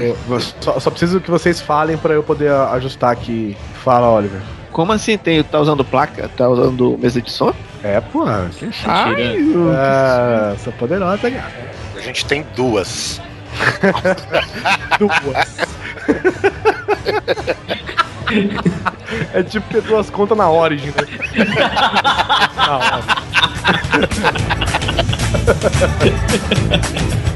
Eu só, só preciso que vocês falem pra eu poder ajustar aqui. Fala, Oliver. Como assim? Tem, tá usando placa? Tá usando mesa de som? É, pô. Que Ai, é, sou poderosa, cara. A gente tem duas. Duas. é tipo ter duas contas na Origin, né? na Origin.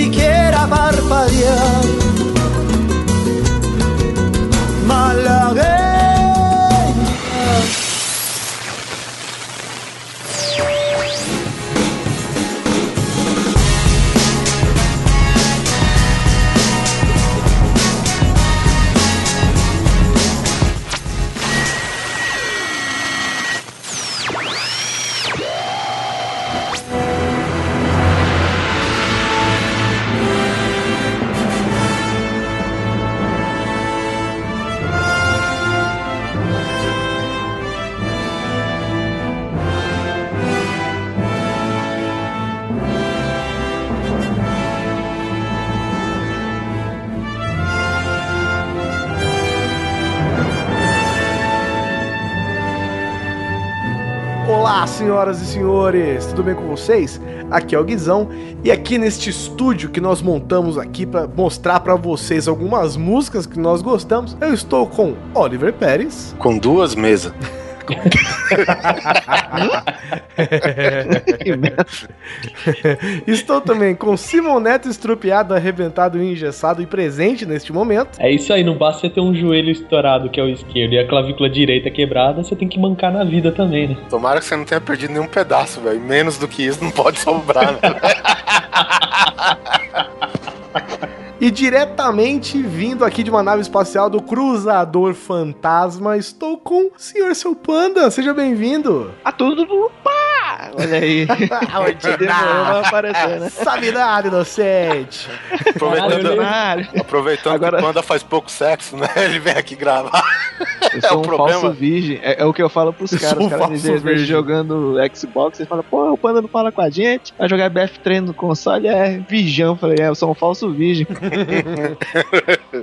Siquiera parpadear. Senhoras e senhores, tudo bem com vocês? Aqui é o Guizão e aqui neste estúdio que nós montamos aqui para mostrar para vocês algumas músicas que nós gostamos, eu estou com Oliver Pérez. Com duas mesas. estou também com Simon Neto estrupiado, arrebentado e engessado e presente neste momento. É isso aí, não basta você ter um joelho estourado, que é o esquerdo, e a clavícula direita quebrada, você tem que mancar na vida também, né? Tomara que você não tenha perdido nenhum pedaço, velho. Menos do que isso não pode sobrar, né? E diretamente vindo aqui de uma nave espacial do Cruzador Fantasma, estou com o Senhor Seu Panda. Seja bem-vindo. A tudo do Olha aí. Pra aparecer, né? Sabe nada, inocente. Aproveitando, Caralho. aproveitando Agora- que o Panda faz pouco sexo, né? Ele vem aqui gravar. Eu É sou o um problema. falso virgem. É, é o que eu falo pros Eu caras. Os caras me virgem. jogando Xbox. Eles falam, pô, o Panda não fala com a gente. Vai jogar BF treino no console. É virgão. Eu falei, é, eu sou um falso virgem.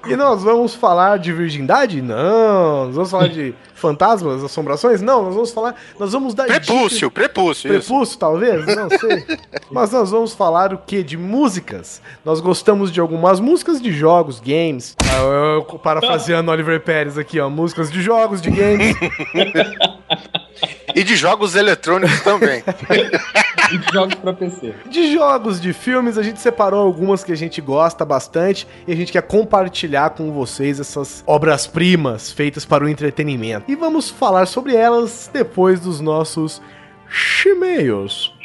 E nós vamos falar de virgindade? Não. Nós vamos falar de fantasmas, assombrações? Não, nós vamos falar. Nós vamos dar Prepúcio, prepúcio, isso. Prepúcio, talvez? Não sei. Mas nós vamos falar o que? De músicas. Nós gostamos de algumas músicas de jogos, games. Ah, eu, eu parafraseando Oliver Pérez aqui, ó. Músicas de jogos, de games. E de jogos eletrônicos também. E jogos pra PC. De jogos, de filmes, a gente separou algumas que a gente gosta bastante e a gente quer compartilhar com vocês essas obras-primas feitas para o entretenimento. E vamos falar sobre elas depois dos nossos e-mails.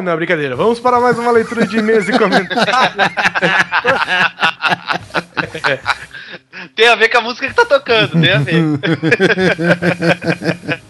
Time! Não, brincadeira. Vamos para mais uma leitura de e-mails e comentários. Tem a ver com a música que tá tocando, tem a ver.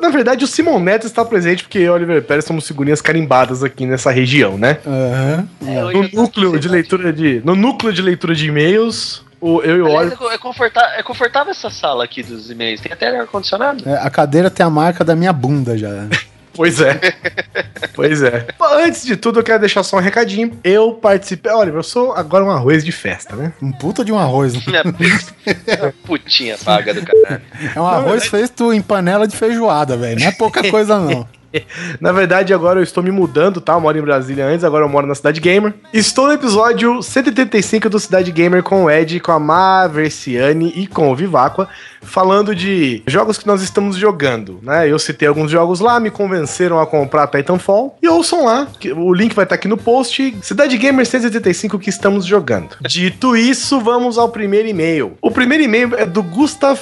Na verdade, o Simon Neto está presente porque eu e Oliver Pérez somos figurinhas carimbadas aqui nessa região, né? Aham. É, No núcleo de leitura de. No núcleo de leitura de e-mails, o, eu e o Aliás, Oliver. é é, confortável, é confortável essa sala aqui dos e-mails. Tem até ar-condicionado. É, a cadeira tem a marca da minha bunda já. Pois é. pois é. Bom, Antes de tudo, eu quero deixar só um recadinho. Eu participei. Olha, eu sou agora um arroz de festa, né? Um puta de um arroz. né? Minha putinha paga do caralho. É um arroz feito em panela de feijoada, velho. Não é pouca coisa, não. Na verdade, agora eu estou me mudando, tá? Eu moro em Brasília antes, agora eu moro na Cidade Gamer. Estou no episódio 185 do Cidade Gamer com o Ed, com a Maversiane e com o Vivacqua, falando de jogos que nós estamos jogando, né? Eu citei alguns jogos lá, me convenceram a comprar Titanfall. E ouçam lá, o link vai estar aqui no post. Cidade Gamer 185 que estamos jogando. Dito isso, vamos ao primeiro e-mail. O primeiro e-mail é do Gustav.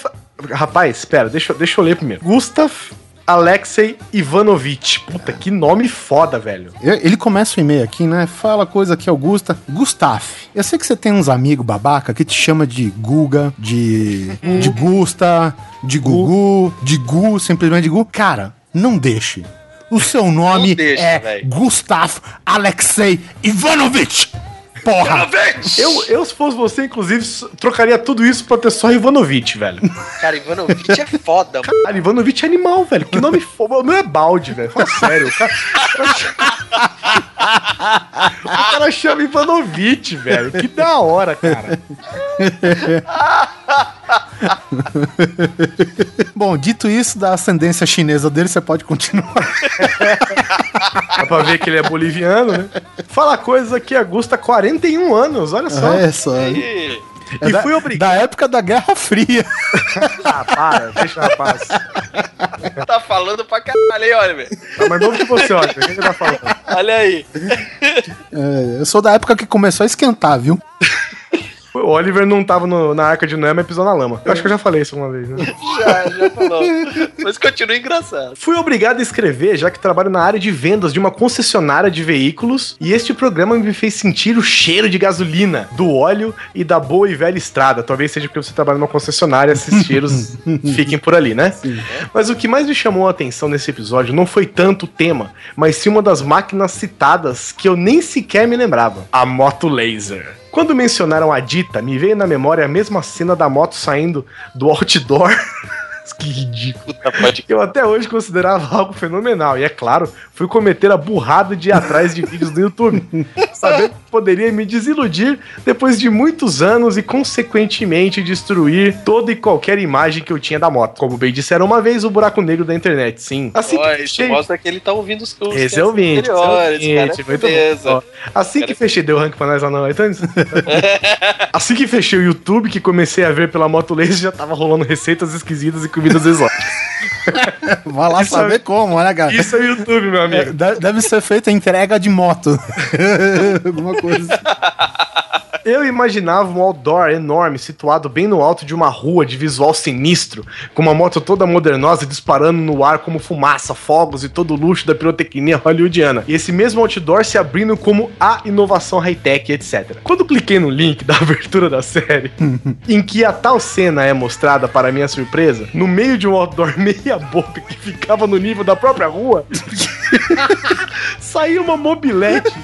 Rapaz, espera, deixa, deixa eu ler primeiro. Gustav Alexei Ivanovich. Puta, que nome foda, velho. Ele começa o e-mail aqui, né? Fala coisa que Augusta. Gustaf, eu sei que você tem uns amigos babaca que te chama de Guga, de. de Gusta, de Gugu, de Gu, simplesmente de Gu. Cara, não deixe. O seu nome deixa, é véi. Gustav Alexei Ivanovich. Porra! Eu, eu, se fosse você, inclusive, trocaria tudo isso pra ter só Ivanovich, velho. Cara, Ivanovic é foda, mano. Cara, Ivanovich é animal, velho. Que nome foda. Não é balde, velho. Fala sério. O cara, o cara chama Ivanovich, velho. Que da hora, cara. Bom, dito isso, da ascendência chinesa dele, você pode continuar. Dá pra ver que ele é boliviano, né? Fala coisas aqui, Augusta, 41 anos, olha só. É só. Ih, e da, fui obrigado. da época da Guerra Fria. Ah, para, deixa o rapaz. tá falando pra caralho, olha, velho. Tá mais novo que você, olha. O que tá falando? Olha aí. É, eu sou da época que começou a esquentar, viu? O Oliver não tava no- na arca de Noé, mas pisou na lama. Eu acho que eu já falei isso uma vez, né? Já, já falou. Mas continua engraçado. Fui obrigado a escrever, já que trabalho na área de vendas de uma concessionária de veículos, e este programa me fez sentir o cheiro de gasolina, do óleo e da boa e velha estrada. Talvez seja porque você trabalha numa concessionária, esses cheiros fiquem por ali, né? Mas o que mais me chamou a atenção nesse episódio não foi tanto o tema, mas sim uma das máquinas citadas que eu nem sequer me lembrava: a moto laser. Quando mencionaram a Dita, me veio na memória a mesma cena da moto saindo do outdoor. que ridículo. Que eu até hoje considerava algo fenomenal. E é claro, fui cometer a burrada de ir atrás de vídeos no YouTube. Sabendo que poderia me desiludir depois de muitos anos e, consequentemente, destruir toda e qualquer imagem que eu tinha da moto. Como bem disseram uma vez, o buraco negro da internet, sim. Assim que isso fechei... mostra que ele tá ouvindo os os Esse é o 20, esse é o anteriores, 20, cara. muito bom. Beleza. Ó, Assim que fechei, deu rank pra nós lá não, iTunes? assim que fechei o YouTube, que comecei a ver pela Moto Laser, já tava rolando receitas esquisitas e comidas exóticas. Vai lá Isso saber é- como, né, cara? Isso é YouTube, meu É, amigo. de- Deve ser feita entrega de moto. Alguma coisa. Eu imaginava um outdoor enorme situado bem no alto de uma rua de visual sinistro, com uma moto toda modernosa disparando no ar como fumaça, fogos e todo o luxo da pirotecnia hollywoodiana. E esse mesmo outdoor se abrindo como a inovação high-tech, etc. Quando cliquei no link da abertura da série, em que a tal cena é mostrada para minha surpresa, no meio de um outdoor meia boca que ficava no nível da própria rua, saiu uma mobilete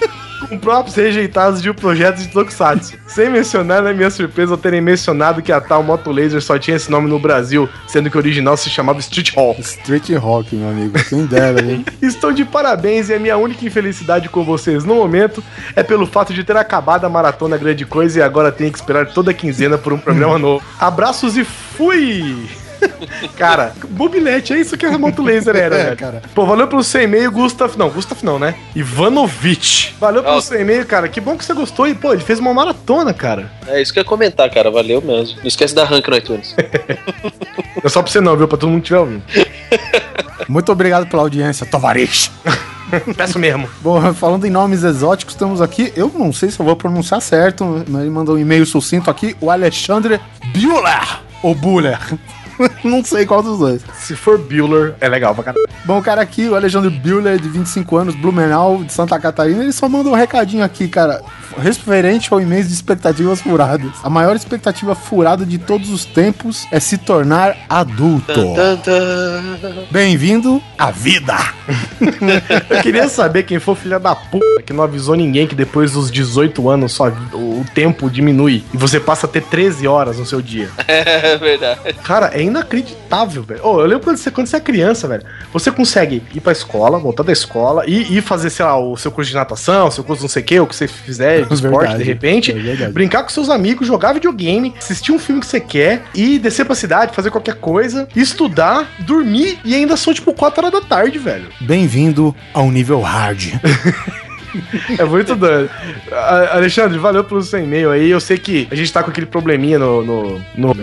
com próprios rejeitados de um projeto de Tokusatsu. Sem mencionar, na minha surpresa, terem mencionado que a tal Moto Laser só tinha esse nome no Brasil, sendo que o original se chamava Street Hawk. Street Rock, meu amigo. Quem dera, hein? Estou de parabéns e a minha única infelicidade com vocês no momento é pelo fato de ter acabado a maratona grande coisa e agora tenho que esperar toda quinzena por um programa novo. Abraços e fui! Cara, mobilete, é isso que a Moto Laser era, É, velho. cara. Pô, valeu pelo seu e-mail, Gustav. Não, Gustav não, né? Ivanovich. Valeu pelo Nossa. seu e-mail, cara. Que bom que você gostou. E, pô, ele fez uma maratona, cara. É isso que eu ia comentar, cara. Valeu mesmo. Não esquece da rank no iTunes. Não é só pra você não, viu? Pra todo mundo que estiver ouvindo. Muito obrigado pela audiência, Tovarich. Peço mesmo. Bom, falando em nomes exóticos, temos aqui, eu não sei se eu vou pronunciar certo, mas ele mandou um e-mail sucinto aqui, o Alexandre Buller. Ou Buller. não sei qual dos dois. Se for Bueller, é legal pra caralho. Bom, o cara aqui, o Alexandre Buller, de 25 anos, Blumenau, de Santa Catarina, ele só mandou um recadinho aqui, cara, referente ao e-mail de expectativas furadas. A maior expectativa furada de todos os tempos é se tornar adulto. Bem-vindo à vida! Eu queria saber quem foi o filho da puta que não avisou ninguém que depois dos 18 anos só o tempo diminui e você passa a ter 13 horas no seu dia. É verdade. Cara, é inacreditável, velho. Ô, eu lembro quando você, quando você é criança, velho. Você consegue ir pra escola, voltar da escola e ir fazer, sei lá, o seu curso de natação, o seu curso não sei o que, o que você fizer de esporte, Verdade, de repente. é brincar com seus amigos, jogar videogame, assistir um filme que você quer e descer pra cidade, fazer qualquer coisa, estudar, dormir e ainda são tipo 4 horas da tarde, velho. Bem-vindo ao nível hard. É muito doido. A- Alexandre, valeu pelo seu e-mail aí. Eu sei que a gente tá com aquele probleminha no, no, no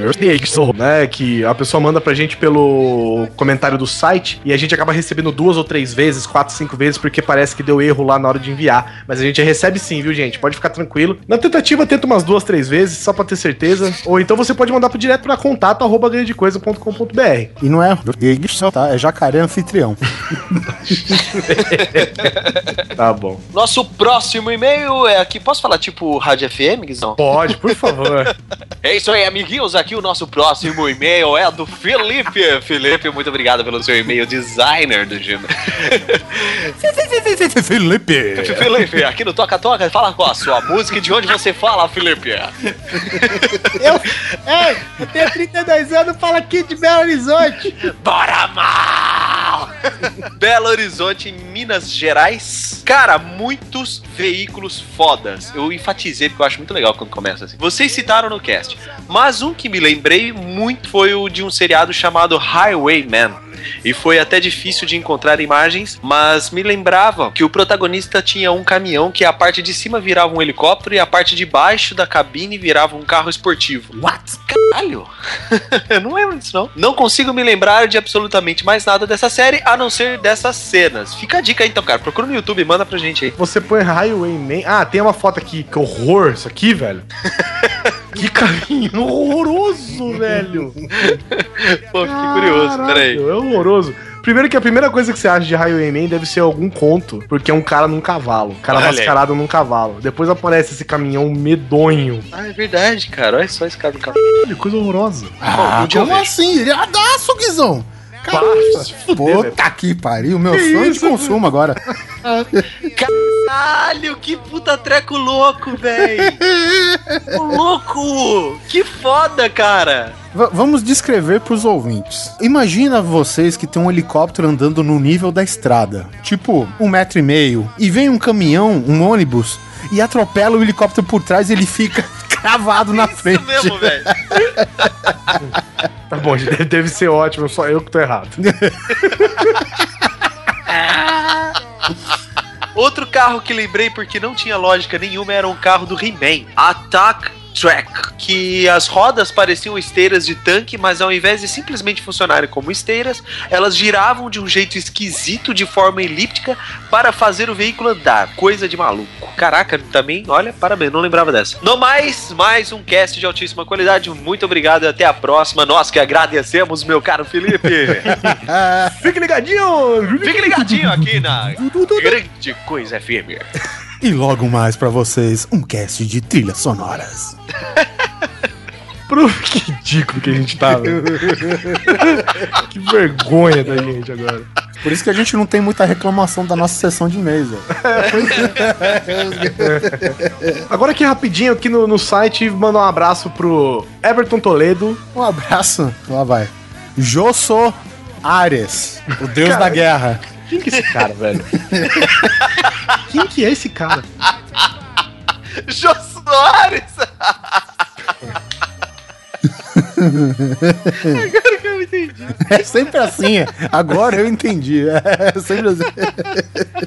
né? Que a pessoa manda pra gente pelo comentário do site e a gente acaba recebendo duas ou três vezes, quatro, cinco vezes, porque parece que deu erro lá na hora de enviar. Mas a gente recebe sim, viu, gente? Pode ficar tranquilo. Na tentativa, tenta umas duas, três vezes, só pra ter certeza. Ou então você pode mandar pro direto pra contato arroba grandecoisa.com.br. E não é tá? É jacaré anfitrião. Tá bom. Nosso próximo e-mail é aqui. Posso falar tipo Rádio FM, Guizão? Pode, por favor. É isso aí, amiguinhos. Aqui o nosso próximo e-mail é do Felipe. Felipe, muito obrigado pelo seu e-mail, designer do Gmail. Felipe! Felipe, aqui no Toca Toca, fala com a sua música e de onde você fala, Felipe. Eu, ei, eu tenho 32 anos, fala aqui de Belo Horizonte. Bora Belo Horizonte, Minas Gerais. Cara, muitos veículos fodas. Eu enfatizei porque eu acho muito legal quando começa assim. Vocês citaram no cast, mas um que me lembrei muito foi o de um seriado chamado Highwayman. E foi até difícil de encontrar imagens, mas me lembrava que o protagonista tinha um caminhão que a parte de cima virava um helicóptero e a parte de baixo da cabine virava um carro esportivo. What? Caralho! Eu não lembro disso, não. Não consigo me lembrar de absolutamente mais nada dessa série, a não ser dessas cenas. Fica a dica aí, então, cara. Procura no YouTube e manda pra gente aí. Você põe Highwayman. Ah, tem uma foto aqui. Que horror isso aqui, velho. que caminho horroroso, velho. Pô, fiquei curioso, peraí. É horroroso. Primeiro que a primeira coisa que você acha de Highwayman deve ser algum conto, porque é um cara num cavalo. Um cara Olha aí. mascarado num cavalo. Depois aparece esse caminhão medonho. Ah, é verdade, cara. Olha só esse cara do. Que coisa horrorosa. Ah, como assim? Para, se velho. Puta que pariu, meu Que sonho de isso, consumo agora. Caralho, que puta treco louco, velho. louco! Que foda, cara. V- vamos descrever pros ouvintes. Imagina vocês que tem um helicóptero andando no nível da estrada, tipo um metro e meio, e vem um caminhão, um ônibus, e atropela o helicóptero por trás e ele fica cravado na frente. Isso mesmo, velho. Tá bom, deve ser ótimo, só eu que tô errado. Outro carro que lembrei porque não tinha lógica nenhuma era um carro do He-Man, Attack Track, que as rodas pareciam esteiras de tanque, mas ao invés de simplesmente funcionarem como esteiras, elas giravam de um jeito esquisito de forma elíptica para fazer o veículo andar. Coisa de maluco. Caraca, também, olha, parabéns, não lembrava dessa. No mais, mais um cast de altíssima qualidade. Muito obrigado e até a próxima. Nós que agradecemos, meu caro Felipe. Fique ligadinho! Fique ligadinho aqui na Grande Coisa FM. E logo mais pra vocês, um cast de trilhas sonoras. Pro que ridículo que a gente tá, velho. que vergonha da gente agora. Por isso que a gente não tem muita reclamação da nossa sessão de e-mails. ó. Agora aqui rapidinho, aqui no, no site, mandar um abraço pro Everton Toledo. Um abraço. Lá vai. Josso Ares, o deus Cara, da guerra. Quem que é esse cara, velho? Quem que é esse cara? Jô Soares! Agora que eu entendi. É sempre assim. é. Agora eu entendi. É sempre assim.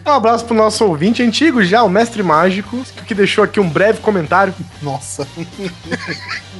Um abraço pro nosso ouvinte antigo já, o Mestre Mágico, que deixou aqui um breve comentário. Nossa.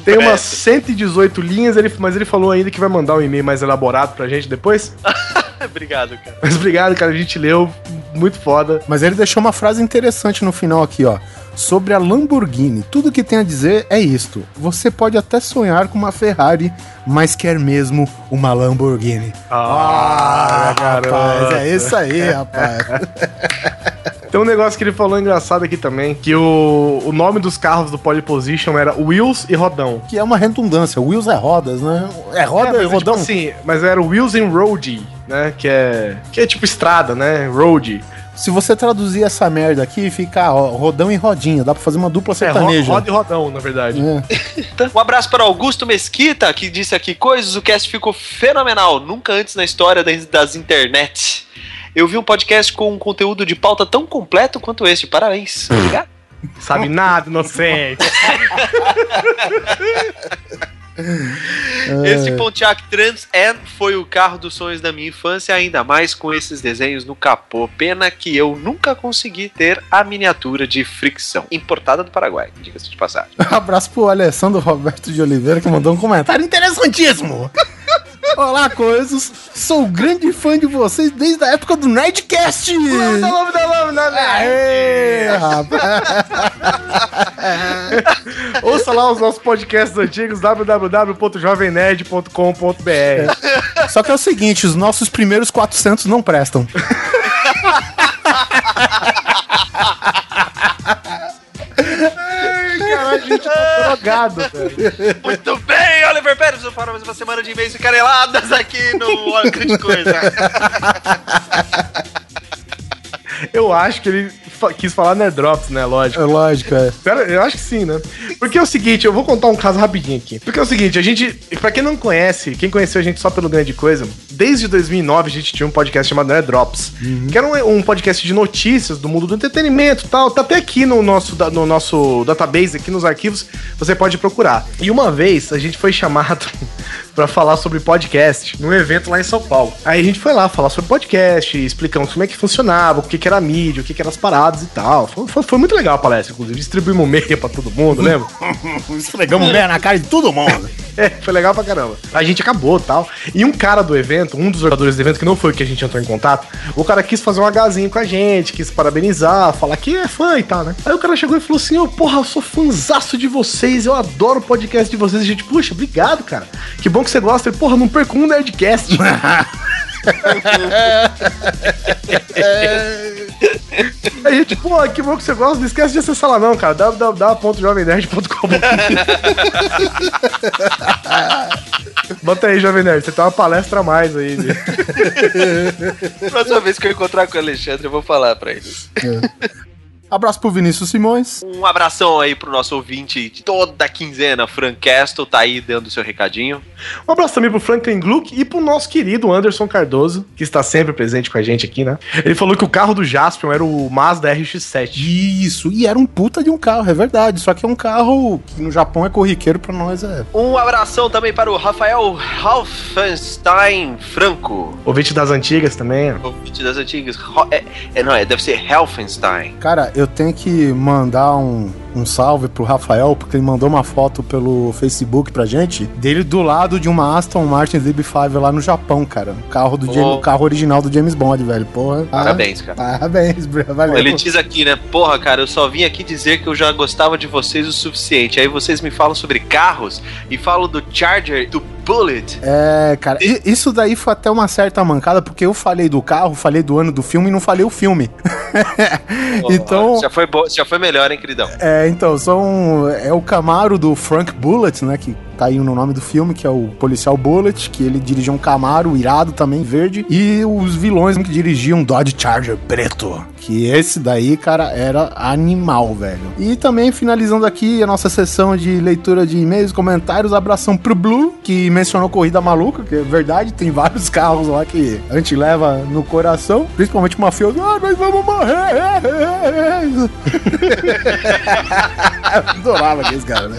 Tem umas 118 linhas, mas ele falou ainda que vai mandar um e-mail mais elaborado pra gente depois. Obrigado, cara. Mas obrigado, cara, a gente leu. Muito foda. Mas ele deixou uma frase interessante no final aqui, ó. Sobre a Lamborghini. Tudo que tem a dizer é isto. Você pode até sonhar com uma Ferrari, mas quer mesmo uma Lamborghini. Ah, rapaz, é isso aí, rapaz. Tem um negócio que ele falou engraçado aqui também, que o, o nome dos carros do Pole Position era Wheels e Rodão. que é uma redundância. Wheels é rodas, né? É roda É, e mas, rodão? Tipo assim, mas era Wheels and Road, né? Que é, que é tipo estrada, né? Road. Se você traduzir essa merda aqui, fica ó, rodão e rodinha. Dá pra fazer uma dupla É, sertaneja. roda e rodão, na verdade. É. Um abraço para Augusto Mesquita, que disse aqui coisas, o cast ficou fenomenal, nunca antes na história das, das internet. Eu vi um podcast com um conteúdo de pauta tão completo quanto este. Parabéns. Obrigado. Sabe nada, inocente. Esse Pontiac Trans Am foi o carro dos sonhos da minha infância, ainda mais com esses desenhos no capô. Pena que eu nunca consegui ter a miniatura de fricção, importada do Paraguai, diga-se de passagem. Abraço pro Alessandro Roberto de Oliveira que mandou um comentário interessantíssimo. Olá, coisas. Sou grande fã de vocês desde a época do Nerdcast. Aê, rapaz. Ouça lá os nossos podcasts antigos, www.jovemnerd.com.br. Só que é o seguinte, os nossos primeiros 400 não prestam. Caralho, a gente tá drogado, velho. Muito bem, Oliver Pérez, para mais uma semana de e-mails encareladas aqui no Grande Coisa. Eu acho que ele quis falar Nerdrops, né? Lógico. É lógico, é. Pera, eu acho que sim, né? Porque é o seguinte, eu vou contar um caso rapidinho aqui. Porque é o seguinte, a gente, pra quem não conhece, quem conheceu a gente só pelo Grande Coisa, desde 2009 a gente tinha um podcast chamado Nerd Drops, que era um, um podcast de notícias do mundo do entretenimento e tal. Tá até aqui no nosso, no nosso database, aqui nos arquivos, você pode procurar. E uma vez a gente foi chamado pra falar sobre podcast num evento lá em São Paulo. Aí a gente foi lá falar sobre podcast, explicamos como é que funcionava, o que, que era mídia, o que, que eram as paradas e tal. Foi, foi- foi muito legal a palestra, inclusive. Distribuímos meia pra todo mundo, lembra? Esfregamos meia na cara de todo mundo. É, foi legal pra caramba. A gente acabou e tal. E um cara do evento, um dos jogadores do evento, que não foi o que a gente entrou em contato, o cara quis fazer um agazinho com a gente, quis parabenizar, falar que é fã e tal, né? Aí o cara chegou e falou assim: Ô, porra, eu sou fãzaço de vocês, eu adoro o podcast de vocês. E a gente, puxa, obrigado, cara. Que bom que você gosta. E, porra, não perco um Nerdcast. Aí a gente, pô, que bom que você gosta. Não esquece de acessar lá, não, cara. www.jovemnerd.com. Bota aí, Jovem Nerd. Você tem uma palestra a mais aí. né? Próxima vez que eu encontrar com o Alexandre, eu vou falar pra eles. Abraço pro Vinícius Simões. Um abração aí pro nosso ouvinte de toda a quinzena, Frank Castle, tá aí dando seu recadinho. Um abraço também pro Franklin Gluck e pro nosso querido Anderson Cardoso, que está sempre presente com a gente aqui, né? Ele falou que o carro do Jaspion era o Mazda RX-7. Isso, e era um puta de um carro, é verdade. Só que é um carro que no Japão é corriqueiro, pra nós é. Um abração também para o Rafael Halfenstein Franco. Ouvinte das antigas também. Ouvinte das antigas. É, é, não, é, deve ser Helfenstein. Cara, eu tenho que mandar um, um salve pro Rafael, porque ele mandou uma foto pelo Facebook pra gente, dele do lado de uma Aston Martin DB5 lá no Japão, cara. O carro, do Oh. James- carro original do James Bond, velho. Porra. Parabéns, cara. Parabéns, valeu. Ele diz aqui, né? Porra, cara, eu só vim aqui dizer que eu já gostava de vocês o suficiente. Aí vocês me falam sobre carros e falam do Charger, do Bullet. É, cara, isso daí foi até uma certa mancada, porque eu falei do carro, falei do ano do filme e não falei o filme. então, Já foi, já foi melhor, hein, queridão? é, então, são, é o Camaro do Frank Bullet, né, que tá aí no nome do filme, que é o policial Bullet, que ele dirigia um Camaro irado também, verde, e os vilões que dirigiam um Dodge Charger preto, que esse daí, cara, era animal, velho. E também, finalizando aqui a nossa sessão de leitura de e-mails comentários, abração pro Blue, que mencionou Corrida Maluca, que é verdade, tem vários carros lá que a gente leva no coração, principalmente o mafioso, ah, nós vamos morrer! Adorava aqueles caras, né?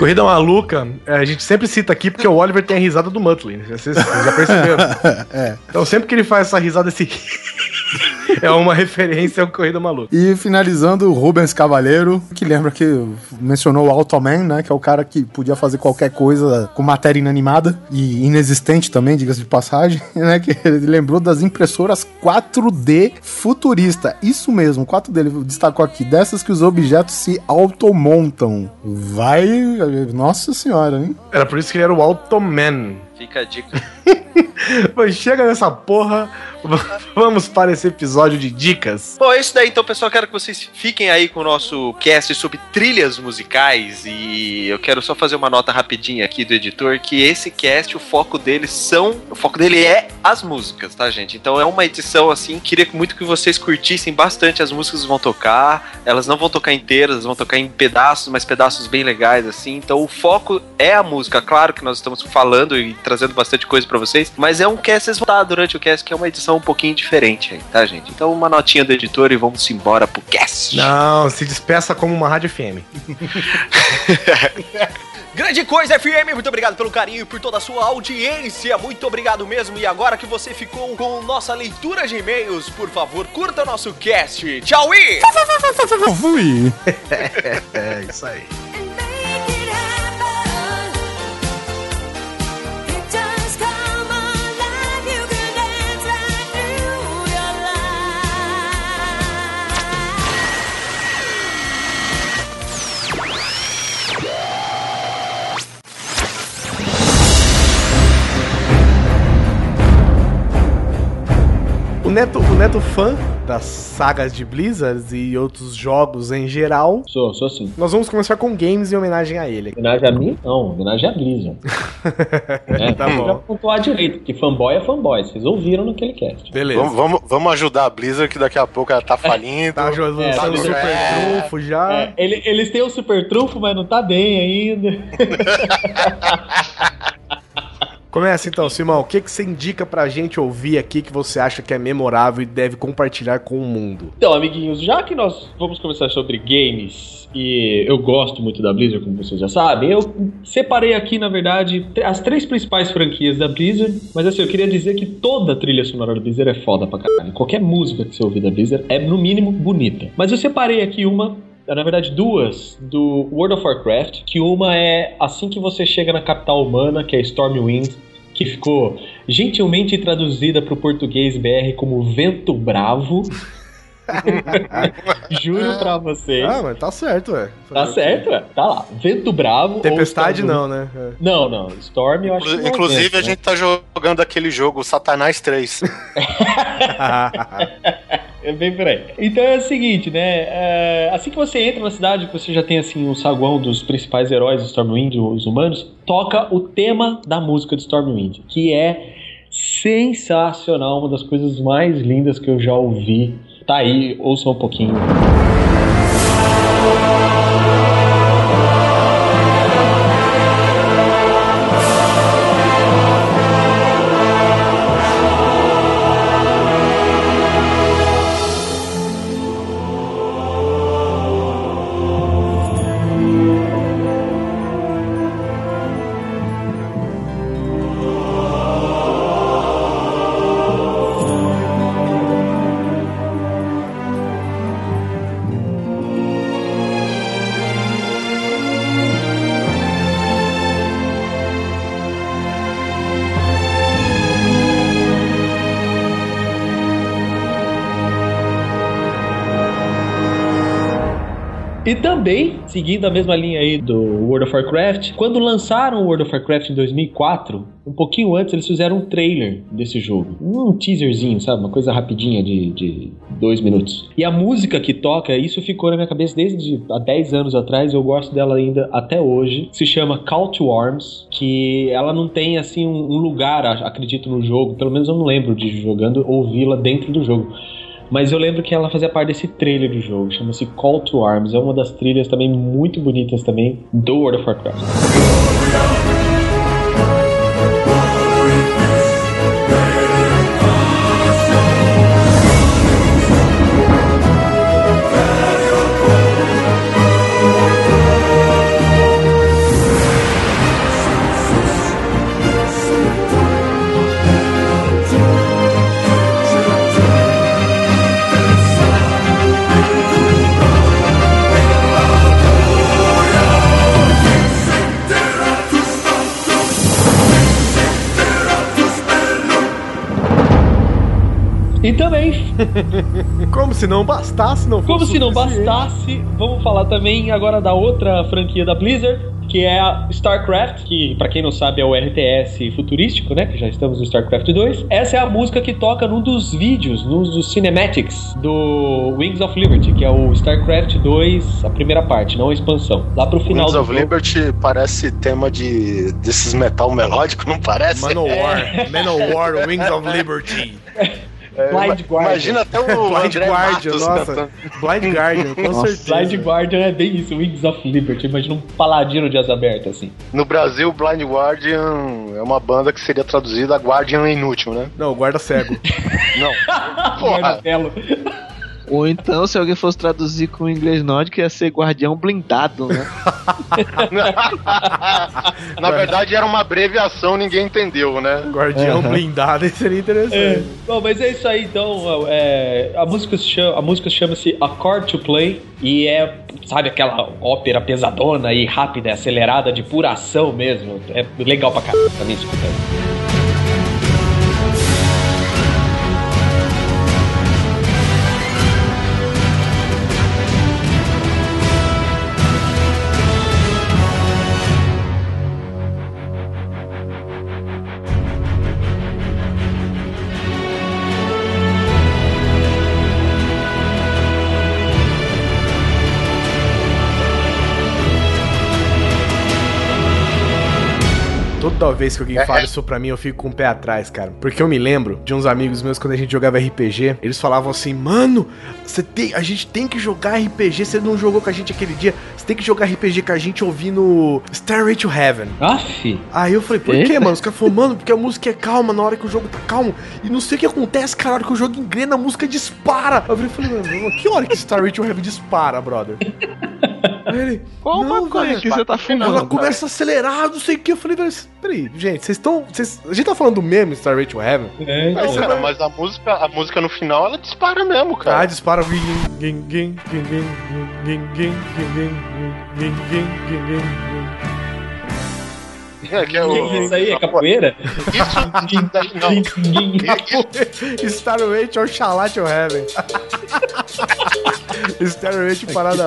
Corrida Maluca, é, a gente sempre cita aqui porque o Oliver tem a risada do Muttley. né? Vocês, vocês já perceberam? É. Então sempre que ele faz essa risada, esse é uma referência ao Corrida Maluca. E finalizando, o Rubens Cavaleiro, que lembra que mencionou o Automan, né? Que é o cara que podia fazer qualquer coisa com matéria inanimada e inexistente também, diga-se de passagem, né? Que ele lembrou das impressoras 4D futurista. Isso mesmo, 4D, ele destacou aqui, dessas que os objetos se automontam. Vai. Nossa senhora, hein? Era por isso que ele era o Automan. Fica a dica. Pois chega nessa porra, vamos para esse episódio de dicas. Bom, é isso daí, então, pessoal. Quero que vocês fiquem aí com o nosso cast sobre trilhas musicais. E eu quero só fazer uma nota rapidinha aqui do editor: que esse cast, o foco dele são. O foco dele é as músicas, tá, gente? Então é uma edição assim. Queria muito que vocês curtissem bastante as músicas que vão tocar. Elas não vão tocar inteiras, vão tocar em pedaços, mas pedaços bem legais, assim. Então o foco é a música. Claro que nós estamos falando e trazendo bastante coisa pra vocês, mas é um cast, vocês vão durante o cast, que é uma edição um pouquinho diferente aí, tá, gente? Então uma notinha do editor e vamos embora pro cast. Não, se despeça como uma rádio FM. Grande coisa, FM, muito obrigado pelo carinho e por toda a sua audiência. Muito obrigado mesmo. E agora que você ficou com nossa leitura de e-mails, por favor, curta o nosso cast. Tchau e... Fui. É, isso aí. O Neto, o Neto fã das sagas de Blizzard e outros jogos em geral. Sou, sou assim. Nós vamos começar com games em homenagem a ele. Homenagem a mim? Não, homenagem a Blizzard. é, Tá bom. Já pontuar direito, que fanboy é fanboy. Vocês ouviram naquele cast. Beleza. Vamos, vamos, vamos ajudar a Blizzard, que daqui a pouco ela tá falindo. Tá jogando É, tá super ligado. trunfo já. É, ele- eles têm o super trunfo, mas não tá bem ainda. Começa então, Simão. O que, que você indica pra gente ouvir aqui que você acha que é memorável e deve compartilhar com o mundo? Então, amiguinhos, já que nós vamos conversar sobre games e eu gosto muito da Blizzard, como vocês já sabem, eu separei aqui, na verdade, as três principais franquias da Blizzard, mas assim, eu queria dizer que toda a trilha sonora da Blizzard é foda pra caralho. Qualquer música que você ouvir da Blizzard é, no mínimo, bonita. Mas eu separei aqui uma na verdade, duas do World of Warcraft, que uma é assim que você chega na capital humana, que é Stormwind, que ficou gentilmente traduzida para o português BR como Vento Bravo. Juro pra vocês. Ah, mas tá certo, ué. Tá certo, é. tá lá. Vento Bravo. Tempestade não, né? É. Não, não. Storm eu acho que não é Inclusive, vento, a né? gente tá jogando aquele jogo Satanás 3. É bem por aí. Então é o seguinte, né? é, assim que você entra na cidade, você já tem assim o saguão dos principais heróis de Stormwind, os humanos, toca o tema da música de Stormwind, que é sensacional, uma das coisas mais lindas que eu já ouvi. Tá aí, ouça um pouquinho. E seguindo a mesma linha aí do World of Warcraft, quando lançaram o World of Warcraft em 2004, um pouquinho antes eles fizeram um trailer desse jogo. Um teaserzinho, sabe? Uma coisa rapidinha de, de dois minutos. E a música que toca, isso ficou na minha cabeça desde há 10 anos atrás, eu gosto dela ainda até hoje. Se chama Call to Arms, que ela não tem assim um, lugar, acredito, no jogo, pelo menos eu não lembro de jogando ouvi-la dentro do jogo. Mas eu lembro que ela fazia parte desse trailer do jogo, chama-se Call to Arms. É uma das trilhas também muito bonitas também do World of Warcraft. Como se não bastasse, não como se não bastasse, vamos falar também agora da outra franquia da Blizzard, que é a StarCraft, que pra quem não sabe é o RTS futurístico, né? Que já estamos no StarCraft 2. Essa é a música que toca num dos vídeos, num dos cinematics do Wings of Liberty, que é o StarCraft 2, a primeira parte, não a expansão. Lá pro final Wings do of jogo. Liberty parece tema de desses metal melódico, não parece? Manowar, Manowar, Wings of Liberty. Blind Guardian. Imagina até o Blind André Guardian, Matos nossa. cantando. Blind Guardian, com Nossa, certeza. Blind Guardian é bem isso, Wings of Liberty. Imagina um paladino de asa aberta, assim. No Brasil, Blind Guardian é uma banda que seria traduzida Guardian Inútil, né? Não, guarda cego. Não. Porra, Martelo. Ou então, se alguém fosse traduzir com o inglês nórdico, ia ser guardião blindado, né? na verdade era uma abreviação, ninguém entendeu, né? Guardião Aham. blindado, seria É. interessante. Bom, mas é isso aí, então. é, a música se chama, a música chama-se A Chord to Play e é, sabe, aquela ópera pesadona e rápida, acelerada, de pura ação mesmo. É legal pra caramba também escutar. Toda vez que alguém É, fala é. isso pra mim, eu fico com o pé atrás, cara. Porque eu me lembro de uns amigos meus quando a gente jogava RPG, eles falavam assim: "Mano, você tem, a gente tem que jogar RPG, você não jogou com a gente aquele dia, você tem que jogar RPG com a gente ouvindo Stairway to Heaven". Aff, Aí eu falei, por Eita. quê, mano? Os caras falaram, mano, porque a música é calma na hora que o jogo tá calmo. E não sei o que acontece, cara, na hora que o jogo engrena, a música dispara. Eu falei, mano, que hora que Starway to Heaven dispara, brother? Ele, Qual não, maconha velho, que você tá ela fumando? começa a acelerar, não sei o que. Eu falei, velho, peraí, gente, vocês estão. A gente tá falando do mesmo Starway to Heaven? é, Não, então. cara, mas a música, a música no final ela dispara mesmo, Ah, cara. dispara. Gin, gin, gin, gin, gin, gin, gin, gin, gin, gin, gin, gin. É, que é o- Isso aí é capoeira? Isso daí não. Starway to Oxalá to Heaven. Starway to Parada,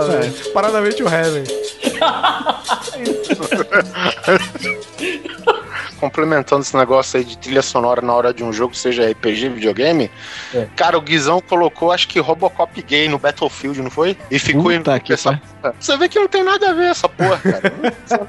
Paradamente to Heaven. Complementando esse negócio aí de trilha sonora na hora de um jogo, seja RPG, videogame, É. cara, o Guizão colocou, acho que Robocop gay no Battlefield, não foi? E ficou Puta que essa porra. Você vê que não tem nada a ver essa porra, cara.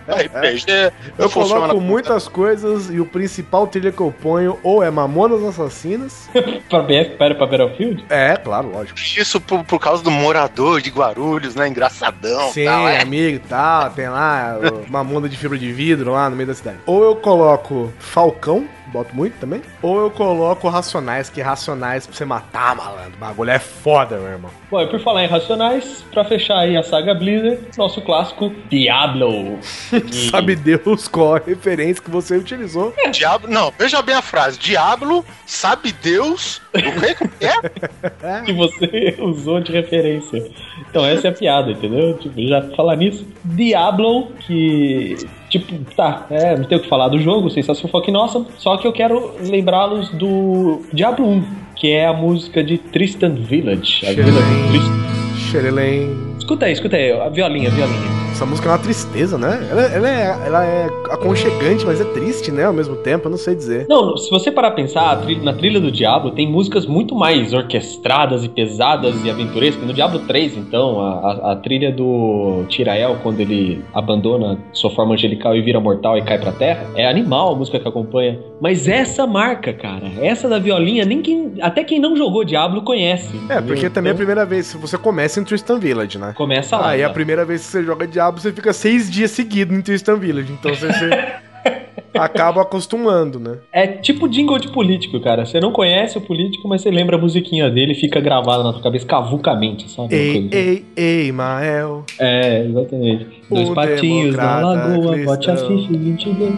RPG. Eu coloco muitas coisas e o principal trilha que eu ponho ou é Mamonas Assassinas. pra BF, para pra Battlefield? É, claro, lógico. Isso por, por causa do morador de Guarulhos, né? Engraçadão. Sim, tal, é. amigo e tal. Tem lá o- uma de fibra de vidro lá no meio da cidade. Ou eu coloco Falcão? Boto muito também. Ou eu coloco Racionais, que Racionais pra você matar, malandro. O bagulho é foda, meu irmão. Bom, e por falar em Racionais, pra fechar aí a saga Blizzard, nosso clássico Diablo. E- Sabe Deus qual a referência que você utilizou. Diablo, não, veja bem a frase. Diablo, sabe Deus, o que é? que você usou de referência. Então essa é a piada, entendeu? Tipo, já falar nisso. Diablo, que. Tipo, tá, é, não tem o que falar do jogo, sensação fucking awesome. Só que eu quero lembrá-los do Diablo 1, que é a música de Tristan Village. A vila de Tristan. Xerelém. Escuta aí, escuta aí, a violinha, a violinha. Essa música é uma tristeza, né? Ela, ela é, ela é aconchegante, mas é triste, né? Ao mesmo tempo, eu não sei dizer. Não, se você parar a pensar, na trilha do Diablo tem músicas muito mais orquestradas e pesadas e aventurescas. No Diablo 3, então, a, a- trilha do Tirael, quando ele abandona sua forma angelical e vira mortal e cai pra terra, é animal a música que acompanha. Mas essa marca, cara, essa da violinha, nem quem, até quem não jogou Diablo conhece. É, porque também é a Então, primeira vez. Se você começa em Tristan Village, né? Começa lá. Aí a já. primeira vez que você joga Diablo, você fica seis dias seguidos em Tristan Village. Então você, você acaba acostumando, né? É tipo jingle de político, cara. Você não conhece o político, mas você lembra a musiquinha dele e fica gravada na tua cabeça cavucamente, sabe? Ei, assim. ei, ei, Mael. É, exatamente. Dois O patinhos na lagoa, bote as cristão. fichas 22.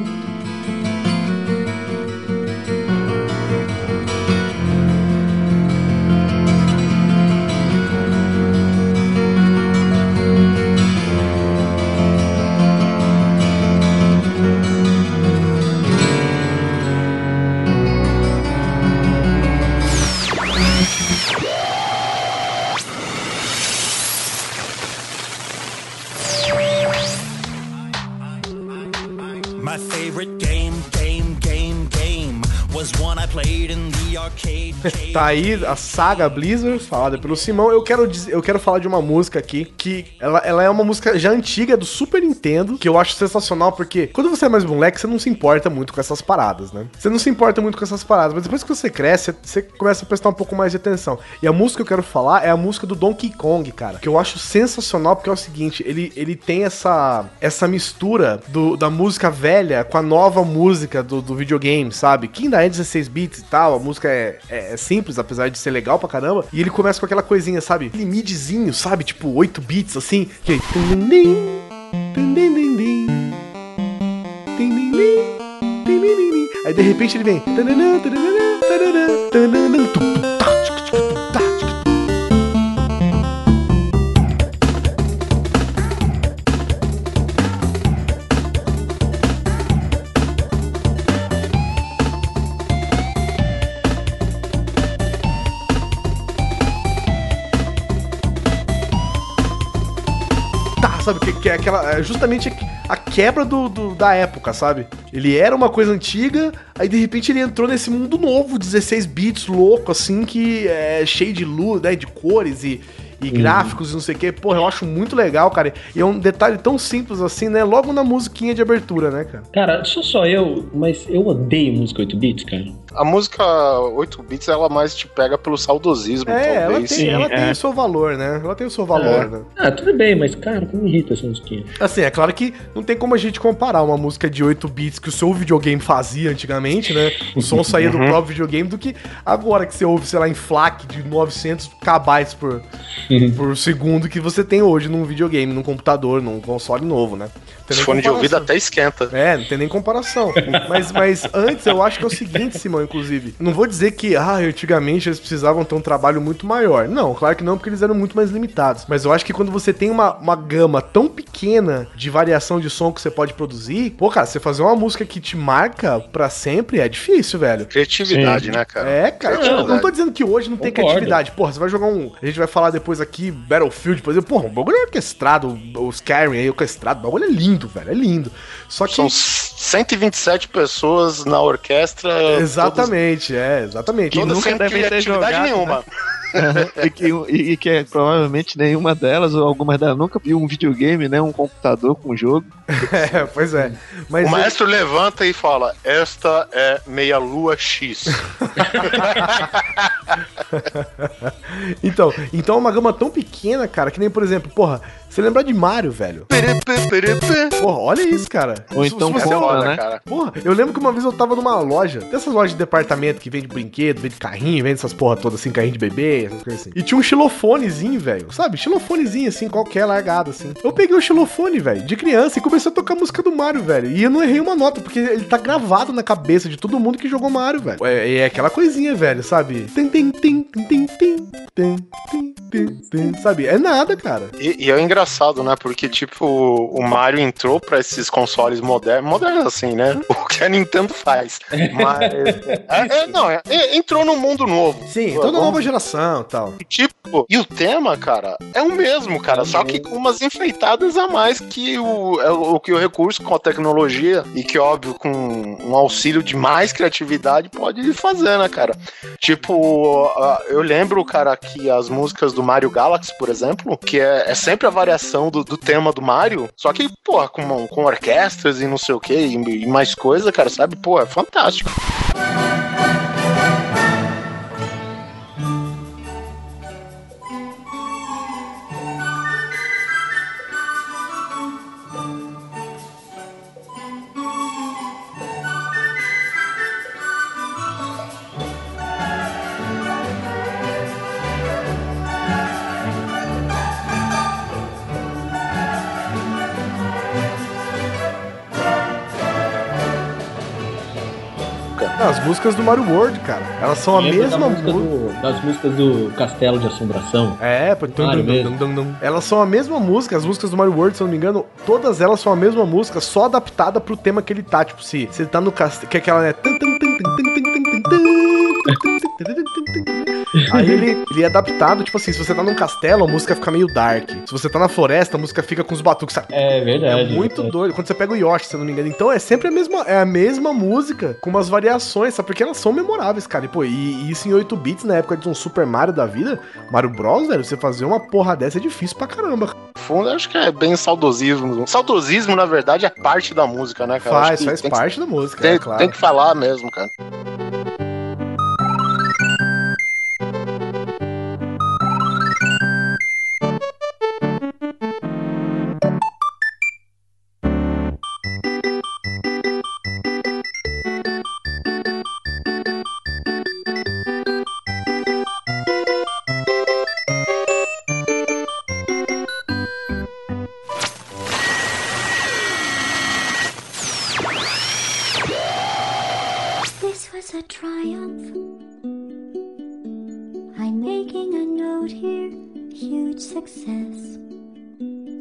Tá aí a saga Blizzard, falada pelo Simão. Eu quero, eu quero falar de uma música aqui que ela, ela é uma música já antiga do Super Nintendo, que eu acho sensacional, porque quando você é mais moleque, você não se importa muito com essas paradas, né? Você não se importa muito com essas paradas, mas depois que você cresce, você começa a prestar um pouco mais de atenção. E a música que eu quero falar é a música do Donkey Kong, cara, que eu acho sensacional, porque é o seguinte, ele, ele tem essa, essa mistura do, da música velha com a nova música do, do videogame, sabe? Que ainda é 16 bits e tal, a música é, é- é simples, apesar de ser legal pra caramba. E ele começa com aquela coisinha, sabe? Aquele midzinho, sabe? Tipo 8 bits, assim. Que... Aí de repente ele vem. Sabe? Que, que é aquela. é justamente a quebra do, do- da época, sabe? Ele era uma coisa antiga, aí de repente ele entrou nesse mundo novo, 16 bits, louco, assim, que é cheio de luz, né? De cores e. E gráficos e não sei o que, porra, eu acho muito legal, cara. E é um detalhe tão simples assim, né? Logo na musiquinha de abertura, né, cara? Cara, sou só eu, mas eu odeio música 8 bits, cara. A música 8 bits, ela mais te pega pelo saudosismo, É, ela talvez. tem, ela Sim, tem é. o seu valor, né? Ela tem o seu valor, É. né? Ah, tudo bem, mas cara, como me irrita essa musiquinha. Assim, é claro que não tem como a gente comparar uma música de 8 bits que o seu videogame fazia antigamente, né? O som saía do próprio videogame do que agora que você ouve, sei lá, em FLAC de 900 kbytes por, por segundo que você tem hoje num videogame, num computador, num console novo, né? Tem fones de ouvido até esquenta. É, não tem nem comparação. mas, mas antes eu acho que é o seguinte, Simão, inclusive. Não vou dizer que, ah, antigamente eles precisavam ter um trabalho muito maior. Não, claro que não, porque eles eram muito mais limitados. Mas eu acho que quando você tem uma, uma gama tão pequena de variação de som que você pode produzir, pô, cara, você fazer uma música que te marca pra sempre é difícil, velho. Criatividade, né, cara? É, cara, eu não tô dizendo que hoje não tem Concordo. criatividade. Porra, você vai jogar um. A gente vai falar depois aqui, Battlefield, por exemplo. Porra, o bagulho é orquestrado, o Skyrim aí, orquestrado. O bagulho é lindo, velho. É lindo. Só que. São 127 pessoas na orquestra. Exatamente, é, exatamente. Que Todas, nunca sem devem ter criatividade jogado, nenhuma. e, que, e- e que é, provavelmente nenhuma delas, ou algumas delas, nunca viu um videogame, né? Um computador com jogo. É, pois é. Mas O maestro levanta e fala: Esta é meia lua X. então, então é uma gama tão pequena, cara, que nem, por exemplo, porra, você lembra de Mario, velho? Porra, olha isso, cara. Ou então você é compra, né? Cara. Porra, eu lembro que uma vez eu tava numa loja, dessas lojas de departamento que vende brinquedo, vende carrinho, vende essas porra todas assim, carrinho de bebê, essas coisas assim. E tinha um xilofonezinho, velho, sabe? Xilofonezinho assim, qualquer, largado assim. Eu peguei o xilofone, velho, de criança e comecei a tocar a música do Mario, velho. E eu não errei uma nota, porque ele tá gravado na cabeça de todo mundo que jogou Mario, velho. É, é aquela coisinha, velho, sabe? Tem, tem, tem, tem, tem, tem, tem, tem, sabe? É nada, cara. E, e é engraçado né? Porque, tipo, o Mario entrou pra esses consoles modernos, modernos assim, né? O que a Nintendo faz. Mas. é, é, não, é- entrou num mundo novo. Sim, toda nova geração e tal. Tipo, e o tema, cara, é o mesmo, cara, só que com umas enfeitadas a mais que o, é o que o recurso com a tecnologia e que, óbvio, com um auxílio de mais criatividade pode fazer, né, cara? Tipo, eu lembro, cara, que as músicas do Mario Galaxy, por exemplo, que é, é sempre a variação do, do tema do Mario, só que, porra, com, com orquestras e não sei o que, e, mais coisa, cara, sabe? Pô, é fantástico. Não, as músicas do Mario World, cara, elas são a da mesma música do- das músicas do Castelo de Assombração. É, dum. elas são a mesma música, as músicas do Mario World, se eu não me engano, todas elas são a mesma música, só adaptada pro tema que ele tá. Tipo, se, se ele tá no castelo, que é aquela, né? Aí ele, ele é adaptado, tipo assim, se você tá num castelo, a música fica meio dark. Se você tá na floresta, a música fica com os batuques. Sabe? É verdade. É muito é. doido. Quando você pega o Yoshi, se eu não me engano. Então é sempre a mesma, é a mesma música, com umas variações, sabe? Porque elas são memoráveis, cara. E, pô, e, e isso em 8 bits, na época de um Super Mario da vida, Mario Bros, velho, você fazer uma porra dessa é difícil pra caramba. Fundo, acho que é bem saudosismo. Saudosismo, na verdade, é parte da música, né, cara? Faz, faz parte que... da música. Tem, é, claro. tem que falar mesmo, cara.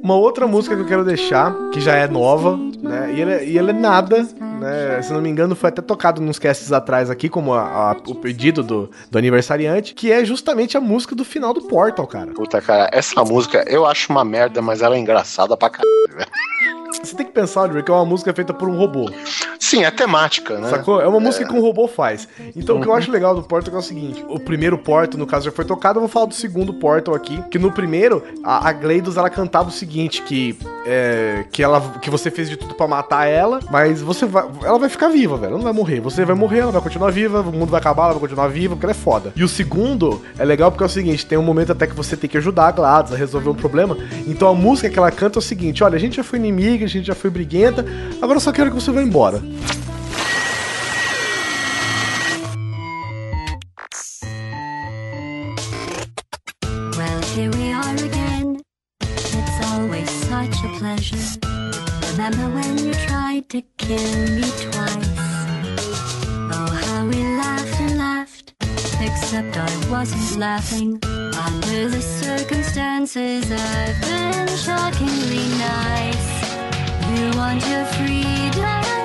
Uma outra música que eu quero deixar, que já é nova, né? E ela, é- e ela é nada, né? Se não me engano, foi até tocado nos casts atrás aqui, como a- a- o pedido do, do aniversariante, que é justamente a música do final do Portal, cara. Puta, cara, essa música eu acho uma merda, mas ela é engraçada pra caralho, velho. Você tem que pensar, Oliver, que é uma música feita por um robô. Sim, é temática, né? Sacou? É uma música que um robô faz. Então, o que eu acho legal do Portal é o seguinte: o primeiro Portal, no caso, já foi tocado. Eu vou falar do segundo Portal aqui. Que no primeiro, a, a Gleidos ela cantava o seguinte: que, é, que, ela, que você fez de tudo pra matar ela, mas você vai, ela vai ficar viva, velho. Ela não vai morrer. Você vai morrer, ela vai continuar viva, o mundo vai acabar, ela vai continuar viva, porque ela é foda. E o segundo é legal porque é o seguinte: tem um momento até que você tem que ajudar a Gladys a resolver um problema. Então a música que ela canta é o seguinte: olha, a gente já foi inimiga, a gente já foi briguenta, agora eu só quero que você vá embora. Remember when you tried to kill me twice? Oh, how we laughed and laughed. Except I wasn't laughing. Under the circumstances, I've been shockingly nice. You want your freedom.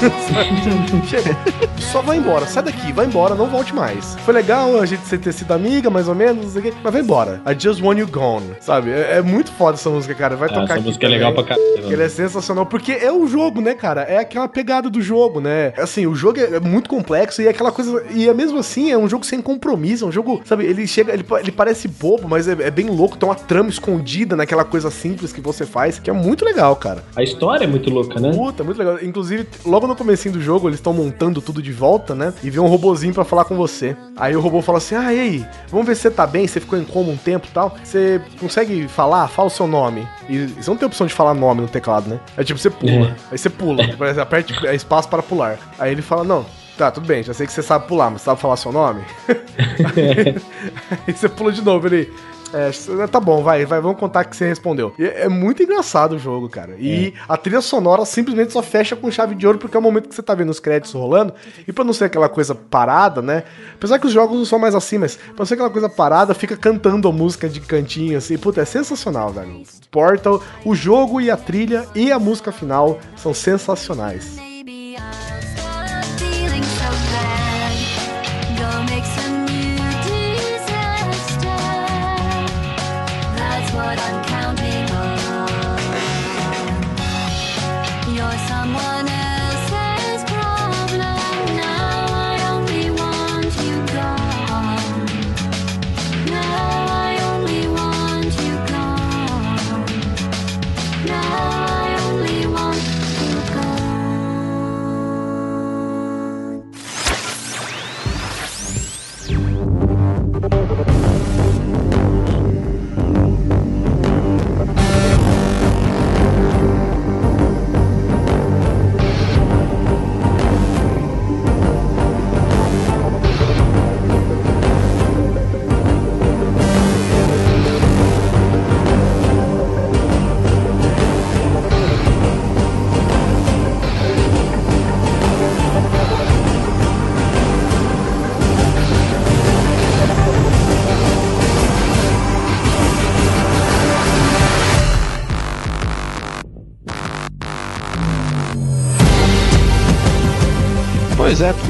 Chega. Só vai embora, sai daqui, vai embora, não volte mais. Foi legal a gente ter sido amiga, mais ou menos, não sei o quê, mas vai embora. I just want you gone, sabe? É, é muito foda essa música, cara. Vai Ah, tocar essa aqui música é legal pra caramba. Que ele é sensacional, porque é o jogo, né, cara? É aquela pegada do jogo, né? Assim, o jogo é é muito complexo e é aquela coisa. E é mesmo assim, é um jogo sem compromisso, é um jogo, sabe? Ele chega, ele, ele parece bobo, mas é, é bem louco. Tem uma trama escondida naquela coisa simples que você faz, que é muito legal, cara. A história é muito louca, né? Puta, muito legal. Inclusive, logo no comecinho do jogo, eles estão montando tudo de volta, né? E vem um robozinho pra falar com você. Aí o robô fala assim: Ah, e aí? Vamos ver se você tá bem, você ficou em coma um tempo e tal. Você consegue falar? Fala o seu nome. E você não tem opção de falar nome no teclado, né? É tipo, você pula. É. Aí você pula. Exemplo, Aperte é espaço para pular. Aí ele fala: Não. Tá, tudo bem, já sei que você sabe pular, mas sabe falar seu nome? Aí você pula de novo, ele. É, tá bom, vai, vai, vamos contar que você respondeu. E é muito engraçado o jogo, cara. E a trilha sonora simplesmente só fecha com chave de ouro, porque é o momento que você tá vendo os créditos rolando. E pra não ser aquela coisa parada, né? Apesar que os jogos não são mais assim, mas pra não ser aquela coisa parada, fica cantando a música de cantinho, assim. Puta, é sensacional, velho. Portal, o jogo e a trilha e a música final são sensacionais. Maybe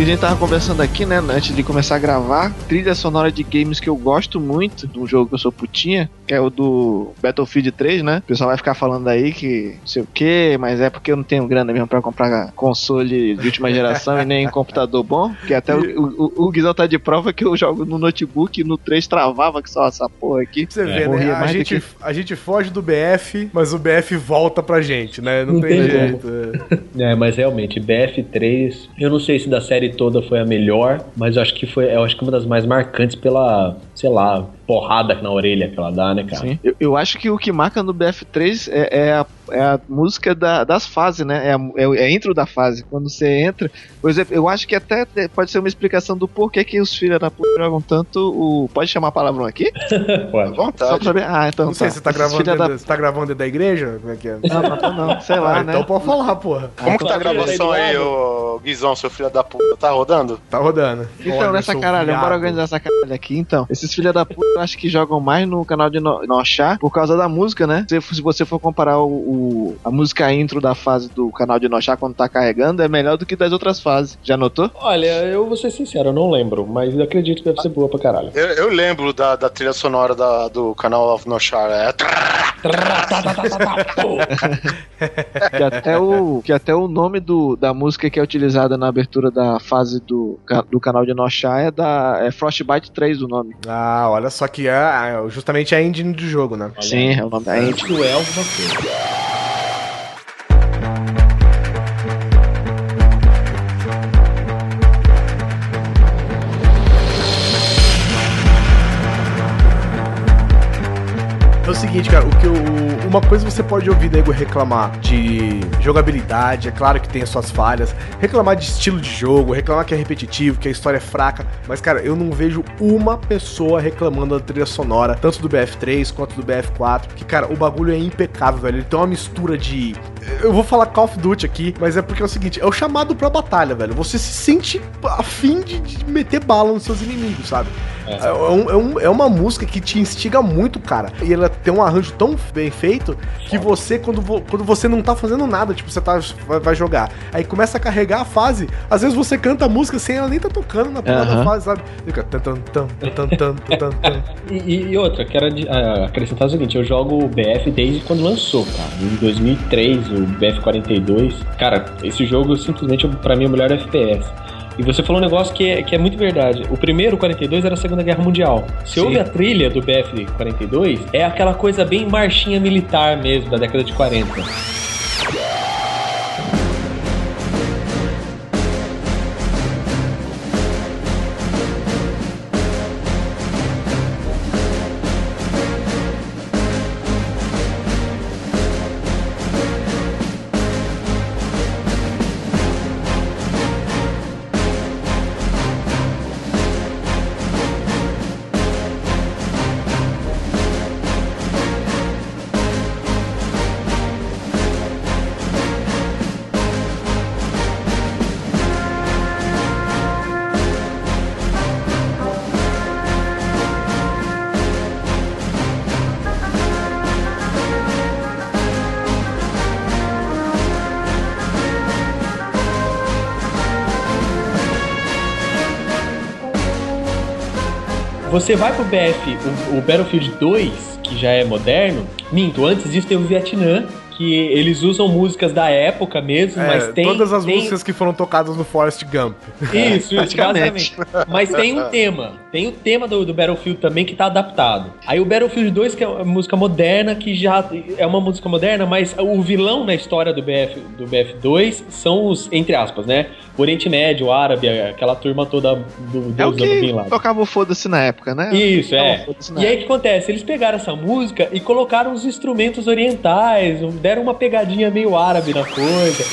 Porque a gente tava conversando aqui, né, antes de começar a gravar, trilha sonora de games que eu gosto muito, de um jogo que eu sou putinha, que é o do Battlefield 3, né? O pessoal vai ficar falando aí que não sei o que, mas é porque eu não tenho grana mesmo pra comprar console de última geração e nem computador bom, que até o, o, o Guizão tá de prova que eu jogo no notebook e no 3 travava que só essa porra aqui. Pra você vê, né? A gente, que- a gente foge do BF, mas o BF volta pra gente, né? Não, Não tem, tem jeito. é. É, mas realmente, BF3, eu não sei se da série toda foi a melhor, mas eu acho que foi, eu acho que uma das mais marcantes pela, sei lá, porrada na orelha que ela dá, né, cara? Sim. Eu, eu acho que o que marca no BF3 é, é a, é a música da- das fases, né? É a, é, o- é a intro da fase. Quando você entra. Por exemplo, eu acho que até pode ser uma explicação do porquê que os filhos da puta jogam tanto o. Pode chamar palavrão aqui? Pode. Só pra saber. Ah, então Não sei, tá. você tá gravando, dentro, da... você tá gravando dentro da igreja? Como é que é? Não, não, tô não. Sei lá, Ah, né? Então pode falar, porra. Como que tá a Claro, gravação aí ô Guizão, seu filho da puta? Tá rodando? Tá rodando. Então, Olha, nessa caralho, viado. bora organizar essa caralho aqui. Então, esses filha da puta acho que jogam mais no canal de no Nochá por causa da música, né? Se, se você for comparar o, o- a música intro da fase do canal de Nochá quando tá carregando, é melhor do que das outras fases. Já notou? Olha, eu vou ser sincero, eu não lembro, mas eu acredito que deve ser boa pra caralho. Eu, eu lembro da, da trilha sonora da- do canal of Noshar. É... Que até o, que até o nome do, da música que é utilizada na abertura da fase do, do canal de Nochá é da é Frostbite 3 o nome. Ah, olha só que é é justamente a engine do jogo, né? Sim, é o nome da ente. Isso é É o seguinte, cara, o que eu, uma coisa você pode ouvir nego reclamar de jogabilidade, é claro que tem as suas falhas, reclamar de estilo de jogo, reclamar que é repetitivo, que a história é fraca, mas cara, eu não vejo uma pessoa reclamando da trilha sonora, tanto do BF3 quanto do BF4, que cara, o bagulho é impecável, velho. Ele tem uma mistura de eu vou falar Call of Duty aqui, mas é porque é o seguinte, é o chamado pra batalha, velho. Você se sente afim de, de meter bala nos seus inimigos, sabe? É, é um- é um- é uma música que te instiga muito, cara. E ela tem um arranjo tão bem feito que você, quando, vo, quando você não tá fazendo nada, tipo, você tá, vai, vai, jogar, aí começa a carregar a fase, às vezes você canta a música sem ela nem tá tocando na primeira uhum. da fase, sabe? Fica. e, e outra, quero ah, acrescentar o seguinte: eu jogo o BF desde quando lançou, cara. Em 2003, o BF 42. Cara, esse jogo simplesmente, pra mim, é o melhor FPS. E você falou um negócio que é, que é muito verdade. O primeiro, o 42, era a Segunda Guerra Mundial. Se Sim. ouve a trilha do BF42, é aquela coisa bem marchinha militar mesmo, da década de 40. Você vai pro BF, o, o Battlefield 2, que já é moderno, minto, antes disso tem o Vietnã, que eles usam músicas da época mesmo, É, mas tem. todas as tem- músicas que foram tocadas no Forrest Gump. Isso, isso, basicamente. Mas tem um tema. Tem o tema do, do Battlefield também que tá adaptado. Aí o Battlefield 2, que é uma música moderna, que já é uma música moderna, mas o vilão na história do, BF, do BF2 são os, entre aspas, né? O Oriente Médio, o árabe, aquela turma toda do É o Deus do Bin Laden. tocava o foda-se na época, né? Isso, é. E aí o que acontece? Eles pegaram essa música e colocaram os instrumentos orientais, deram uma pegadinha meio árabe na coisa.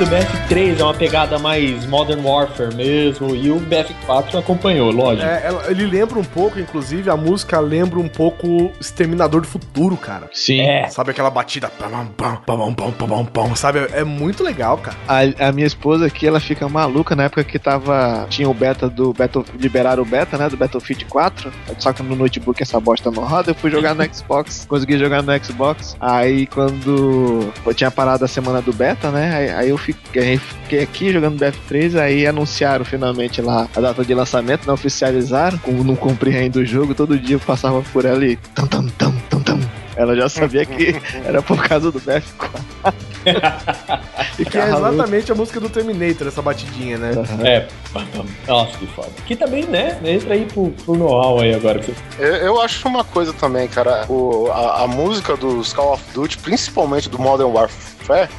E assim foi ainda. O BF3 é uma pegada mais Modern Warfare mesmo. E o BF4 acompanhou, lógico. É, ela- ele lembra um pouco, inclusive, a música lembra um pouco Exterminador do Futuro, cara. Sim. É. Sabe aquela batida? Sabe? É muito legal, cara. A, a minha esposa aqui, ela fica maluca na época que tava. Tinha o beta do. Battle, liberaram o beta, né? Do Battlefield 4. Só que no notebook essa bosta não roda. Eu fui jogar no Xbox. Consegui jogar no Xbox. Aí quando. Eu tinha parado a semana do beta, né? Aí, aí eu fiquei, aí fiquei aqui jogando BF3. Aí anunciaram finalmente lá a data de lançamento, não oficializaram. Como não cumpri ainda o jogo, todo dia eu passava por ela e. Tam, tam, tam, tam, tam. Ela já sabia que era por causa do BF4. E que é exatamente a música do Terminator, essa batidinha, né? É, nossa, que foda. Que também, né? Entra aí pro, pro know-how aí agora. Eu, eu acho uma coisa também, cara. O, a, a música dos Call of Duty, principalmente do Modern Warfare,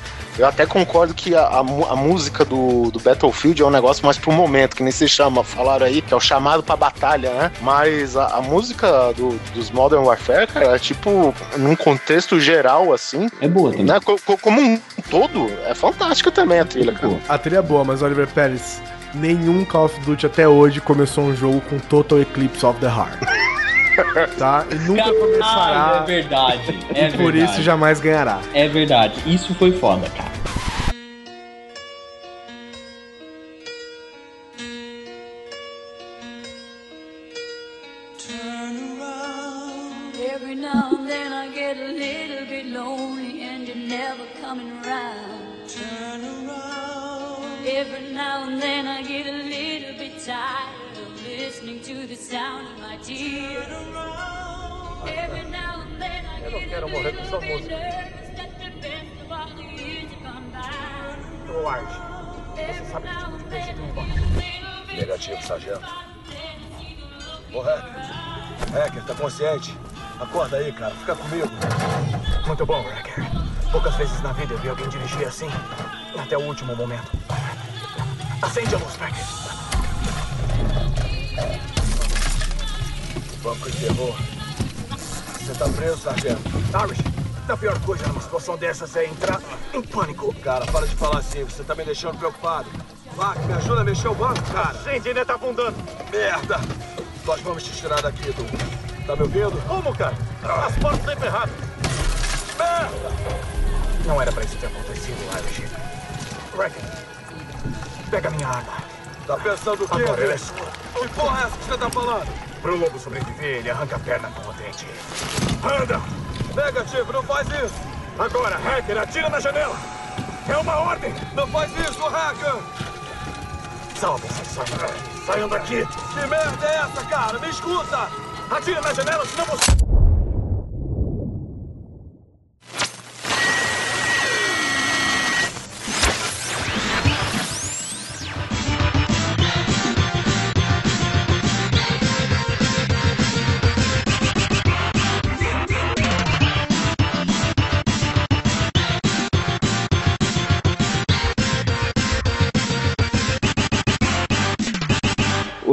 eu até concordo que a, a, a música do, do Battlefield é um negócio mais pro momento, que nem se chama, falaram aí, que é o chamado pra batalha, né? Mas a, a música do- dos Modern Warfare, cara, é tipo, num contexto geral, assim, É boa também. né? co- co- como um todo, é fantástica também a trilha, cara. A trilha é boa, mas Oliver Pérez, nenhum Call of Duty até hoje começou um jogo com Total Eclipse of the Heart. tá? E nunca Caralho, começará. é verdade. É e por verdade. isso jamais ganhará. É verdade. Isso foi foda, cara. Every now and then I get a little bit lonely and you're never coming around. Turn around. Every now and then I get a little bit tired of listening to the sound of my tears. Every now and then I get a little bit nervous that the best of all the years have gone by. Every now and then I get a little bit Negativo, sargento. Ô, Hacker. Hacker, tá consciente? Acorda aí, cara. Fica comigo. Muito bom, Hacker. Poucas vezes na vida eu vi alguém dirigir assim. Até o último momento. Acende a luz, Hacker. Banco de terror. Você tá preso, sargento. Irish, a pior coisa numa situação dessas é entrar em pânico. Cara, para de falar assim. Você tá me deixando preocupado. Vac, me ajuda a mexer o banco, cara. Sim, ainda tá afundando. Merda. Nós vamos te tirar daqui, Du. Tá me ouvindo? Como, cara? As portas sempre erradas. Merda. Não era pra isso ter acontecido, Irish. Reckon. Pega minha arma. Tá pensando o quê? Agora ela é sua. Que porra é essa que você tá falando? Pro lobo sobreviver, ele arranca a perna com o dente. Anda! Negativo, não faz isso! Agora, hacker, atira na janela! É uma ordem! Não faz isso, hacker! Salve-se, saiam Saiam daqui! Que merda é essa, cara? Me escuta! Atira na janela, senão você...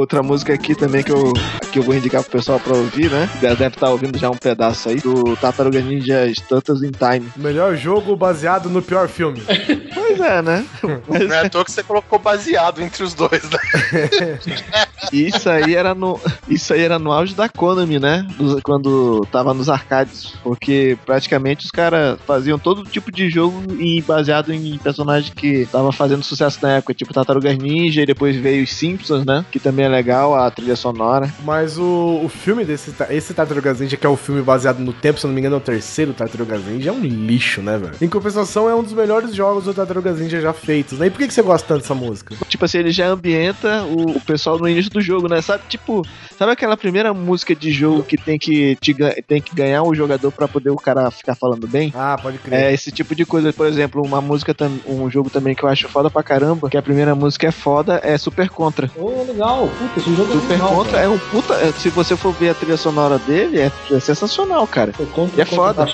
Outra música aqui também que eu, que eu vou indicar pro pessoal pra ouvir, né? Deve estar ouvindo já um pedaço aí do Tartaruga Ninja Stutters in Time. Melhor jogo baseado no pior filme. Pois é, né? Mas Não é à toa que você colocou baseado entre os dois, né? isso aí era no isso aí era no auge da Konami, né? Dos- quando tava nos arcades, porque praticamente os caras faziam todo tipo de jogo e baseado em personagem que tava fazendo sucesso na época, tipo Tartarugas Ninja e depois veio os Simpsons, né? Que também é legal a trilha sonora. Mas o, o filme desse esse Tartarugas Ninja, que é o filme baseado no tempo, se eu não me engano, é o terceiro Tartarugas Ninja, é um lixo, né, velho? Em compensação, é um dos melhores jogos do Tartarugas Ninja já feitos, né? E por que, que você gosta tanto dessa música? Tipo assim, ele já ambienta o, o pessoal no início do jogo, né? Sabe, tipo, sabe aquela primeira música de jogo que tem que, te, tem que ganhar o jogador pra poder o cara ficar falando bem? Ah, pode crer. É esse tipo de coisa, por exemplo, uma música, um jogo também que eu acho foda pra caramba, que a primeira música é foda, é Super Contra. Ô, legal. Puta, esse jogo Super é Contra é um puta. é, Se você for ver a trilha sonora dele, é, é sensacional, cara. Super Contra E é foda.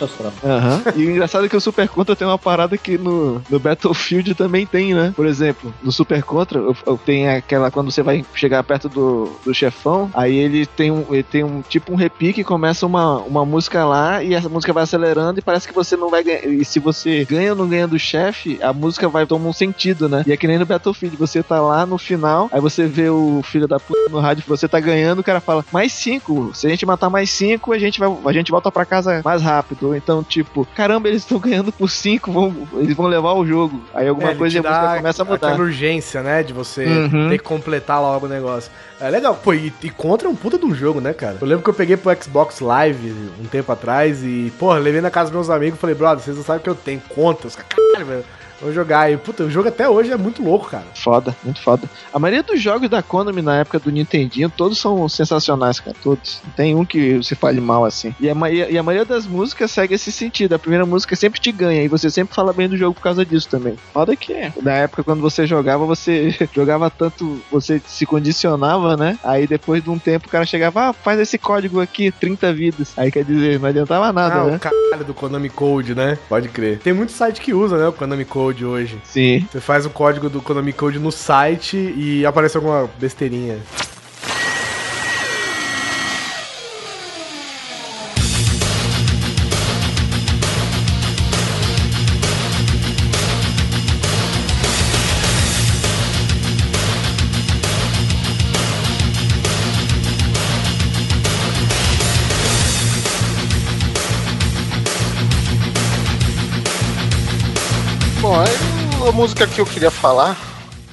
Aham. E o engraçado é que o Super Contra tem uma parada que no, no Battlefield também tem, né? Por exemplo, no Super Contra, tem aquela quando você vai chegar perto do, do chefão, aí ele tem um, ele tem um tipo um repique, começa uma, uma música lá e essa música vai acelerando e parece que você não vai ganhar. E se você ganha ou não ganha do chefe, a música vai tomar um sentido, né? E é que nem no Battlefield, você tá lá no final, aí você vê o filho da no rádio que você tá ganhando, o cara fala, mais cinco. Se a gente matar mais cinco, a gente vai, a gente volta pra casa mais rápido. Então, tipo, caramba, eles estão ganhando por cinco, vão, eles vão levar o jogo. Aí alguma É, coisa dá começa a mudar. Aquela urgência, né? De você Uhum. ter que completar logo o negócio. É legal. Pô, e, e Contra é um puta de um jogo, né, cara? Eu lembro que eu peguei pro Xbox Live um tempo atrás e, porra, levei na casa dos meus amigos e falei, brother, vocês não sabem o que eu tenho. Contra. Os caras, caralho, velho. Vamos jogar. E, puta, o jogo até hoje é muito louco, cara. Foda, muito foda. A maioria dos jogos da Konami na época do Nintendinho, todos são sensacionais, cara. Todos. Não tem um que se fale mal assim. E a, ma- e a maioria das músicas segue esse sentido. A primeira música sempre te ganha e você sempre fala bem do jogo por causa disso também. Foda que é. Na época, quando você jogava, você jogava tanto, você se condicionava, né? Aí depois de um tempo o cara chegava, ah, faz esse código aqui, 30 vidas. Aí quer dizer, não adiantava nada, ah, né? o caralho do Konami Code, né? Pode crer. Tem muito site que usa, né, o Konami Code hoje. Sim. Você faz o código do Konami Code no site e aparece alguma besteirinha. Música que eu queria falar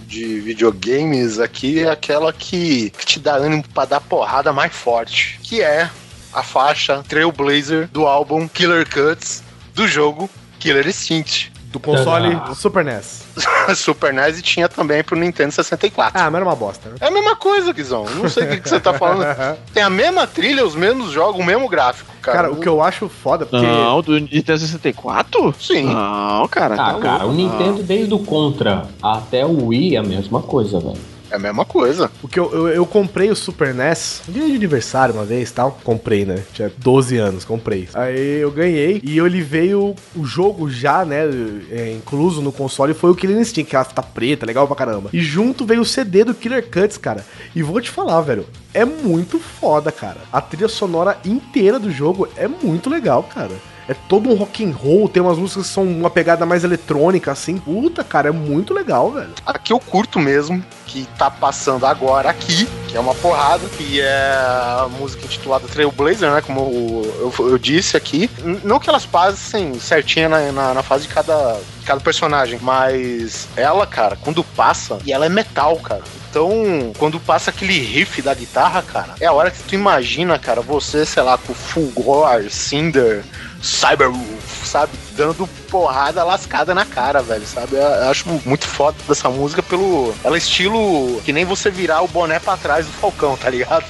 de videogames aqui é aquela que, te dá ânimo pra dar porrada mais forte, que é a faixa Trailblazer do álbum Killer Cuts do jogo Killer Instinct. Do console Ah. Super NES. Super NES e tinha também pro Nintendo 64. Ah, mas era uma bosta, né? É a mesma coisa, Guizão. Não sei o que, que você tá falando. Tem a mesma trilha, os mesmos jogos, o mesmo gráfico, cara. Cara, o que eu acho foda, porque. Não, do Nintendo 64? Sim. Não, cara. Ah, tá cara, o louco. Nintendo desde o Contra até o Wii é a mesma coisa, velho. É a mesma coisa. Porque eu, eu, eu comprei o Super NES dia de aniversário uma vez tal. Comprei, né? Tinha 12 anos, comprei. Aí eu ganhei e ele veio o jogo já, né? é, incluso no console, foi o Killer Instinct, que ela tá preta, legal pra caramba. E junto veio o CD do Killer Cuts, cara. E vou te falar, velho. É muito foda, cara. A trilha sonora inteira do jogo é muito legal, cara. É todo um rock and roll, tem umas músicas que são uma pegada mais eletrônica, assim. Puta, cara, é muito legal, velho. Aqui eu curto mesmo, que tá passando agora aqui, que é uma porrada, que é a música intitulada Trailblazer, né? Como eu, eu- eu disse aqui. Não que elas passem certinha na, na, na fase de cada, cada personagem, mas ela, cara, quando passa, e ela é metal, cara. Então, quando passa aquele riff da guitarra, cara, é a hora que tu imagina, cara, você, sei lá, com Fulgor, Cinder, Cyberwolf, sabe? Dando porrada lascada na cara, velho, sabe? Eu, eu acho muito foda dessa música pelo. Ela é estilo que nem você virar o boné pra trás do Falcão, tá ligado?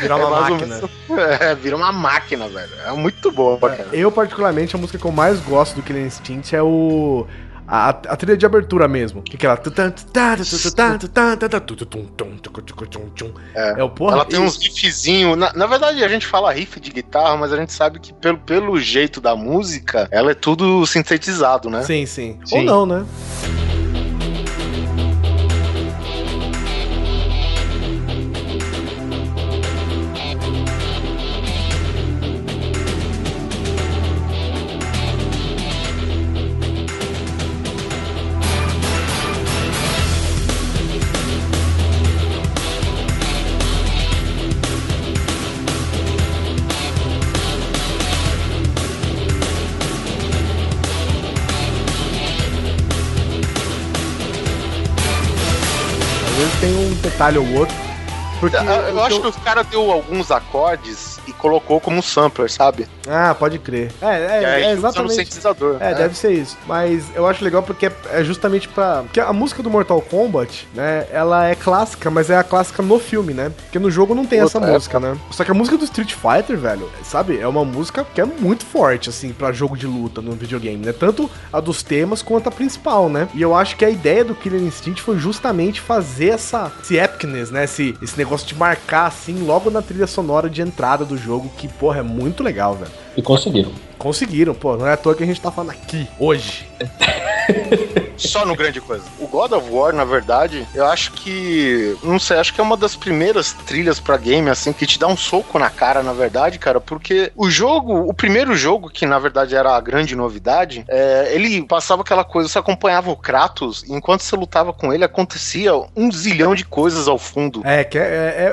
Virar uma É mais ou máquina. menos- É, vira uma máquina, velho. É muito boa, cara. Eu, particularmente, a música que eu mais gosto do Killer Instinct é o. A, a trilha de abertura mesmo. Que é aquela. É. É o porra. Ela tem uns riffzinhos. Na, na verdade, a gente fala riff de guitarra, mas a gente sabe que pelo, pelo jeito da música, ela é tudo sintetizado, né? Sim, sim. Sim. Ou não, né? Detalhe ou outro. Porque Eu o acho que que os caras deu alguns acordes e colocou como um sampler, sabe? Ah, pode crer. É, é, é usando exatamente. sintetizador. É, deve ser isso. Mas eu acho legal porque é, é justamente pra. Porque a música do Mortal Kombat, né? Ela é clássica, mas é a clássica no filme, né? Porque no jogo não tem Puta, essa é, música, né? Só que a música do Street Fighter, velho, sabe? É uma música que é muito forte, assim, pra jogo de luta no videogame, né? Tanto a dos temas quanto a principal, né? E eu acho que a ideia do Killer Instinct foi justamente fazer essa, esse epicness, né? Esse, esse negócio de marcar, assim, logo na trilha sonora de entrada do jogo, que, porra, é muito legal, velho. E conseguiram. Conseguiram, pô. Não é à toa que a gente tá falando aqui, hoje. Só no grande coisa. O God of War, na verdade, eu acho que. Não sei, acho que é uma das primeiras trilhas pra game, assim, que te dá um soco na cara, na verdade, cara, porque o jogo, o primeiro jogo, que na verdade era a grande novidade, é, ele passava aquela coisa, você acompanhava o Kratos, e enquanto você lutava com ele, acontecia um zilhão de coisas ao fundo. É, que é,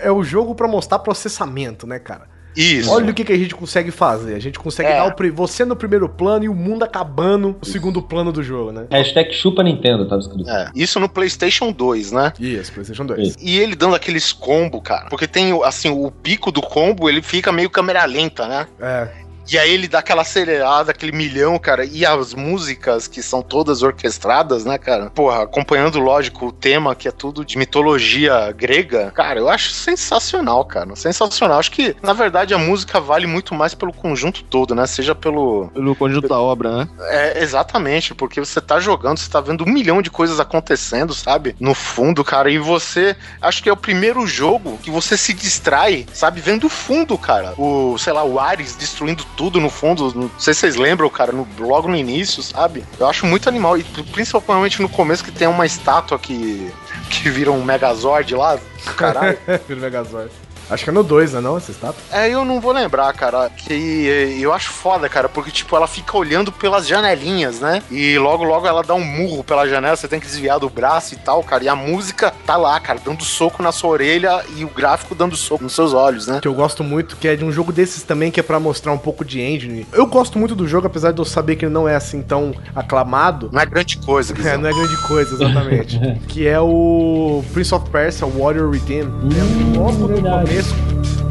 é, é o jogo pra mostrar processamento, né, cara? Isso. Olha o que, que a gente consegue fazer. A gente consegue É. dar o, você no primeiro plano e o mundo acabando no segundo plano do jogo, né? Hashtag chupa Nintendo, tava escrito. É, isso no PlayStation 2, né? Isso, PlayStation 2. E ele dando aqueles combo, cara. Porque tem, assim, o pico do combo, ele fica meio câmera lenta, né? É. E aí ele dá aquela acelerada, aquele milhão, cara. E as músicas que são todas orquestradas, né, cara? Porra, acompanhando, lógico, o tema que é tudo de mitologia grega. Cara, eu acho sensacional, cara. Sensacional. Acho que, na verdade, a música vale muito mais pelo conjunto todo, né? Seja pelo. Pelo conjunto da obra, né? É, exatamente, porque você tá jogando, você tá vendo um milhão de coisas acontecendo, sabe? No fundo, cara, e você. Acho que é o primeiro jogo que você se distrai, sabe? Vendo o fundo, cara. O, sei lá, o Ares destruindo tudo no fundo. Não sei se vocês lembram, cara, no- logo no início, sabe? Eu acho muito animal, e principalmente no começo que tem uma estátua que. que vira um Megazord lá. Caralho. Vira Megazord. Acho que é no 2, né? Não, essa estátua? É, eu não vou lembrar, cara. Que eh, eu acho foda, cara, porque, tipo, ela fica olhando pelas janelinhas, né? E logo, logo ela dá um murro pela janela, você tem que desviar do braço e tal, cara. E a música tá lá, cara, dando soco na sua orelha e o gráfico dando soco nos seus olhos, né? Que eu gosto muito, que é de um jogo desses também, que é pra mostrar um pouco de engine. Eu gosto muito do jogo, apesar de eu saber que ele não é assim tão aclamado. Não é grande coisa, É, Guizão. não é grande coisa, exatamente. que é o Prince of Persia, Warrior Within. é logo no começo. Cara,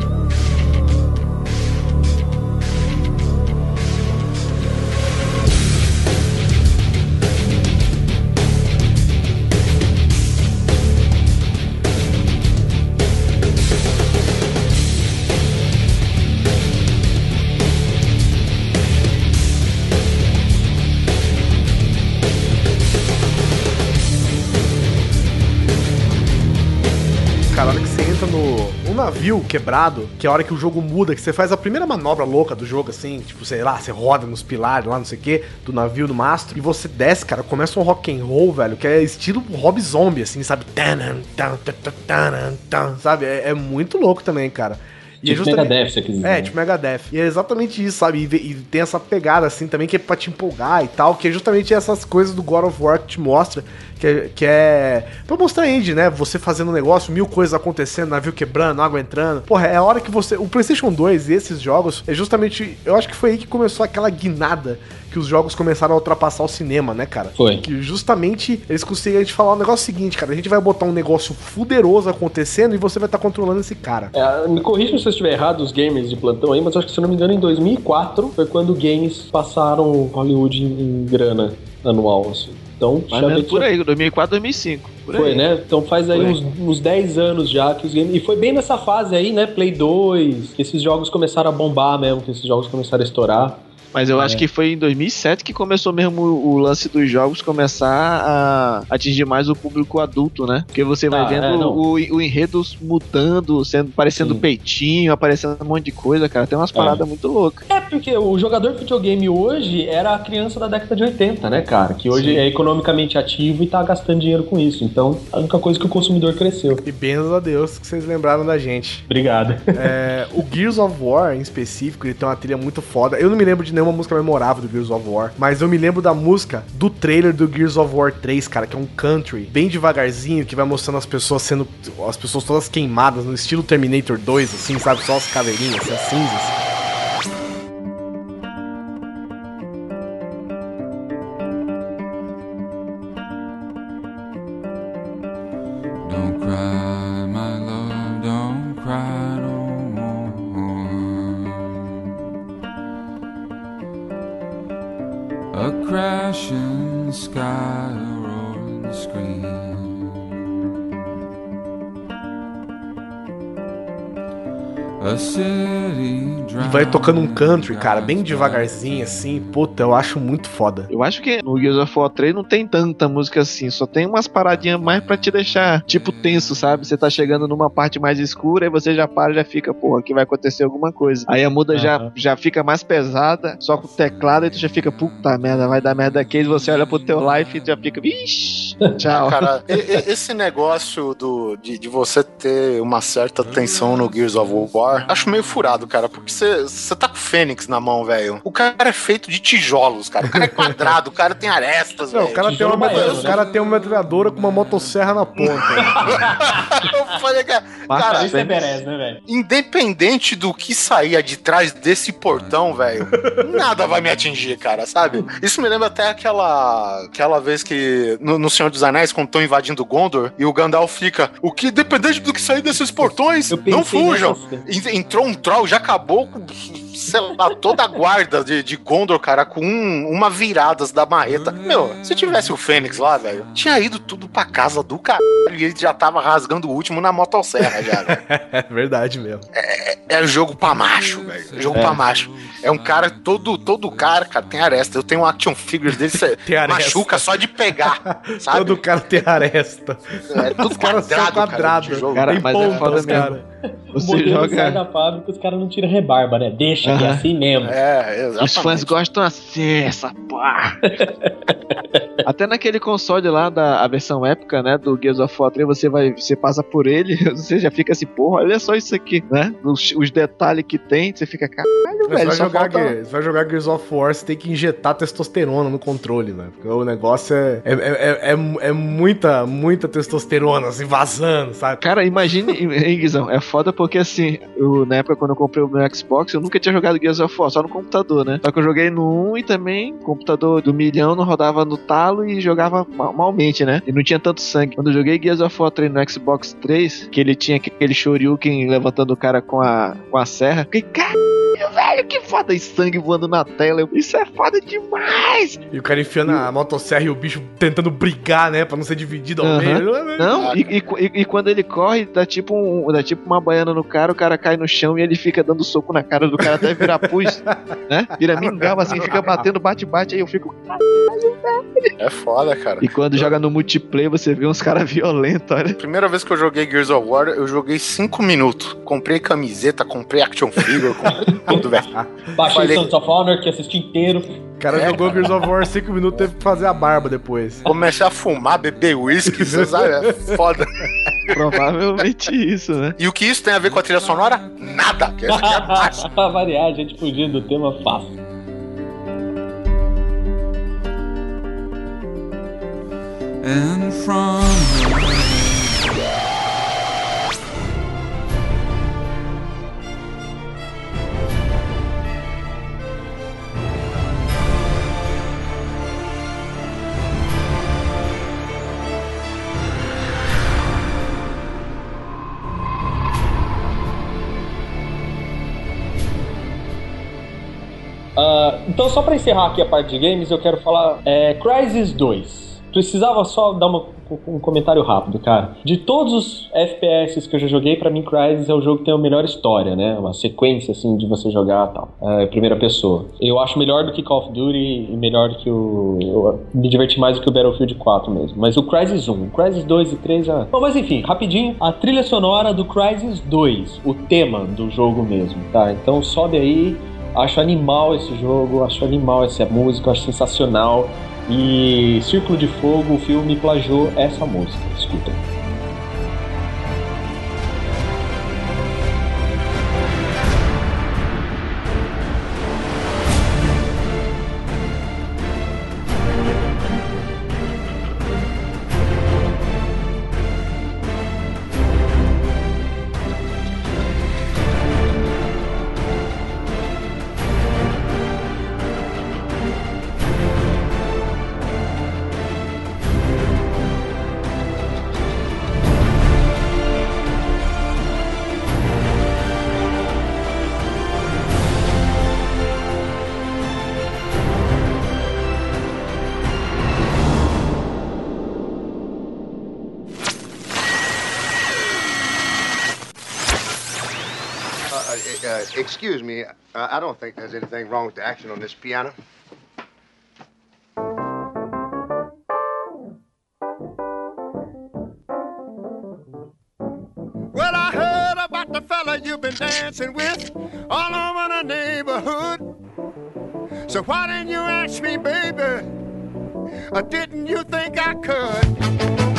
quebrado, que é a hora que o jogo muda, que você faz a primeira manobra louca do jogo, assim, tipo, sei lá, você roda nos pilares lá, não sei o que, do navio, do mastro, e você desce, cara, começa um rock and roll, velho, que é estilo Rob Zombie, assim, sabe? Sabe? É, é muito louco também, cara. E é Tipo justamente- Megadeth, você quis dizer. É, tipo Megadeth. E é exatamente isso, sabe? E, e tem essa pegada, assim, também, que é pra te empolgar e tal, que é justamente essas coisas do God of War que te mostra, que é, que é pra mostrar indie, né? Você fazendo um negócio, mil coisas acontecendo, navio quebrando, água entrando. Porra, é a hora que você... O PlayStation 2 e esses jogos, é justamente... Eu acho que foi aí que começou aquela guinada que os jogos começaram a ultrapassar o cinema, né, cara? Foi. Que justamente eles conseguiram te falar o negócio seguinte, cara. A gente vai botar um negócio fuderoso acontecendo e você vai estar controlando esse cara. É, me corrija se eu estiver errado, os gamers de plantão aí, mas acho que se eu não me engano, em 2004 foi quando games passaram Hollywood em, grana anual, assim. Então, Mas já mesmo por aí, 2004, 2005. Por Foi, aí. né? Então faz aí aí. uns, uns 10 anos já que os games. E foi bem nessa fase aí, né? Play 2, que esses jogos começaram a bombar mesmo, que esses jogos começaram a estourar. Mas eu É. acho que foi em 2007 que começou mesmo o, lance dos jogos começar a atingir mais o público adulto, né? Porque você vai Ah, vendo é, o, o enredo mudando, sendo, parecendo Sim. peitinho, aparecendo um monte de coisa, cara. Tem umas paradas muito loucas. É, porque o jogador de videogame hoje era a criança da década de 80, né, cara? Que hoje Sim. é economicamente ativo e tá gastando dinheiro com isso. Então, a única coisa que o consumidor cresceu. E benzo a Deus que vocês lembraram da gente. Obrigado. É, o Gears of War, em específico, ele tem uma trilha muito foda. Eu não me lembro de nenhuma música memorável do Gears of War, mas eu me lembro da música do trailer do Gears of War 3, cara, que é um country, bem devagarzinho, que vai mostrando as pessoas sendo. as pessoas todas queimadas, no estilo Terminator 2, assim, sabe? Só as caveirinhas, assim, as cinzas. E vai tocando um country, cara, bem devagarzinho assim. Puta, eu acho muito foda. Eu acho que no Gears of War 3 não tem tanta música assim, só tem umas paradinhas mais pra te deixar, tipo, tenso, sabe? Você tá chegando numa parte mais escura e você já para e já fica, pô, aqui vai acontecer alguma coisa. Aí a muda já, já fica mais pesada, só com o teclado, e tu já fica, puta merda, vai dar merda aqui. E você olha pro teu life e já fica, vixi, tchau. Cara, esse negócio do, de, de você ter uma certa tensão no Gears of War, acho meio furado, cara, porque você tá com o Fênix na mão, velho. O cara é feito de tijolos, cara. O cara é quadrado, o cara tem arestas, velho. o cara, tem uma, baiano, o cara tem uma metralhadora com uma motosserra na ponta. Eu falei, cara, cara, Isso é né, velho? independente do que saía de trás desse portão, velho, nada vai me atingir, cara, sabe? Isso me lembra até aquela aquela vez que no, no Senhor dos Anéis, quando estão invadindo Gondor, e o Gandalf fica, o que, independente do que sair desses portões, não fujam. En- Entrou um troll, já acabou com, sei lá, toda a guarda de, de Gondor, cara, com um- uma viradas da marreta. Meu, se tivesse o Fênix lá, velho, tinha ido tudo pra casa do caralho e ele já tava rasgando o último na motosserra já, velho. é verdade mesmo. É jogo pra macho, velho. É jogo pra macho. É um cara, todo, todo cara, cara, tem aresta. Eu tenho um action figure dele, você machuca só de pegar, sabe? Todo cara tem aresta. É tudo Os caras são quadrado, cara. Cara, tem é pontas, foda cara. O Você modelo sai joga. da fábrica, os caras não tiram rebarba, né? Deixa que é Aham. assim mesmo. É, exatamente. Os fãs gostam assim, essa pá. Até naquele console lá da a versão épica, né, do Gears of War 3, você vai, você passa por ele, você já fica assim, porra, olha só isso aqui, né? Os, os detalhes que tem, você fica, caralho, Você velho, vai, só jogar, falta... Gears- você vai jogar Gears of War, você tem que injetar testosterona no controle, né? Porque o negócio é, é, é, é, é muita, muita testosterona, assim, vazando, sabe? Cara, imagine, hein, Guizão, é foda porque assim, eu, na época quando eu comprei o meu Xbox, eu nunca tinha jogado Gears of War, só no computador, né? Só que eu joguei no 1 e também, computador do milhão, não rodava no talo e jogava mal- malmente, né? E não tinha tanto sangue. Quando eu joguei Gears of War 3 no Xbox 3, que ele tinha aquele Shoryuken levantando o cara com a, com a serra, fiquei, caralho, velho, que foda! E sangue voando na tela, isso é foda demais! E o cara enfiando a motosserra e o bicho tentando brigar, né? Pra não ser dividido ao meio. Não, e, e- e- e quando ele corre, dá tipo, um, dá tipo uma baiana no cara, o cara cai no chão e ele fica dando soco na cara do cara até virar pus, né? Vira mingau assim, fica batendo, bate, bate, aí eu fico. É foda, cara. E quando joga no multiplayer, você vê uns caras violentos, olha. Primeira vez que eu joguei Gears of War, eu joguei 5 minutos. Comprei camiseta, comprei action figure, comprei tudo, velho. Baixei Falei- Sons of Honor, que assisti inteiro. O cara jogou Gears of War 5 minutos teve que fazer a barba depois. Comecei a fumar, beber uísque, sabe? É foda. Provavelmente isso, né? E o que isso tem a ver com a trilha sonora? Nada. Que essa aqui é pra variar, a gente fugindo do tema fácil. and from Ah, então, só pra encerrar aqui a parte de games, eu quero falar é, Crysis 2. Precisava só dar uma- um comentário rápido, cara. De todos os FPS que eu já joguei, pra mim Crysis é o jogo que tem a melhor história, né? Uma sequência, assim, de você jogar tal. É, primeira pessoa. Eu acho melhor do que Call of Duty e melhor do que o... Eu me diverti mais do que o Battlefield 4 mesmo. Mas o Crysis 1, o Crysis 2 e 3 já... Bom, mas enfim, rapidinho. A trilha sonora do Crysis 2, o tema do jogo mesmo, tá? Então sobe aí... Acho animal esse jogo, acho animal essa música, acho sensacional. E Círculo de Fogo, o filme plagiou essa música. Escuta. I don't think there's anything wrong with the action on this piano. Well, I heard about the fella you've been dancing with all over the neighborhood. So why didn't you ask me, baby? Or didn't you think I could?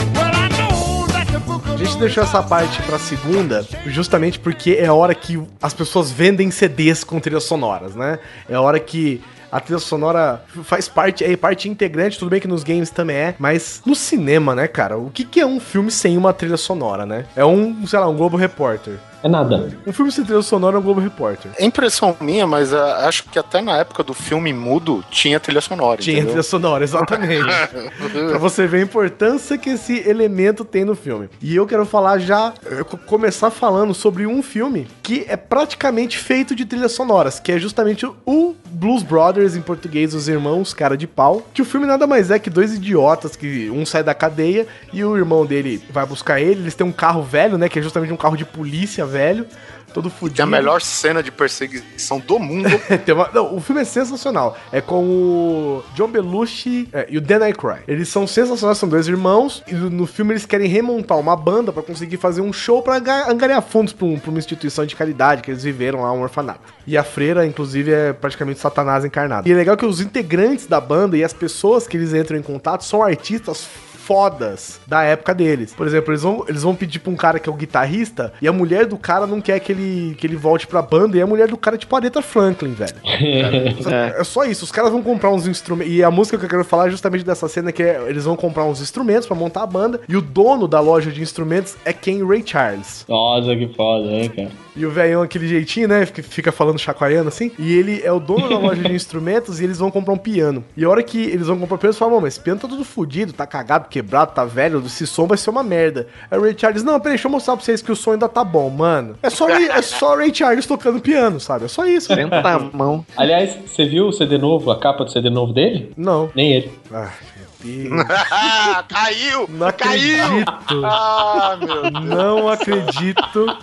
Gente deixou essa parte pra segunda justamente porque é a hora que as pessoas vendem CDs com trilhas sonoras, né? É a hora que a trilha sonora faz parte, é parte integrante, tudo bem que nos games também é, mas no cinema, né, cara? O que, que é um filme sem uma trilha sonora, né? É um, sei lá, um Globo Repórter. É nada. Um filme sem trilha sonora é um Globo Repórter. É impressão minha, mas ah, acho que até na época do filme mudo tinha trilha sonora. Tinha entendeu? trilha sonora, exatamente. pra você ver a importância que esse elemento tem no filme. E eu quero falar já, co- começar falando sobre um filme que é praticamente feito de trilhas sonoras, que é justamente o Blues Brothers, em português, os irmãos cara de pau. Que o filme nada mais é que dois idiotas, que um sai da cadeia e o irmão dele vai buscar ele. Eles têm um carro velho, né? Que é justamente um carro de polícia velho. Todo fudido. É a melhor cena de perseguição do mundo. Tem uma- não, o filme é sensacional. É com o John Belushi é, e o Dan Aykroyd. Eles são sensacionais, são dois irmãos. E no, filme eles querem remontar uma banda pra conseguir fazer um show pra ga- angariar fundos pra, um- pra uma instituição de caridade que eles viveram lá, um orfanato. E a freira, inclusive, é praticamente Satanás encarnado. E é legal que os integrantes da banda e as pessoas que eles entram em contato são artistas fodas da época deles. Por exemplo, eles vão, eles vão pedir pra um cara que é o guitarrista e a mulher do cara não quer que ele, que ele volte pra banda e a mulher do cara é tipo a Aretha Franklin, velho. É. é só isso, os caras vão comprar uns instrumentos. E a música que eu quero falar é justamente dessa cena que é, eles vão comprar uns instrumentos pra montar a banda e o dono da loja de instrumentos é Ken Ray Charles. Nossa, que foda, hein, cara. E o velhão, aquele jeitinho, né? Fica, falando chacoalhando assim. E ele é o dono da loja de instrumentos e eles vão comprar um piano. E a hora que eles vão comprar o piano, eles falam, "Mano, mas esse piano tá tudo fodido, tá cagado, quebrado, tá velho, esse som vai ser uma merda. Aí o Ray Charles, não, peraí, deixa eu mostrar pra vocês que o som ainda tá bom, mano. É só, é só o Ray Charles tocando piano, sabe? É só isso. Senta na mão. Aliás, você viu o CD novo, a capa do CD novo dele? Não. Nem ele. Ai, meu Deus. caiu! Não caiu! acredito. Ah, meu Deus. Não acredito.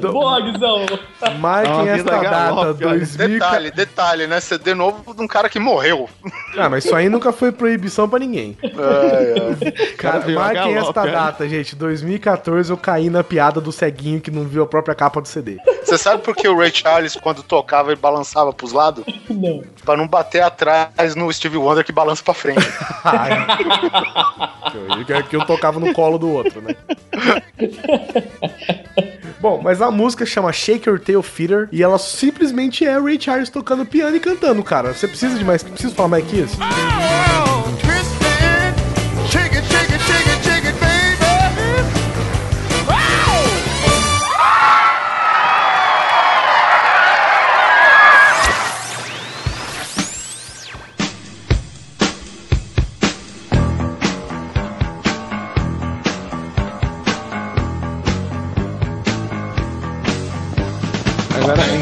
Boa, Guizão! Marquem esta data, 2000. Detalhe, detalhe, né? CD novo de um cara que morreu. Ah, mas isso aí nunca foi proibição pra ninguém. Cara, veio a marquem galope, esta data, gente. 2014 eu caí na piada do ceguinho que não viu a própria capa do CD. Você sabe por que o Ray Charles, quando tocava, ele balançava pros lados? Não. Pra não bater atrás no Steve Wonder que balança pra frente. que, que eu tocava no colo do outro, né? Bom, mas a música chama Shake Your Tail Feeder e ela simplesmente é Ray Charles tocando piano e cantando, cara. Você precisa de mais. Preciso falar mais que isso? Shake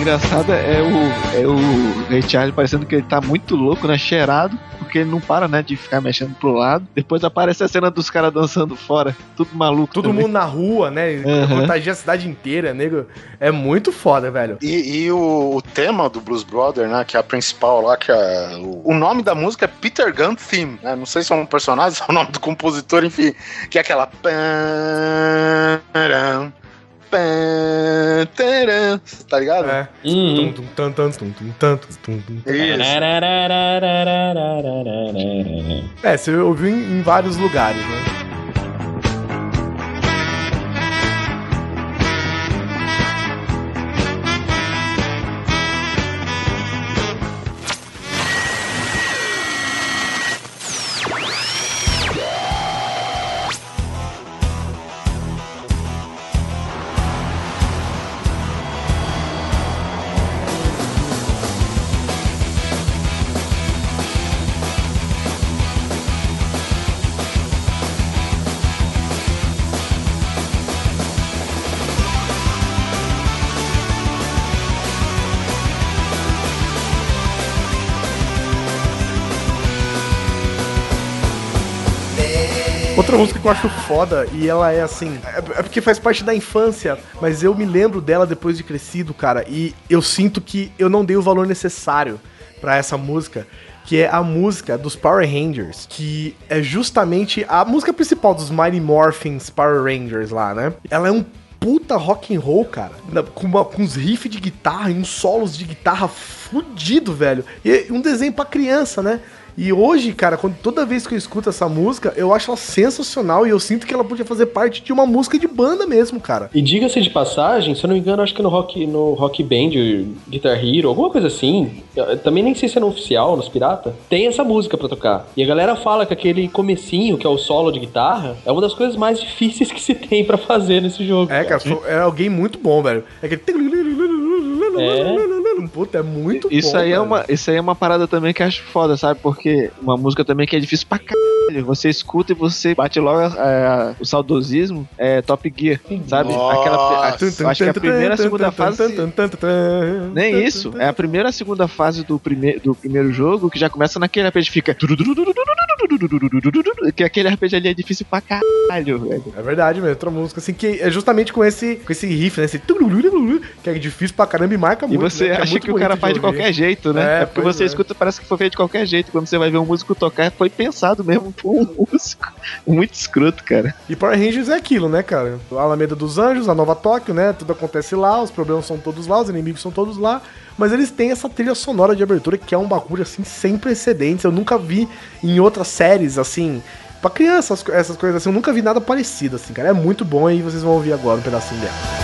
O engraçado é o, é o Ray Charles parecendo que ele tá muito louco, né? Cheirado, porque ele não para, né? De ficar mexendo pro lado. Depois aparece a cena dos caras dançando fora, tudo maluco. Todo também. mundo na rua, né? Aham. Contagia a cidade inteira, nego. É muito foda, velho. E, e o, o tema do Blues Brother, né? Que é a principal lá, que é. O, o nome da música é Peter Gunn Theme, né? Não sei se é um personagem, se é o nome do compositor, enfim. Que é aquela. Tá ligado? É. Uhum. Tum, tum, tum, tum, tum, tum, tum, tum, tum. É, você ouviu em vários lugares, né? Música que eu acho foda, e ela é assim. É, é porque faz parte da infância, mas eu me lembro dela depois de crescido, cara, e eu sinto que eu não dei o valor necessário pra essa música. Que é a música dos Power Rangers, que é justamente a música principal dos Mighty Morphins Power Rangers lá, né? Ela é um puta rock and roll, cara. Com, uma- com uns riffs de guitarra e uns solos de guitarra fudido, velho. E um desenho pra criança, né? E hoje, cara, quando, toda vez que eu escuto essa música, eu acho ela sensacional e eu sinto que ela podia fazer parte de uma música de banda mesmo, cara. E diga-se de passagem, se eu não me engano, acho que no Rock, no rock Band, Guitar Hero, alguma coisa assim, eu também nem sei se é no oficial, nos pirata, tem essa música pra tocar. E a galera fala que aquele comecinho, que é o solo de guitarra, é uma das coisas mais difíceis que se tem pra fazer nesse jogo. É, cara, foi- é alguém muito bom, velho. É aquele. É. Puta, é muito Isso bom. aí, é uma, isso aí é uma parada também que eu acho foda, sabe? Porque uma música também que é difícil pra caralho. Você escuta e você bate logo é, o saudosismo, é Top Gear, sabe? Aquela, a- eu acho que a primeira e a segunda fase. Nem isso, é a primeira e a segunda fase do, prime, do primeiro jogo que já começa naquele RPG fica. Que aquele RPG ali é difícil pra caralho, velho. É verdade mesmo, outra música assim que é justamente com esse, com esse riff, né? Esse que é difícil pra caramba e marca E muito. você né? é acha muito que o cara faz de ouvir. qualquer jeito, né? É, É, porque você é. escuta, parece que foi feito de qualquer jeito. Quando você vai ver um músico tocar, foi pensado mesmo por um músico. Muito escroto, cara. E Power Rangers é aquilo, né, cara? A Alameda dos Anjos, a Nova Tóquio, né? Tudo acontece lá, os problemas são todos lá, os inimigos são todos lá. Mas eles têm essa trilha sonora de abertura que é um bagulho, assim, sem precedentes. Eu nunca vi em outras séries, assim... Pra criança, essas co- essas coisas assim, eu nunca vi nada parecido, assim, cara. É muito bom e vocês vão ouvir agora um pedacinho dela.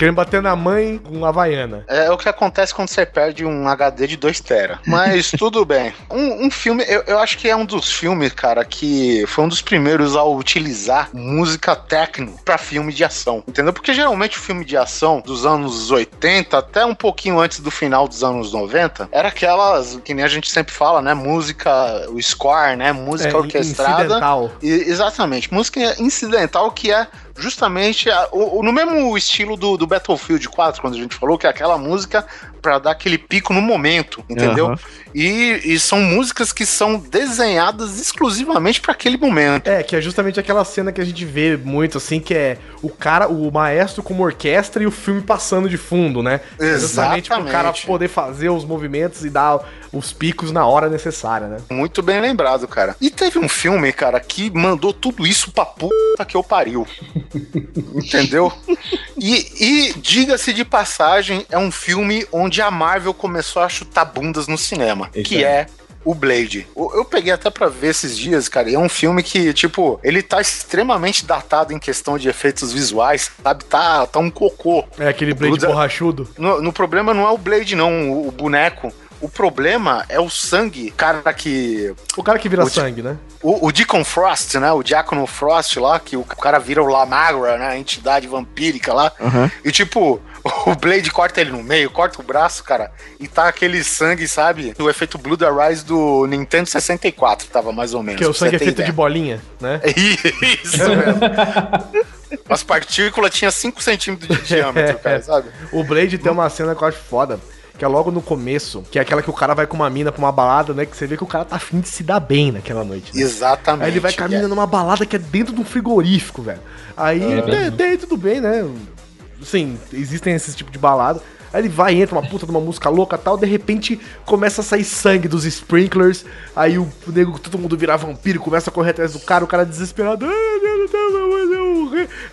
Querendo bater na mãe com Havaiana. É o que acontece quando você perde um HD de 2 tera. Mas tudo bem. Um, um filme, eu, eu acho que é um dos filmes, cara, que foi um dos primeiros a utilizar música techno pra filme de ação. Entendeu? Porque geralmente o filme de ação dos anos 80 até um pouquinho antes do final dos anos 90 era aquelas que nem a gente sempre fala, né? Música, o score, né? Música É, orquestrada. incidental. E- exatamente, música incidental que é justamente a- o, o- no mesmo estilo do, do Battlefield 4, quando a gente falou, que é aquela música pra dar aquele pico no momento, entendeu? Aham. E, e são músicas que são desenhadas exclusivamente pra aquele momento. É, que é justamente aquela cena que a gente vê muito, assim, que é o cara, o maestro como orquestra e o filme passando de fundo, né? É justamente pro Exatamente. cara poder fazer os movimentos e dar os picos na hora necessária, né? Muito bem lembrado, cara. E teve um filme, cara, que mandou tudo isso pra puta que eu pariu. Entendeu? E, e diga-se de passagem, é um filme onde a Marvel começou a chutar bundas no cinema. Isso que aí. é o Blade. Eu peguei até pra ver esses dias, cara, e é um filme que, tipo, ele tá extremamente datado em questão de efeitos visuais, sabe? Tá, tá um cocô. É aquele blade borrachudo. No, no problema não é o Blade, não, o, o boneco. O problema é o sangue, cara que O cara que vira sangue, né? o, o Deacon Frost, né? O Diácono Frost lá, que o cara vira o Lamagra, né? A entidade vampírica lá. Aham. E tipo, o Blade corta ele no meio, corta o braço, cara, e tá aquele sangue, sabe? O efeito Blue the Rise do Nintendo 64 tava mais ou menos. Que é o sangue é feito de ideia. bolinha, né? Isso mesmo. As partículas tinham 5 centímetros de diâmetro, cara, sabe? O Blade tem uma cena que eu acho foda. Que é logo no começo, que é aquela que o cara vai com uma mina pra uma balada, né? Que você vê que o cara tá afim de se dar bem naquela noite. né? Exatamente. Aí ele vai caminhando numa balada que é dentro de um frigorífico, velho. Aí, É, tem, tem, tudo bem, né? Sim, existem esses tipos de balada. Aí ele vai, entra uma puta de uma música louca e tal, de repente começa a sair sangue dos sprinklers. Aí o nego, todo mundo vira vampiro, começa a correr atrás do cara, o cara desesperado. "Ah,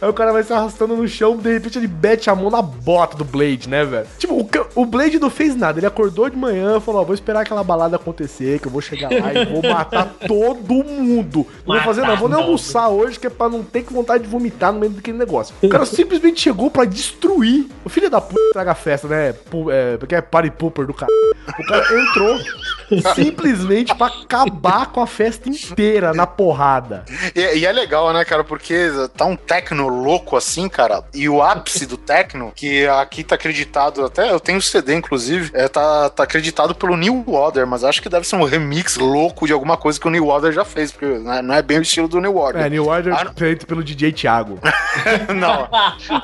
Aí o cara vai se arrastando no chão, de repente ele mete a mão na bota do Blade, né, velho? Tipo, o, o Blade não fez nada. Ele acordou de manhã, falou: ó, vou esperar aquela balada acontecer, que eu vou chegar lá e vou matar todo mundo. Não vou fazer, não. Vou nem almoçar hoje, que é pra não ter que vontade de vomitar no meio daquele negócio. O cara simplesmente chegou pra destruir. O filho da puta traga festa, né? Pu- É, porque é party pooper do cara. O cara entrou simplesmente pra acabar com a festa inteira na porrada. E, e é legal, né, cara? Porque tá um techno louco assim, cara. E o ápice do techno, que aqui tá acreditado, até eu tenho o CD, inclusive, é, tá, tá acreditado pelo New Order, mas acho que deve ser um remix louco de alguma coisa que o New Order já fez, porque né, não é bem o estilo do New Order. É, New Order Ah, feito pelo DJ Thiago. não.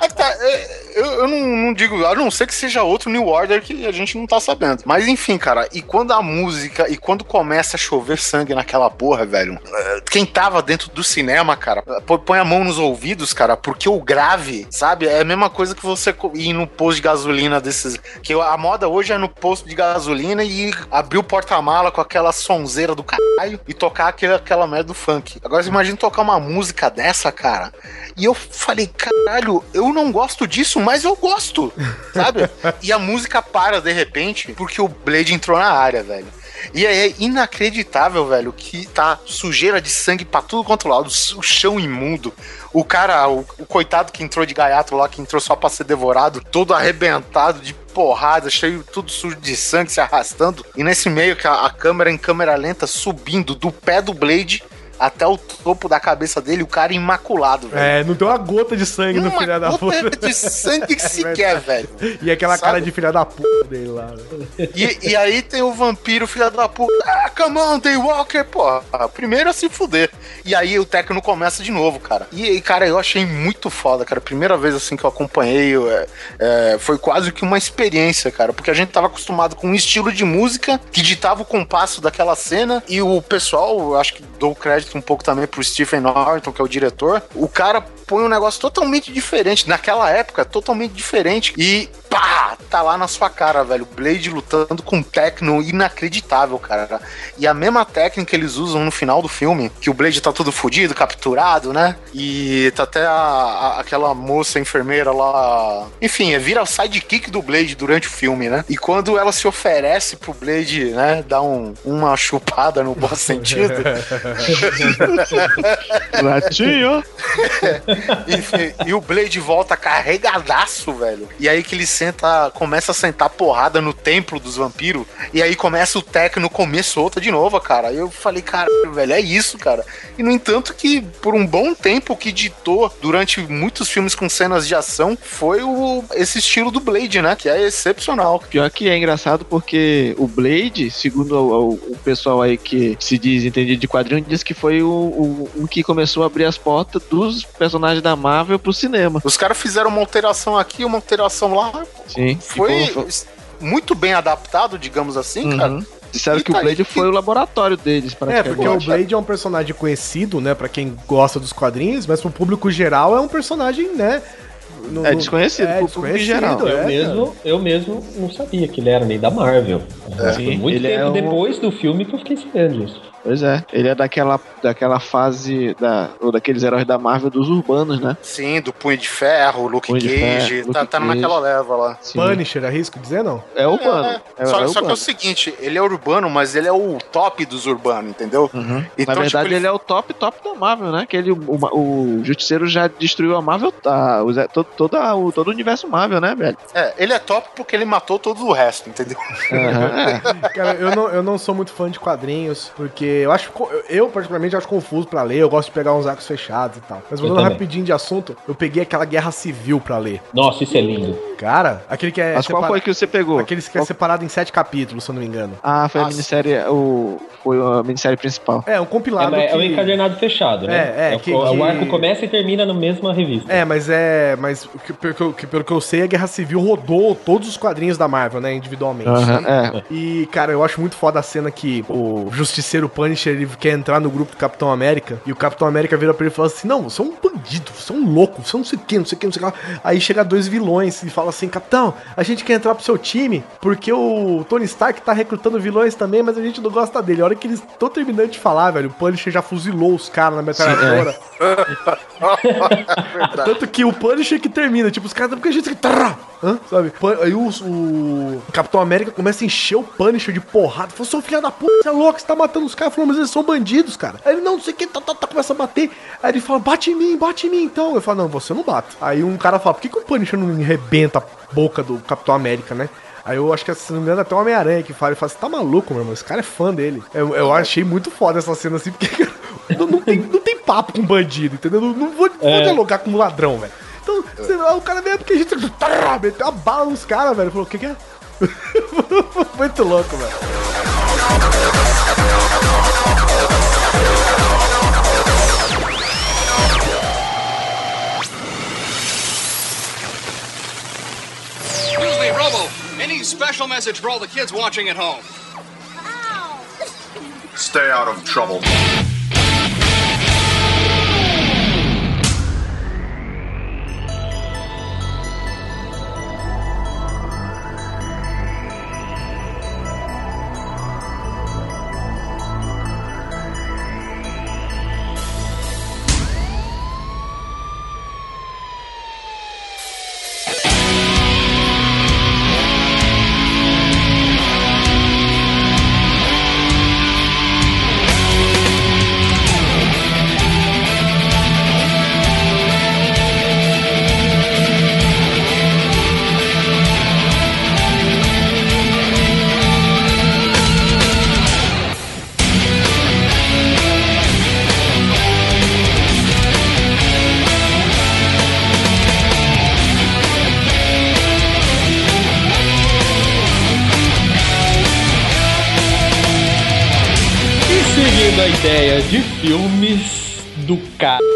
É tá, é, eu, eu não, não digo, a não ser que seja outro New Order que a gente não tá sabendo. Mas enfim, cara, e quando a música, e quando começa a chover sangue naquela porra, velho, é, quem tava dentro do cinema, cara, pô- põe a mão nos ouvidos, cara, porque o grave, sabe, é a mesma coisa que você ir no posto de gasolina desses. Que a moda hoje é no posto de gasolina e abrir o porta-mala com aquela sonzeira do caralho e tocar aquele, aquela merda do funk. Agora você imagina tocar uma música dessa, cara. E eu falei, caralho, eu não gosto disso, mas eu gosto, sabe? e a música para de repente porque o Blade entrou na área, velho. E é inacreditável, velho, que tá sujeira de sangue pra tudo quanto lado, o chão imundo. O cara, o, o coitado que entrou de gaiato lá, que entrou só pra ser devorado, todo arrebentado de porrada, cheio tudo sujo de sangue, se arrastando. E nesse meio que a, a câmera em câmera lenta subindo do pé do Blade até o topo da cabeça dele, o cara imaculado, velho. É, não tem uma gota de sangue no Uma filho da gota puta. de sangue sequer, velho. E aquela Sabe? cara de filha da puta dele lá. né? E, e aí tem o vampiro, filha da puta. Ah, come on, Daywalker, porra. Primeiro a se fuder. E aí o Tecno começa de novo, cara. E cara, eu achei muito foda, cara. Primeira vez assim que eu acompanhei, eu, é, é, foi quase que uma experiência, cara. Porque a gente tava acostumado com um estilo de música que ditava o compasso daquela cena. E o pessoal, eu acho que dou crédito um pouco também pro Stephen Norton, que é o diretor. O cara põe um negócio totalmente diferente. Naquela época, totalmente diferente. E pá, tá lá na sua cara, velho. Blade lutando com techno inacreditável, cara. E a mesma técnica eles usam no final do filme, que o Blade tá todo fudido, capturado, né? E tá até a- a- aquela moça enfermeira lá. Enfim, é, vira o sidekick do Blade durante o filme, né? E quando ela se oferece pro Blade, né, dar um, uma chupada no bom sentido. Latinho. Enfim, e o Blade volta carregadaço, velho. E aí que ele senta, começa a sentar porrada no templo dos vampiros. E aí começa o Tecno comer solta de novo, cara. Aí eu falei, caralho, velho, é isso, cara. E no entanto que por um bom tempo que ditou durante muitos filmes com cenas de ação foi o, esse estilo do Blade, né? Que é excepcional. Pior que é engraçado porque o Blade, segundo o, o- o pessoal aí que se diz entendido de quadrinho, diz que foi o, o, o que começou a abrir as portas dos personagens da Marvel pro cinema. Os caras fizeram uma alteração aqui, uma alteração lá. Sim. Foi muito bem adaptado, digamos assim, cara. Uhum. Disseram E que o tá Blade foi o laboratório deles, É, porque o Blade é um personagem conhecido, né, pra quem gosta dos quadrinhos, mas pro público geral é um personagem, né? No- É desconhecido pro público em geral. Eu, é, mesmo, eu mesmo não sabia que ele era nem da Marvel. É. Foi Sim, muito ele tempo é um- depois do filme que eu fiquei sabendo disso. Pois é, ele é daquela, daquela fase da, ou daqueles heróis da Marvel dos urbanos, né? Sim, do Punho de Ferro, Luke Punho Cage, Ferro, tá, Luke tá Cage. naquela leva lá. Sim. Punisher, arrisco dizer, não? É urbano. É, É, só, é só que é urbano. o seguinte, ele é urbano, mas ele é o top dos urbanos, entendeu? Uhum. Então, Na verdade, tipo, ele... é o top, top da Marvel, né? Que ele, o, o, o Justiceiro já destruiu a Marvel, tá, o, Zé- todo, toda, o, todo o universo Marvel, né, velho? É, ele é top porque ele matou todo o resto, entendeu? É. Cara, eu não, eu não sou muito fã de quadrinhos, porque eu acho. Eu, particularmente, acho confuso pra ler. Eu gosto de pegar uns arcos fechados e tal. Mas voltando rapidinho de assunto, eu peguei aquela guerra civil pra ler. Nossa, isso é lindo. Cara, aquele que é. Mas qual separa- foi que você pegou? Aquele que é separado em sete capítulos, se eu não me engano. Ah, foi a Nossa. minissérie, o, foi a minissérie principal. É, um É, compilado. é um que- encadernado fechado, né? É, é, o- que- o, que- arco começa e termina na mesma revista. É, mas é. Mas o que- pelo, que pelo que eu sei, a Guerra Civil rodou todos os quadrinhos da Marvel, né? Individualmente. É. E, cara, eu acho muito foda a cena que o Justiceiro Punisher ele quer entrar no grupo do Capitão América e o Capitão América vira pra ele e fala assim: Não, você é um bandido, você é um louco, você não sei o que, não sei o que, não sei o que. lá." Aí chega dois vilões e fala assim, capitão, a gente quer entrar pro seu time, porque o Tony Stark tá recrutando vilões também, mas a gente não gosta dele. A hora que eles estão terminando de falar, velho, o Punisher já fuzilou os caras na metralhadora. Tanto que o Punisher que termina, tipo, os caras porque a gente. Hã? Sabe? Aí o, o Capitão América começa a encher o Punisher de porrada. Falou, seu filho da puta, você é louco, você tá matando os caras. Falou, mas eles são bandidos, cara. Aí ele, não, não sei o que, tá, tá, tá, começa a bater. Aí ele fala, bate em mim, bate em mim então. Eu falo, não, você não bate. Aí um cara fala, por que, que o Punisher não arrebenta a boca do Capitão América, né? Aí eu acho que, se não me engano, até o Homem-Aranha que fala, ele fala, você tá maluco, meu irmão? Esse cara é fã dele. Eu, eu achei muito foda essa cena assim, porque não, não tem, não tem papo com bandido, entendeu? Não, vou, vou É. dialogar com um ladrão, velho. Então, você- o cara veio porque a gente meteu uma bala nos caras, velho. Falou, o que que é? muito louco, velho. Excuse me, Robo. Any special message for all the kids watching at home? Stay out of trouble.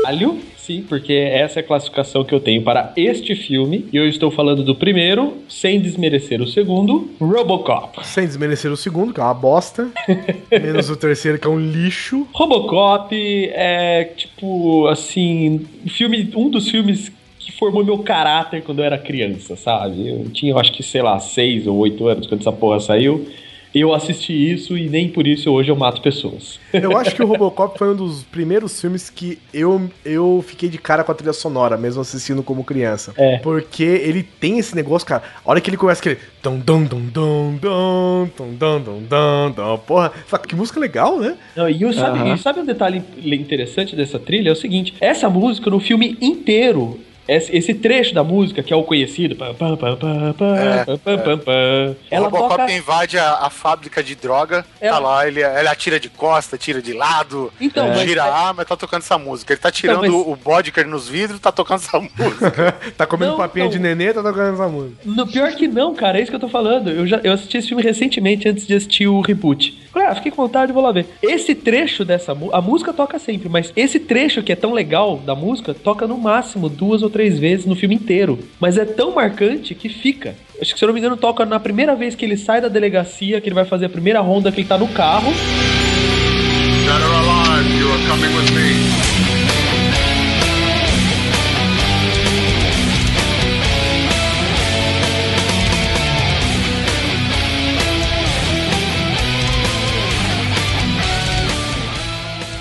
Caralho, sim, porque essa é a classificação que eu tenho para este filme. E eu estou falando do primeiro, sem desmerecer o segundo, Robocop. Sem desmerecer o segundo, que é uma bosta. menos o terceiro, que é um lixo. Robocop é tipo assim, filme, um dos filmes que formou meu caráter quando eu era criança, sabe? Eu tinha, eu acho que, sei lá, seis ou oito anos quando essa porra saiu. Eu assisti isso e nem por isso hoje eu mato pessoas. Eu acho que o Robocop foi um dos primeiros filmes que eu, eu fiquei de cara com a trilha sonora, mesmo assistindo como criança. É. Porque ele tem esse negócio, cara. A hora que ele começa aquele. Dum, dum, dum, dum, dum, dum, dum, dum, dum, dum, porra, que música legal, né? Não, e, eu, sabe, Aham. e sabe um detalhe interessante dessa trilha? É o seguinte: essa música no filme inteiro. Esse, esse trecho da música, que é o conhecido, pam, pam, pam, pam, pam, É, ela Robocop toca. invade a, a fábrica de droga, tá lá, ele, ele atira de costa, atira de lado, Então, mas- gira a arma tá tocando essa música. Ele tá tirando Então, mas- o Bodker nos vidros tá tocando essa música. tá comendo Não, papinha não. de nenê, tá tocando essa música. No pior que não, cara, é isso que eu tô falando. Eu, já, eu assisti esse filme recentemente, antes de assistir o reboot. Falei, ah, fiquei com vontade, vou lá ver. Esse trecho dessa a música toca sempre, mas esse trecho que é tão legal da música, toca no máximo duas ou três vezes no filme inteiro. Mas é tão marcante que fica. Acho que se eu não me engano, toca na primeira vez que ele sai da delegacia, que ele vai fazer a primeira ronda, que ele tá no carro.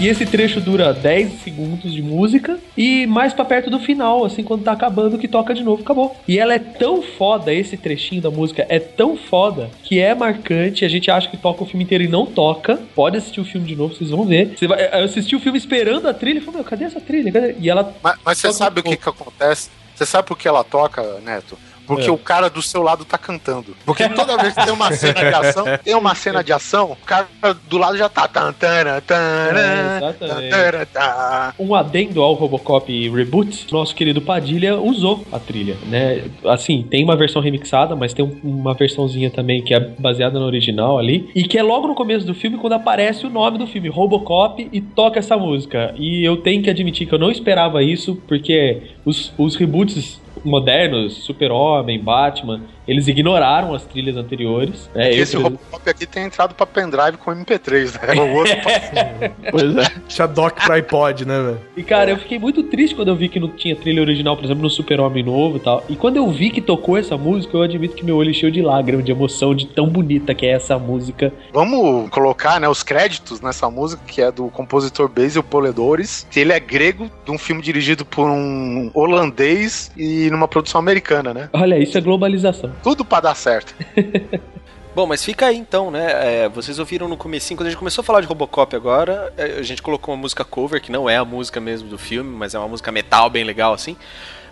E esse trecho dura 10 segundos de música e mais pra perto do final, assim, quando tá acabando, que toca de novo, acabou. E ela é tão foda, esse trechinho da música é tão foda que é marcante. A gente acha que toca o filme inteiro e não toca. Pode assistir o filme de novo, vocês vão ver. Você vai, eu assisti o filme esperando a trilha e falei, meu, cadê essa trilha? Cadê? E ela. Mas, mas você sabe o que que acontece? Você sabe por que ela toca, Neto? Porque É. o cara do seu lado tá cantando. Porque toda vez que tem uma cena de ação, tem uma cena de ação, o cara do lado já tá. Tan, tana, tana, É, exatamente. tana, tana. Um adendo ao Robocop Reboot, nosso querido Padilha usou a trilha, né? Assim, tem uma versão remixada, mas tem um- uma versãozinha também que é baseada no original ali, e que é logo no começo do filme quando aparece o nome do filme, Robocop, e toca essa música. E eu tenho que admitir que eu não esperava isso, porque os, os reboots modernos, Super-Homem, Batman, eles ignoraram as trilhas anteriores. É, eu, Esse exemplo, Robocop aqui tem entrado pra pendrive com MP3, né? O outro Pois é. Tinha dock pro iPod, né, velho? E cara, eu fiquei muito triste quando eu vi que não tinha trilha original, por exemplo, no Super-Homem novo e tal. E quando eu vi que tocou essa música, eu admito que meu olho encheu de lágrimas, de emoção, de tão bonita que é essa música. Vamos colocar né, os créditos nessa música, que é do compositor Basil Poledouris, que ele é grego, de um filme dirigido por um holandês e numa produção americana, né? Olha, isso é globalização. Tudo pra dar certo. Bom, mas fica aí então, né? É, vocês ouviram no comecinho, quando a gente começou a falar de Robocop agora, é, a gente colocou uma música cover, que não é a música mesmo do filme, mas é uma música metal bem legal assim.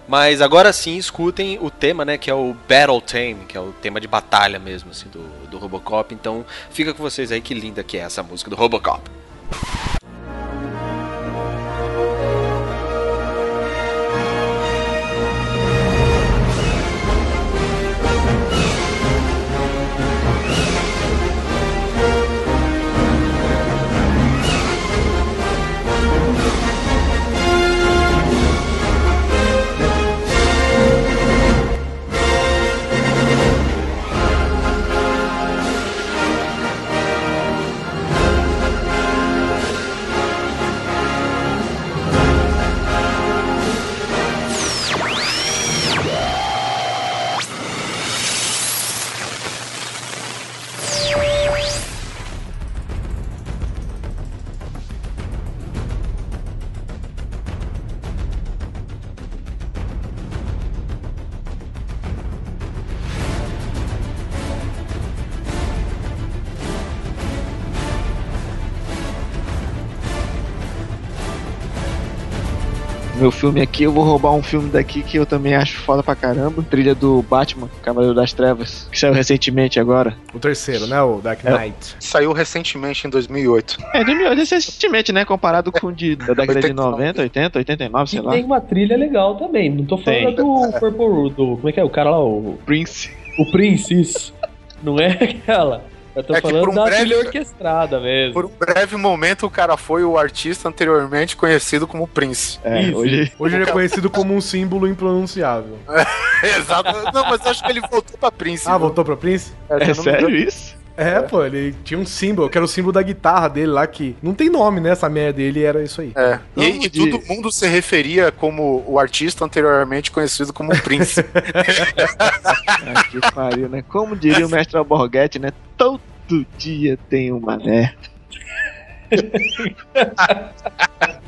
Mas agora sim, escutem o tema, né? Que é o Battle Theme, que é o tema de batalha mesmo, assim, do, do Robocop. Então, fica com vocês aí, que linda que é essa música do Robocop. Meu filme aqui, eu vou roubar um filme daqui que eu também acho foda pra caramba. Trilha do Batman, Cavaleiro das Trevas, que saiu recentemente agora. O terceiro, né? O Dark Knight. Saiu recentemente em 2008. É, de mil- recentemente, né? Comparado com o de, da década de 90, 80, 89, sei E lá. tem uma trilha legal também. Não tô falando Tem. do Purple do Como é que é? O cara lá, o. Prince. O Prince, isso. Não é aquela. Eu tô É que falando por um da breve- trilha orquestrada mesmo. Por um breve momento, o cara foi o artista anteriormente conhecido como Prince. É, Isso. hoje. Hoje ele é conhecido como um símbolo impronunciável. Exato. Não, mas eu acho que ele voltou pra Prince. Ah, viu? voltou pra Prince? É, É sério isso? É, pô, ele tinha um símbolo, que era o símbolo da guitarra dele lá, que não tem nome, né? Essa merda dele era isso aí. É. E, e de- todo mundo se referia como o artista anteriormente conhecido como Prince. Ah, que pariu, né? Como diria o mestre Alborguete, né? Todo dia tem uma merda.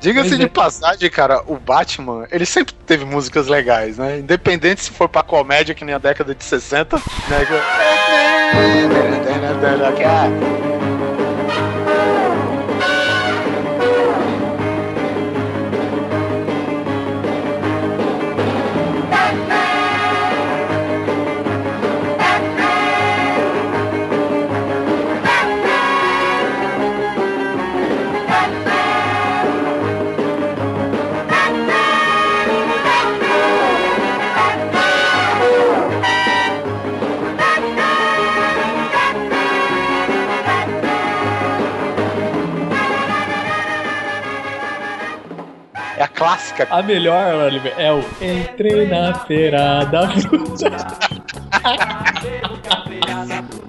Diga-se de é. passagem, cara, o Batman, ele sempre teve músicas legais, né? Independente se for pra comédia, que nem a década de 60, né? Clássica. A melhor, Oliver, é o Entrei na feira da fruta.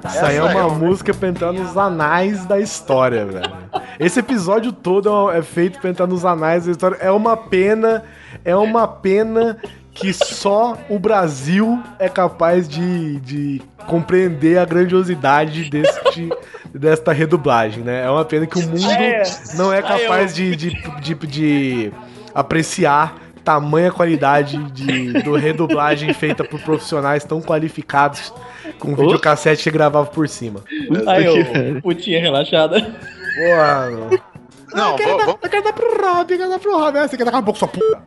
Isso aí é uma música pra entrar nos anais da história, velho. Esse episódio todo é feito pra entrar nos anais da história. É uma pena, é uma pena que só o Brasil é capaz de, de compreender a grandiosidade deste, desta redublagem, né? É uma pena que o mundo É. não é capaz de, de, de, de apreciar tamanha qualidade de, do redublagem feita por profissionais tão qualificados com videocassete que gravava por cima. Aí, eu, putinha relaxada. Boa, mano. Não, eu quero, vou- dar, vou- eu quero dar pro Rob, eu quero dar pro Rob. Ah, Você quer dar um pouco sua puta.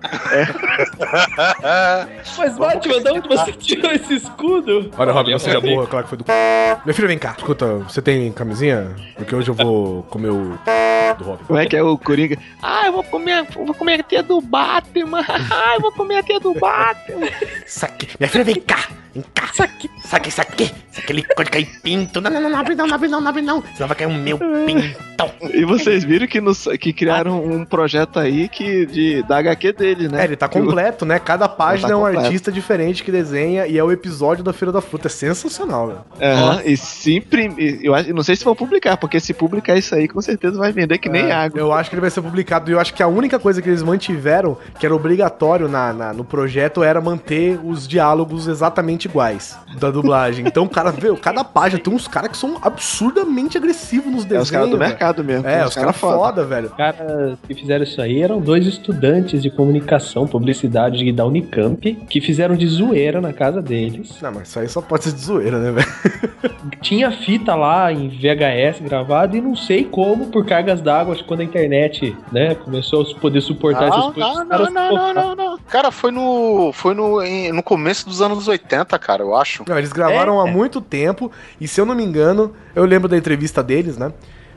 Mas, Batman, de onde você tirou esse escudo? Olha, Rob, não seja burra, claro que foi do c. Meu filho, vem cá. Escuta, você tem camisinha? Porque hoje eu vou comer o do Rob. Como é que é o Coringa? Ah, eu vou comer, eu vou comer a tia do Batman. Ah, eu vou comer a tia do Batman. Isso aqui. Minha filha, vem cá. Vem cá. Isso aqui. Saque, saque. Aquele cor de pinto. Não, não, não, não abre não, não abre não, não abre não. Senão vai cair o meu pintão. E vocês viram que, nos- que criaram um projeto aí que de, da HQ dele, né? É, ele tá completo, né? Cada página Tá é um completo. artista diferente que desenha e é o episódio da Feira da Fruta. É sensacional, velho. Aham, e sempre. Eu acho, não sei se vão publicar, porque se publicar isso aí, com certeza vai vender que nem É, água. Eu acho que ele vai ser publicado. E eu acho que a única coisa que eles mantiveram, que era obrigatório na, na- no projeto, era manter os diálogos exatamente iguais da dublagem. Então, o cara, vê, cada página tem uns caras que são absurdamente agressivos nos É desenhos. os caras do mercado mesmo. É, tem os caras foda, velho. Os caras que fizeram isso aí eram dois estudantes de comunicação, publicidade da Unicamp, que fizeram de zoeira na casa deles. Não, mas isso aí só pode ser de zoeira, né, velho? Tinha fita lá em VHS gravado e não sei como, por cargas d'água, acho que quando a internet, né, começou a poder suportar essas Não, coisas. não, os não, não, não, não, não. Cara, foi no. Foi no, em- no começo dos anos 80, cara, eu acho. Não, eles gravaram há muito tempo. E se eu não me engano, eu lembro da entrevista deles, né?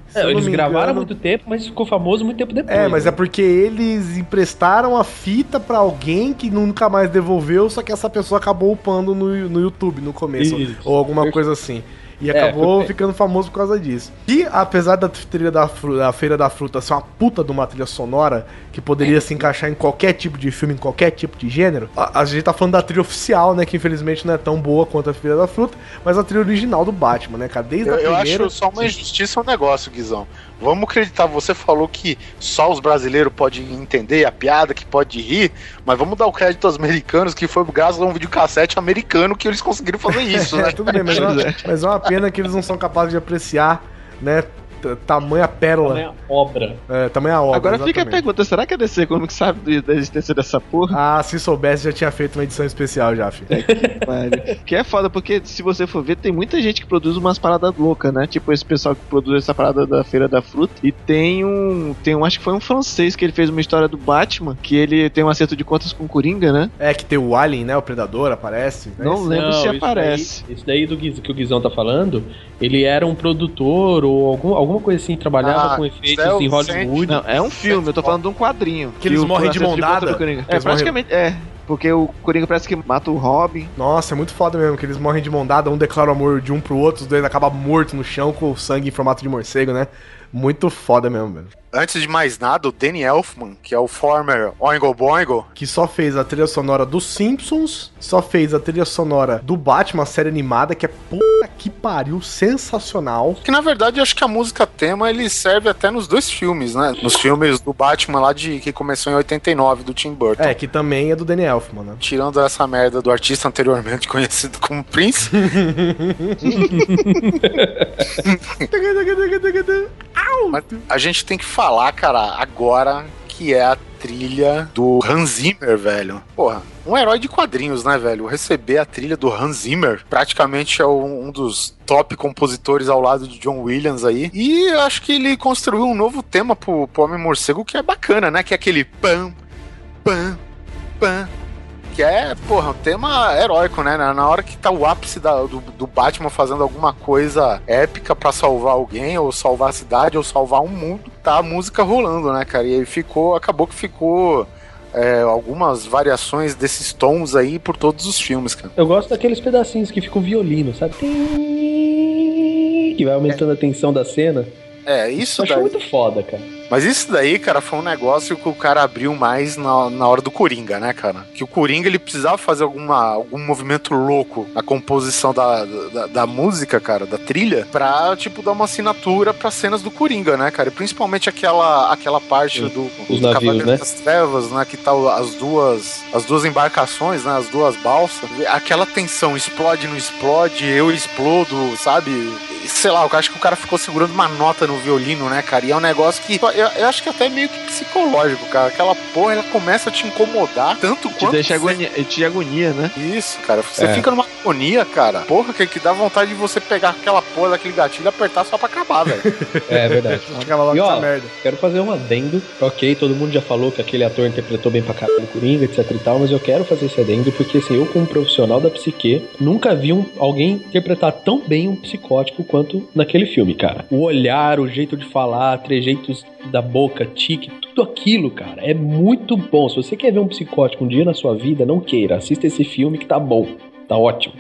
Se É, eles gravaram há muito tempo, mas ficou famoso muito tempo depois. É, mas né? é porque eles emprestaram a fita pra alguém que nunca mais devolveu, só que essa pessoa acabou upando no, no YouTube no começo, Isso. ou alguma coisa assim. E É, acabou foi- ficando famoso por causa disso. E apesar da trilha da, da Feira da Fruta ser uma puta de uma trilha sonora que poderia se encaixar em qualquer tipo de filme, em qualquer tipo de gênero, a, a gente tá falando da trilha oficial, né? Que infelizmente não é tão boa quanto a Feira da Fruta, mas a trilha original do Batman, né, cara? Desde Eu, a eu primeira. acho só uma injustiça um negócio, Guizão. Vamos acreditar, você falou que só os brasileiros podem entender a piada, que pode rir, mas vamos dar o crédito aos americanos, que foi graças a um videocassete americano que eles conseguiram fazer isso, né? É, tudo bem, mas é, uma, mas é uma pena que eles não são capazes de apreciar, né? Tamanha pérola. Tamanha obra. É, tamanha obra. Agora fica a exatamente. pergunta: será que a DC Comics sabe da existência dessa porra? Ah, se soubesse, já tinha feito uma edição especial já, filho. Velho. Que é foda, porque se você for ver, tem muita gente que produz umas paradas loucas, né? Tipo esse pessoal que produz essa parada da Feira da Fruta. E tem um. Tem um, acho que foi um francês que ele fez uma história do Batman, que ele tem um acerto de contas com o Coringa, né? É, que tem o Alien, né? O Predador aparece. né? Não lembro se isso aparece. Daí, isso daí do Guiz, que o Guizão tá falando, ele era um produtor ou algum, alguma coisa assim, trabalhava Ah, com efeitos é o em Hollywood. Não, é um filme, eu tô falando de um quadrinho. Que eles o- morrem o de acerto mão contas dada? do Coringa. Que É, eles morrem- praticamente, é. Porque o Coringa parece que mata o Robin. Nossa, é muito foda mesmo, que eles morrem de mão dada, um declara o amor de um pro outro, os dois acabam mortos no chão com o sangue em formato de morcego, né? Muito foda mesmo, velho. Antes de mais nada, o Danny Elfman, que é o former Oingo Boingo, Que só fez a trilha sonora dos Simpsons, só fez a trilha sonora do Batman, a série animada, que é puta que pariu, sensacional. que na verdade eu acho que a música tema ele serve até nos dois filmes, né? Nos filmes do Batman lá de que começou em 89 do Tim Burton. É, que também é do Danny Elfman, né? Tirando essa merda do artista anteriormente conhecido como Prince, a gente tem que falar, cara, agora que é a trilha do Hans Zimmer, velho. Porra, um herói de quadrinhos, né, velho? Receber a trilha do Hans Zimmer, praticamente é um dos top compositores ao lado de John Williams aí. E acho que ele construiu um novo tema pro, pro Homem Morcego que é bacana, né? Que é aquele pam, pam, pam. Que é, porra, um tema heróico, né? Na hora que tá o ápice da- do, do Batman fazendo alguma coisa épica pra salvar alguém, ou salvar a cidade, ou salvar um mundo, tá a música rolando, né, cara? E aí ficou, acabou que ficou é, algumas variações desses tons aí por todos os filmes, cara. Eu gosto daqueles pedacinhos que ficam violino, sabe? Que vai aumentando a tensão da cena. É, isso Eu acho daí. muito foda, cara. Mas isso daí, cara, foi um negócio que o cara abriu mais na, na hora do Coringa, né, cara? Que o Coringa, ele precisava fazer alguma, algum movimento louco na composição da, da, da música, cara, da trilha, pra, tipo, dar uma assinatura pras cenas do Coringa, né, cara? E principalmente aquela, aquela parte do, Os do navios, Cavaleiro né? das Trevas, né, que tá as duas, as duas embarcações, né, as duas balsas. Aquela tensão, explode, não explode, eu explodo, sabe? Sei lá, eu acho que o cara ficou segurando uma nota no violino, né, cara? E é um negócio que eu, eu acho que até é meio que psicológico, cara. Aquela porra, ela começa a te incomodar tanto Te quanto. deixa você- agonia, te agonia, né? Isso, cara. Você É. fica numa agonia, cara. Porra, que, que dá vontade de você pegar aquela porra daquele gatilho e apertar só pra acabar, velho. É verdade. Acaba logo E ó, essa merda. quero fazer um adendo. Ok, todo mundo já falou que aquele ator interpretou bem pra caralho o Coringa, etc e tal, mas eu quero fazer esse adendo porque, assim, eu como profissional da psique, nunca vi um, alguém interpretar tão bem um psicótico quanto naquele filme, cara. O olhar, o jeito de falar, trejeitos da boca, tique, tudo aquilo, cara, é muito bom. Se você quer ver um psicótico um dia na sua vida, não queira. Assista esse filme que tá bom. Tá ótimo.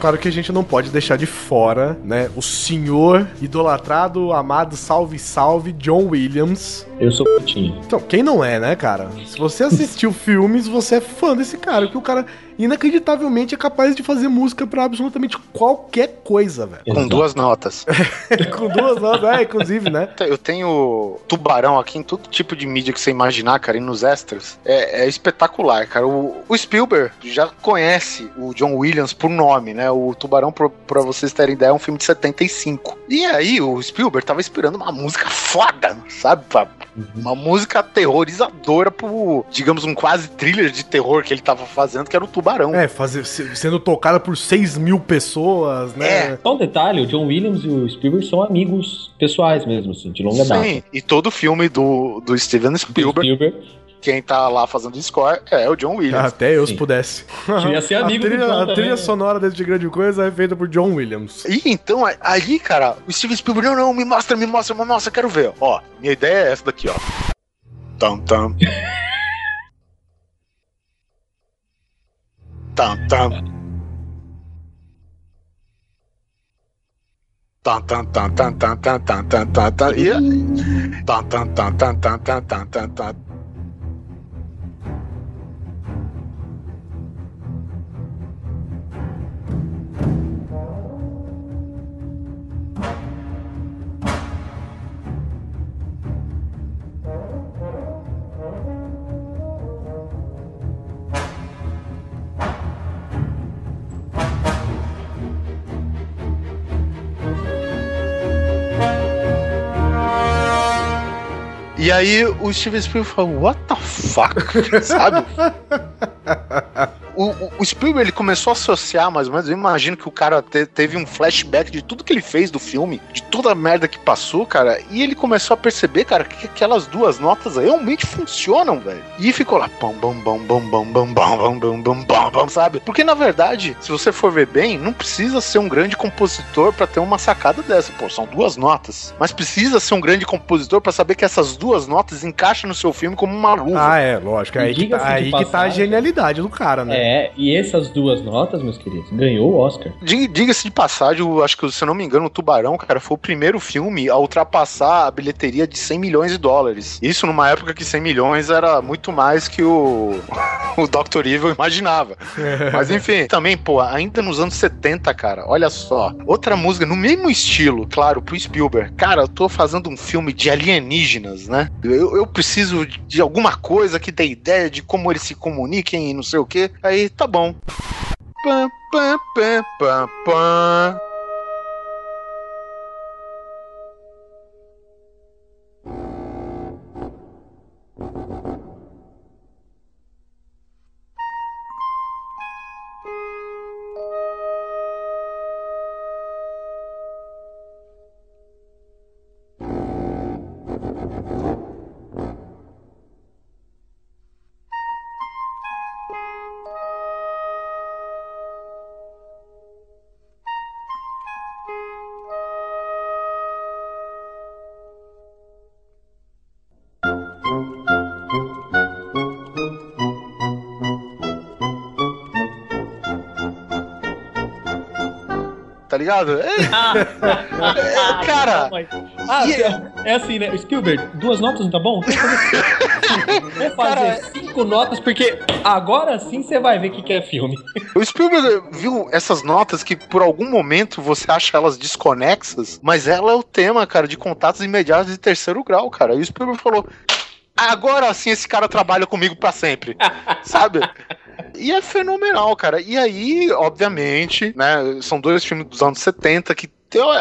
Claro que a gente não pode deixar de fora, né, o senhor idolatrado, amado, salve, salve, John Williams. Eu sou putinho. Então, quem não é, né, cara? Se você assistiu filmes, você é fã desse cara, porque o cara inacreditavelmente é capaz de fazer música pra absolutamente qualquer coisa, velho. Com duas notas. Com duas notas, é, inclusive, né? Eu tenho tubarão aqui em todo tipo de mídia que você imaginar, cara, e nos extras. É, é espetacular, cara. O, o Spielberg já conhece o John Williams por nome, né? O Tubarão, pra, pra vocês terem ideia, é um filme de 75. E aí, o Spielberg tava esperando uma música foda, sabe? Pra- Uma música aterrorizadora pro, digamos, um quase thriller de terror que ele tava fazendo, que era o Tubarão. É, fazer, se- sendo tocada por 6 mil pessoas, né? Só um detalhe, o John Williams e o Spielberg são amigos pessoais mesmo, assim, de longa data. Sim, e todo filme do, do Steven Spielberg, quem tá lá fazendo score é o John Williams. Até eu, se pudesse. Queria ser amigo a do trilha, John a trilha né? sonora desse grande coisa é feita por John Williams. E então, aí, cara, o Steven Spielberg, não, não, me mostra, me mostra, me mostra, quero ver. Ó, minha ideia é essa daqui, ó. Tam, tam. Tam, tam. Tam, aí o Steven Spielberg falou, what the fuck? Sabe? O, o- Spielberg ele começou a associar mais ou menos. Eu imagino que o cara te- teve um flashback de tudo que ele fez do filme, de toda a merda que passou, cara. E ele começou a perceber, cara, que aquelas duas notas realmente funcionam, velho. E ficou lá, bom, bom, bom, bom, bom, bom, bom, bom, bom, bom, bom, bom, sabe? Porque na verdade, se você for ver bem, não precisa ser um grande compositor pra ter uma sacada dessa. Pô, são duas notas. Mas precisa ser um grande compositor pra saber que essas duas notas encaixam no seu filme como uma luva. Ah, é, lógico. É E aí, que tá, aí que tá a genialidade do cara, né? É, e essas duas notas, meus queridos, ganhou o Oscar. Di- Diga-se de passagem, eu acho que, se eu não me engano, o Tubarão, cara, foi o primeiro filme a ultrapassar a bilheteria de 100 milhões de dólares. Isso numa época que 100 milhões era muito mais que o, o Dr. Evil imaginava. Mas enfim, também, pô, ainda nos anos 70, cara, olha só. Outra música no mesmo estilo, claro, pro Spielberg. Cara, eu tô fazendo um filme de alienígenas, né? Eu, eu preciso de alguma coisa que dê ideia de como eles se comuniquem e não sei o quê. Aí, tá bom. Pam, pam, pam, pam, pam. Ligado? É, é, cara, Ah, é assim, né? Spielberg, duas notas não tá bom? Vou fazer cinco notas, porque agora sim você vai ver o que, que é filme. O Spielberg viu essas notas que por algum momento você acha elas desconexas, mas ela é o tema, cara, de contatos imediatos de terceiro grau, cara. E o Spielberg falou: agora sim esse cara trabalha comigo pra sempre, sabe? E é fenomenal, cara. E aí, obviamente, né, são dois filmes dos anos 70 que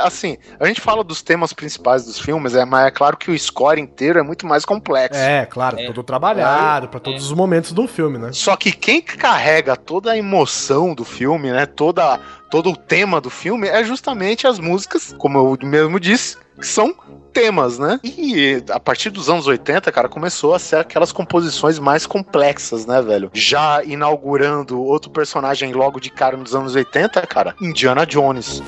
Assim, a gente fala dos temas principais dos filmes, é, mas é claro que o score inteiro é muito mais complexo. É, claro, todo trabalhado, pra todos os momentos do filme, né? Só que quem carrega toda a emoção do filme, né? Toda, todo o tema do filme é justamente as músicas, como eu mesmo disse, que são temas, né? E a partir dos anos 80, cara, começou a ser aquelas composições mais complexas, né, velho? Já inaugurando outro personagem logo de cara nos anos 80, cara, Indiana Jones.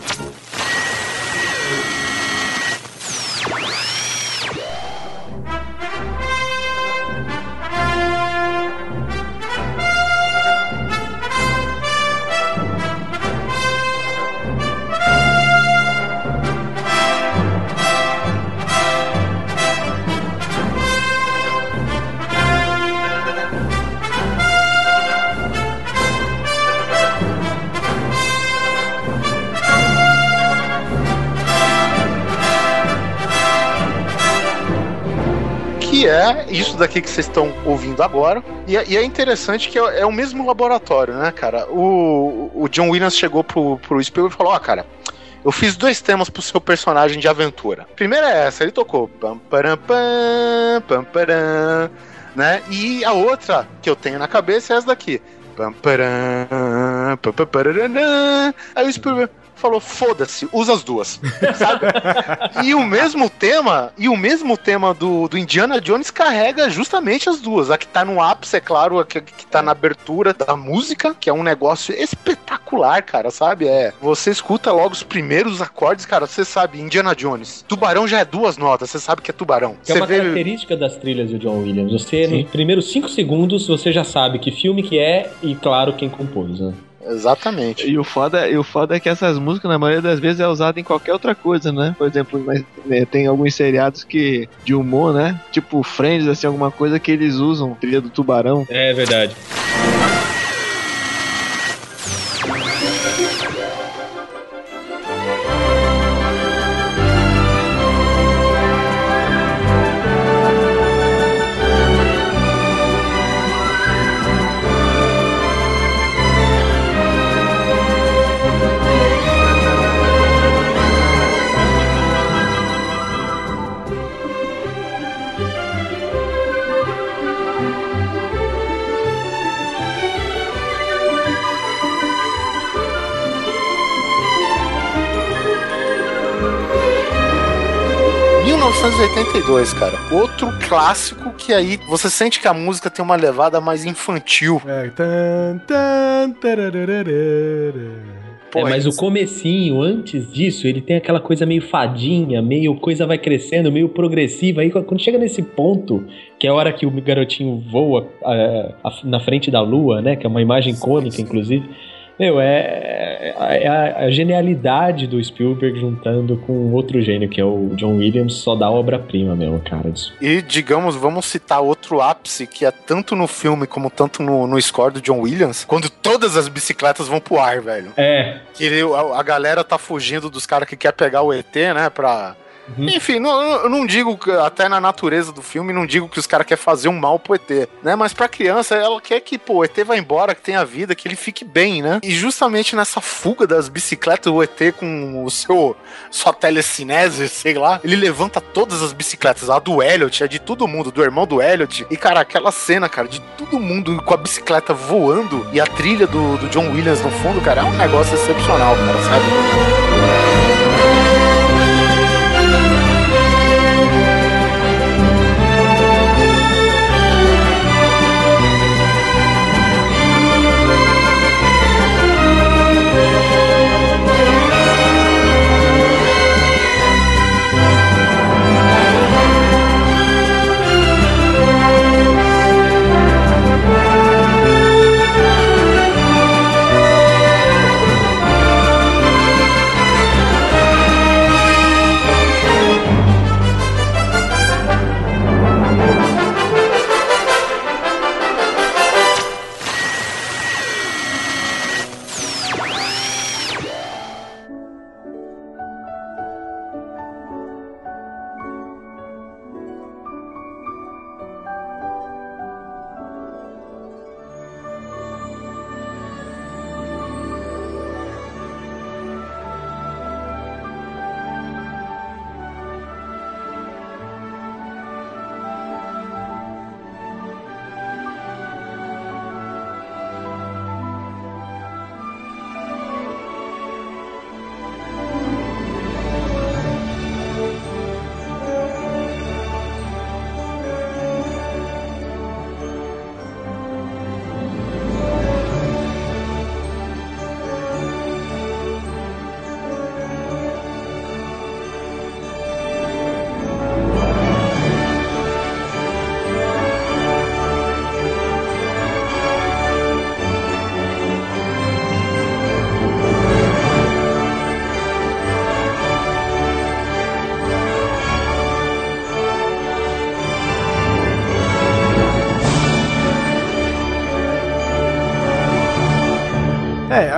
É isso daqui que vocês estão ouvindo agora. E é, e é interessante que é, é o mesmo laboratório, né, cara? O, o John Williams chegou pro, pro Spielberg e falou: Ó, cara. Eu fiz dois temas pro seu personagem de aventura. Primeira é essa, ele tocou pam pam pam param, né? E a outra que eu tenho na cabeça é essa daqui. Pam pam pam pararanã. Aí o Spielberg falou: "Foda-se, usa as duas". Sabe? e o mesmo tema, e o mesmo tema do, do Indiana Jones carrega justamente as duas. A que tá no ápice, é claro, a que, que tá na abertura da música, que é um negócio espetacular, cara, sabe? É, você escuta logo os primeiros acordes, cara, você sabe, Indiana Jones. Tubarão já é duas notas, você sabe que é tubarão. Que é uma vê característica das trilhas do John Williams. Você, nos primeiros cinco segundos, você já sabe que filme que é e, claro, quem compôs, né? Exatamente. E o foda, e o foda é que essas músicas, na maioria das vezes, é usada em qualquer outra coisa, né? Por exemplo, mas, né, tem alguns seriados que de humor, né? Tipo Friends, assim, alguma coisa que eles usam, trilha do tubarão. É verdade. 1982, cara. Outro clássico que aí você sente que a música tem uma levada mais infantil. É, tan, tan, tarararara. É, mas o comecinho, antes disso, ele tem aquela coisa meio fadinha, meio coisa vai crescendo, meio progressiva. Aí quando chega nesse ponto, que é a hora que o garotinho voa é, na frente da lua, né? Que é uma imagem icônica, inclusive. Meu, é, é a, a genialidade do Spielberg juntando com outro gênio, que é o John Williams, só dá obra-prima mesmo, cara. E, digamos, vamos citar outro ápice que é tanto no filme como tanto no, no score do John Williams, quando todas as bicicletas vão pro ar, velho. É. Que ele- a, a galera tá fugindo dos caras que quer pegar o ET, né, pra... Enfim, não, eu não digo, até na natureza do filme, não digo que os caras querem fazer um mal pro ET, né? Mas pra criança, ela quer que, pô, o ET vá embora, que tenha vida, que ele fique bem, né? E justamente nessa fuga das bicicletas, o ET com o seu sua telecinese, sei lá, ele levanta todas as bicicletas, a do Elliot, a de todo mundo, do irmão do Elliot. E, cara, aquela cena, cara, de todo mundo com a bicicleta voando e a trilha do, do John Williams no fundo, cara, é um negócio excepcional, cara, sabe?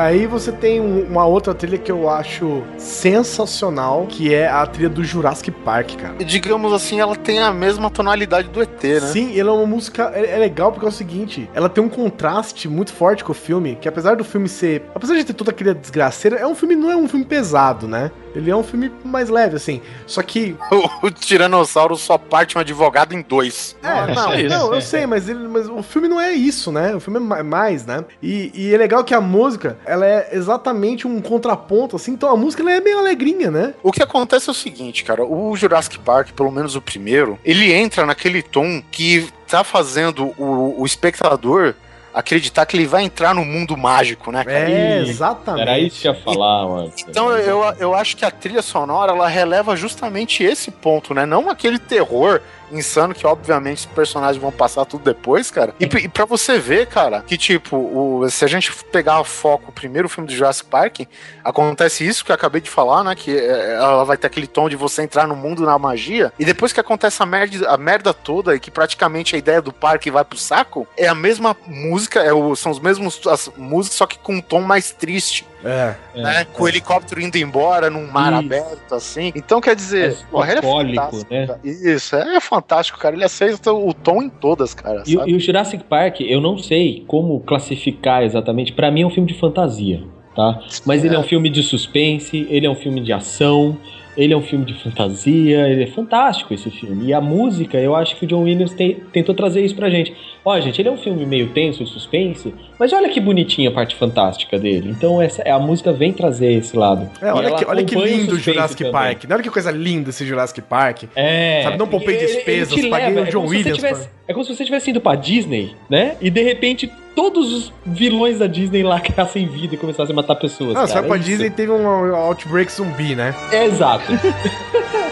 Aí você tem um- uma outra trilha que eu acho sensacional, que é a trilha do Jurassic Park, cara. E, digamos assim, ela tem a mesma tonalidade do ET, né? Sim, ela é uma música. É, é legal porque é o seguinte: ela tem um contraste muito forte com o filme. Que apesar do filme ser. Apesar de ter toda aquela desgraceira, é um filme, não é um filme pesado, né? Ele é um filme mais leve, assim. Só que. O, o Tiranossauro só parte um advogado em dois. É, não, não, eu sei, mas, ele, mas o filme não é isso, né? O filme é ma- mais, né? E, e é legal que a música, ela é exatamente um contraponto, assim. Então a música ela é meio alegrinha, né? O que acontece é o seguinte, cara, o Jurassic Park, pelo menos o primeiro, ele entra naquele tom que tá fazendo o, o espectador acreditar que ele vai entrar no mundo mágico, né? cara? É, exatamente. Era isso que eu ia falar, mano. Então eu, eu acho que a trilha sonora ela releva justamente esse ponto, né? Não aquele terror insano que obviamente os personagens vão passar tudo depois, cara. E, e para você ver, cara, que tipo, o, se a gente pegar a foco o primeiro filme do Jurassic Park, acontece isso que eu acabei de falar, né? Que é, ela vai ter aquele tom de você entrar no mundo na magia. E depois que acontece a merda, a merda toda e que praticamente a ideia do parque vai pro saco, é a mesma música, é o, são os mesmos as músicas, só que com um tom mais triste É. né? Com o helicóptero indo embora num mar Isso. aberto, assim. Então, quer dizer, É ele é fantástico. né? cara. Isso, é fantástico, cara. Ele aceita o tom em todas, cara. E, o- sabe? e o Jurassic Park, eu não sei como classificar exatamente. Pra mim é um filme de fantasia, tá? Mas ele é um filme de suspense, ele é um filme de ação, ele é um filme de fantasia, ele é fantástico esse filme. E a música, eu acho que o John Williams tem- tentou trazer isso pra gente. Ó, gente, ele é um filme meio tenso e suspense, mas olha que bonitinha a parte fantástica dele. Então essa, a música vem trazer esse lado. É, olha que, olha que lindo o Jurassic também. Park. Olha que coisa linda esse Jurassic Park. É. Sabe, não poupei Ele- ele- ele despesas, paguei leva, o é John você Williams. tivesse- É como se você tivesse indo pra Disney, né? E de repente todos os vilões da Disney lá criassem vida e começassem a matar pessoas. Ah, cara, pra é isso. Disney teve um outbreak zumbi, né? É, exato.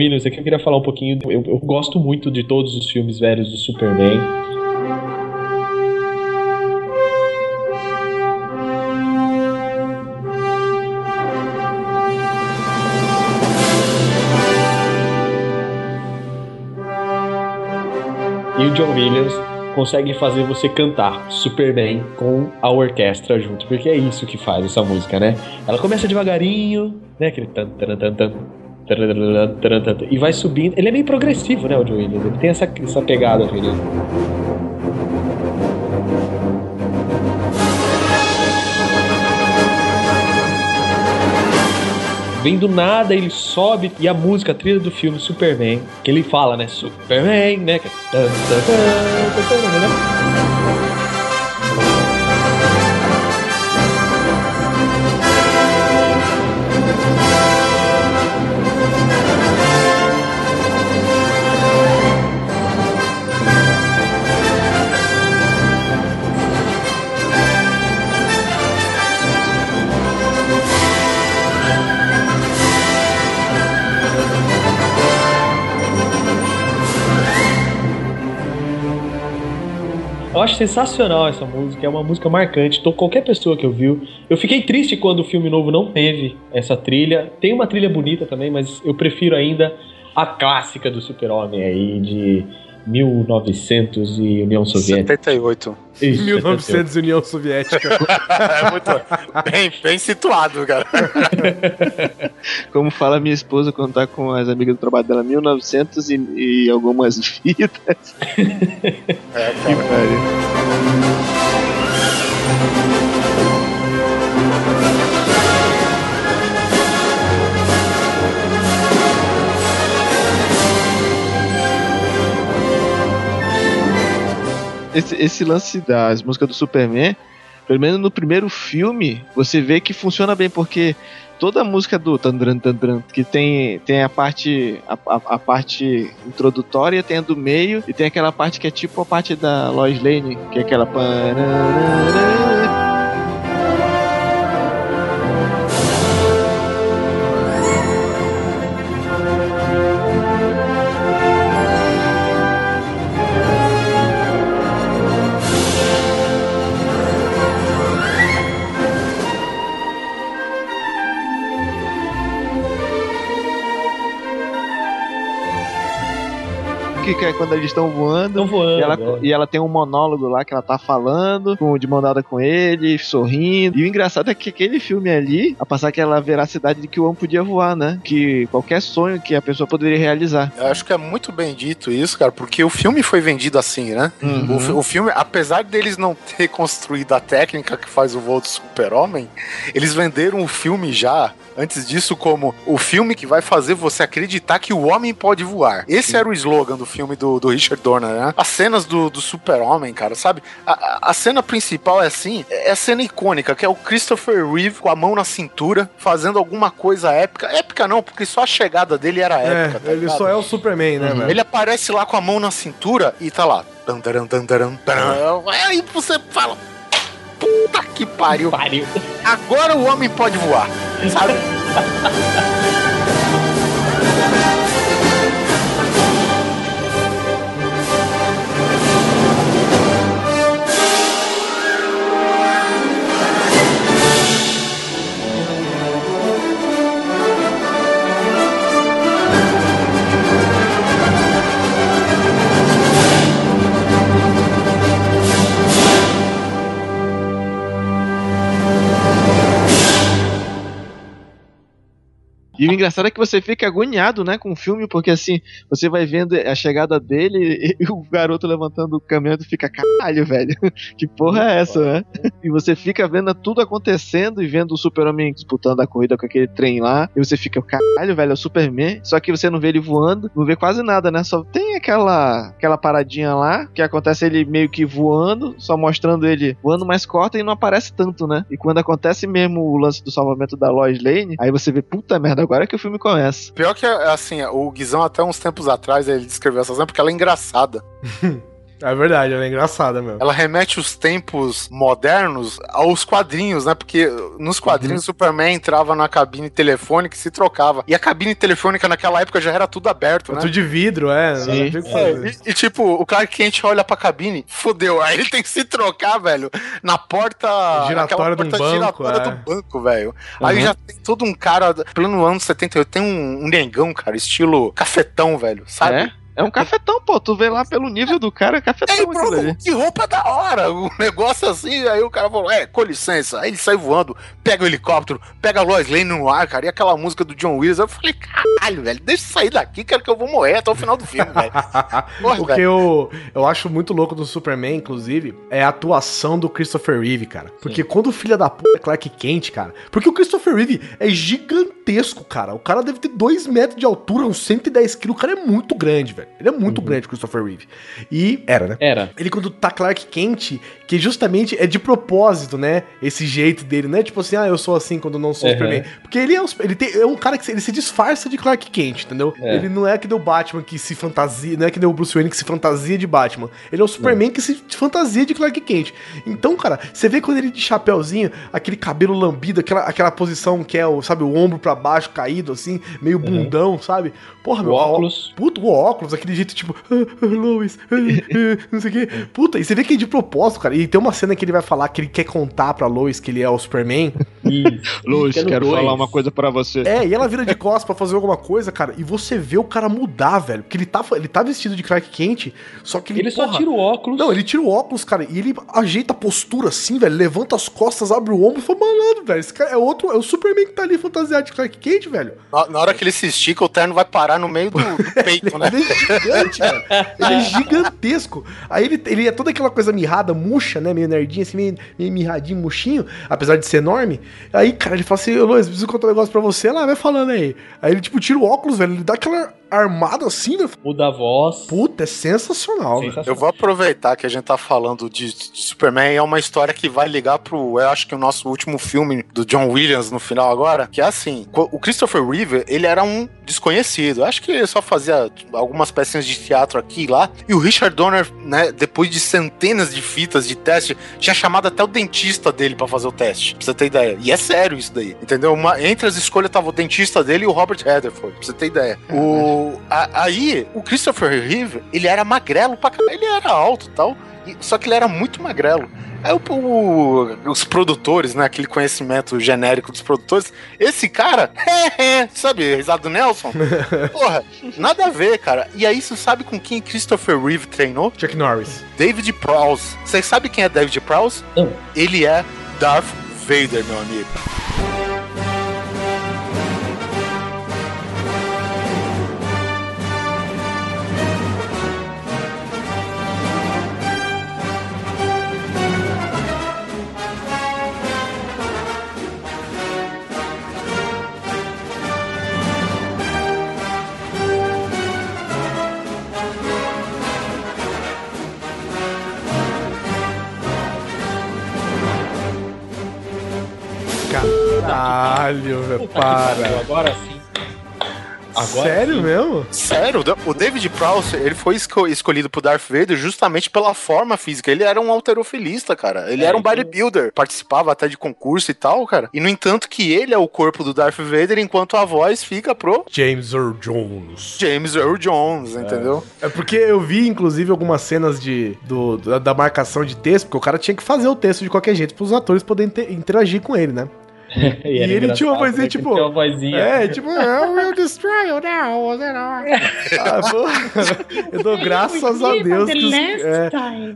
Williams aqui, eu queria falar um pouquinho. Eu, eu gosto muito de todos os filmes velhos do Superman. E o John Williams consegue fazer você cantar super bem com a orquestra junto, porque é isso que faz essa música, né? Ela começa devagarinho, né? Aquele tan, tan, tan, tan, e vai subindo. Ele é meio progressivo, né, o John Williams? Ele tem essa, essa pegada, filho. Vem do nada, ele sobe e a música, a trilha do filme Superman, que ele fala, né? Superman, né? Eu acho sensacional essa música, é uma música marcante. Então, qualquer pessoa que ouviu. Eu fiquei triste quando o filme novo não teve essa trilha. Tem uma trilha bonita também, mas eu prefiro ainda a clássica do Super-Homem aí de 1900 e União Soviética. 78. Isso, 1900 União Soviética. é muito bem, bem situado, cara. Como fala minha esposa quando tá com as amigas do trabalho dela, 1900 e, e algumas vidas. É, que pariu. Esse, esse lance das músicas do Superman, pelo menos no primeiro filme, você vê que funciona bem, porque toda a música do Tandran Tandran, que tem, tem a parte a, a, a parte introdutória, tem a do meio, e tem aquela parte que é tipo a parte da Lois Lane, que é aquela. Que, que é quando eles estão voando. voando, E ela, é. e ela tem um monólogo lá que ela tá falando, com, de mão dada com ele, sorrindo. E o engraçado é que aquele filme ali, a passar aquela veracidade de que o homem podia voar, né? Que qualquer sonho que a pessoa poderia realizar. Eu acho que é muito bem dito isso, cara, porque o filme foi vendido assim, né? Uhum. O, o filme, apesar deles não ter construído a técnica que faz o voo do super-homem, eles venderam o filme já, antes disso, como o filme que vai fazer você acreditar que o homem pode voar. Esse era o slogan do filme do, do Richard Donner, né? As cenas do, do super-homem, cara, sabe? A, a- cena principal é assim, é a cena icônica, que é o Christopher Reeve com a mão na cintura, fazendo alguma coisa épica. Épica não, porque só a chegada dele era É, épica, tá ele ligado? só é o Superman, né, velho? Ele aparece lá com a mão na cintura e tá lá. Taram. Aí você fala. Puta que pariu. Pariu. Agora o homem pode voar. Sabe? E o engraçado é que você fica agoniado, né, com o filme, porque assim, você vai vendo a chegada dele e o garoto levantando o caminhão e fica, caralho, velho, que porra é essa, né? E você fica vendo tudo acontecendo e vendo o Super-Homem disputando a corrida com aquele trem lá, e você fica, caralho, velho, é o Superman, só que você não vê ele voando, não vê quase nada, né? Só tem aquela, aquela paradinha lá, que acontece ele meio que voando, só mostrando ele voando, mas corta e não aparece tanto, né? E quando acontece mesmo o lance do salvamento da Lois Lane, aí você vê, puta merda, agora que o filme começa. Pior que, assim, o Guizão até uns tempos atrás ele descreveu essa cena porque ela é engraçada. É verdade, ela é engraçada mesmo. Ela remete os tempos modernos aos quadrinhos, né? Porque nos quadrinhos o Superman entrava na cabine telefônica e se trocava. E a cabine telefônica naquela época já era tudo aberto, É né? tudo de vidro, é. o que É, e, e, tipo, o Clark Kent olha pra cabine, fodeu. Aí ele tem que se trocar, velho, na porta. Giratória porta banco, giratória é. do banco, velho. Aí Uhum. já tem todo um cara, plano ano 78, tem um, um negão, cara, estilo cafetão, velho, sabe? É? É um cafetão, pô. Tu vê lá pelo nível do cara, é cafetão Ei. Bruno, que roupa da hora! O negócio assim, aí o cara falou: é, com licença. Aí ele sai voando, pega o helicóptero, pega a Lois Lane no ar, cara, e aquela música do John Williams. Eu falei: caralho, velho, deixa eu sair daqui, cara, que eu vou morrer até o final do filme, velho. Porra, O que eu, eu acho muito louco do Superman, inclusive, é a atuação do Christopher Reeve, cara. Porque quando o filho da puta é Clark Kent, cara. Porque o Christopher Reeve é gigantesco, cara. O cara deve ter 2 metros de altura, uns 110 quilos. O cara é muito grande, velho. Ele é muito grande, o Christopher Reeve. E era, né? Era. Ele quando tá Clark Kent, que justamente é de propósito, né? Esse jeito dele, né? Tipo assim, ah, eu sou assim quando não sou Uhum. Superman. Porque ele é um, ele tem, é um cara que se- ele se disfarça de Clark Kent, entendeu? É. Ele não é que deu Batman que se fantasia, não é que deu o Bruce Wayne que se fantasia de Batman. Ele é o Superman que se fantasia de Clark Kent. Então, cara, você vê quando ele de chapéuzinho, aquele cabelo lambido, aquela, aquela posição que é o, sabe, o ombro pra baixo caído assim, meio bundão, sabe? Porra, O meu, óculos. Puta, o óculos, aquele jeito tipo, ah, ah, Lois, ah, ah, não sei o quê. Puta, e você vê que é de propósito, cara. E tem uma cena que ele vai falar que ele quer contar pra Lois que ele é o Superman. No quero dois. falar uma coisa pra você. É, e ela vira de costas pra fazer alguma coisa, cara, e você vê o cara mudar, velho. Porque ele tá, ele tá vestido de Clark Kent, só que ele. Ele só tira o óculos. Não, ele tira o óculos, cara, e ele ajeita a postura assim, velho. Levanta as costas, abre o ombro e fala, malandro, velho. Esse cara é outro. É o Superman que tá ali fantasiado de Clark Kent, velho. Na, na hora que ele se estica, o terno vai parar no meio do, do peito, né? Gigante, cara. Ele é gigantesco. Aí ele, ele é toda aquela coisa mirrada, murcha, né? Meio nerdinho, assim, meio, meio mirradinho, murchinho, apesar de ser enorme. Aí, cara, ele fala assim, ô Luiz, preciso contar um negócio pra você. Lá, vai falando aí. Aí ele, tipo, tira o óculos, velho. Ele dá aquela armada assim, né? Muda a voz. Puta, é sensacional. velho. Eu vou aproveitar que a gente tá falando de Superman, é uma história que vai ligar pro, eu acho que o nosso último filme do John Williams no final agora, que é assim, o Christopher Reeve, ele era um desconhecido, acho que ele só fazia algumas pecinhas de teatro aqui e lá, e o Richard Donner, né, depois de centenas de fitas de teste, tinha chamado até o dentista dele pra fazer o teste, pra você ter ideia, e é sério isso daí, entendeu? Uma- entre as escolhas tava o dentista dele e o Robert Redford, pra você ter ideia. O, a- aí, o Christopher Reeve, ele era magrelo pra caralho, ele era alto e tal, e- só que ele era muito magrelo. Aí o, o- os produtores, né? Aquele conhecimento genérico dos produtores. Esse cara, sabe, risado do Nelson? Porra, nada a ver, cara. E aí você sabe com quem Christopher Reeve treinou? Chuck Norris. David Prowse. Você sabe quem é David Prowse? Não. Ele é Darth Vader, meu amigo. Caralho, velho, para. Agora sim. Agora Sério sim. mesmo? Sério, o David Prowse, ele foi esco- escolhido pro Darth Vader justamente pela forma física. Ele era um alterofilista, cara. Ele É, era um então- bodybuilder. Participava até de concurso e tal, cara. E no entanto que ele é o corpo do Darth Vader, enquanto a voz fica pro James Earl Jones. James Earl Jones, entendeu? É porque eu vi, inclusive, algumas cenas de, do, da, da marcação de texto, porque o cara tinha que fazer o texto de qualquer jeito pros atores poderem ter- interagir com ele, né? E, E ele tinha uma vozinha né, tipo- Tinha uma vozinha. É, tipo, I will destroy you now. Ah, eu dou graças a Deus que os, é,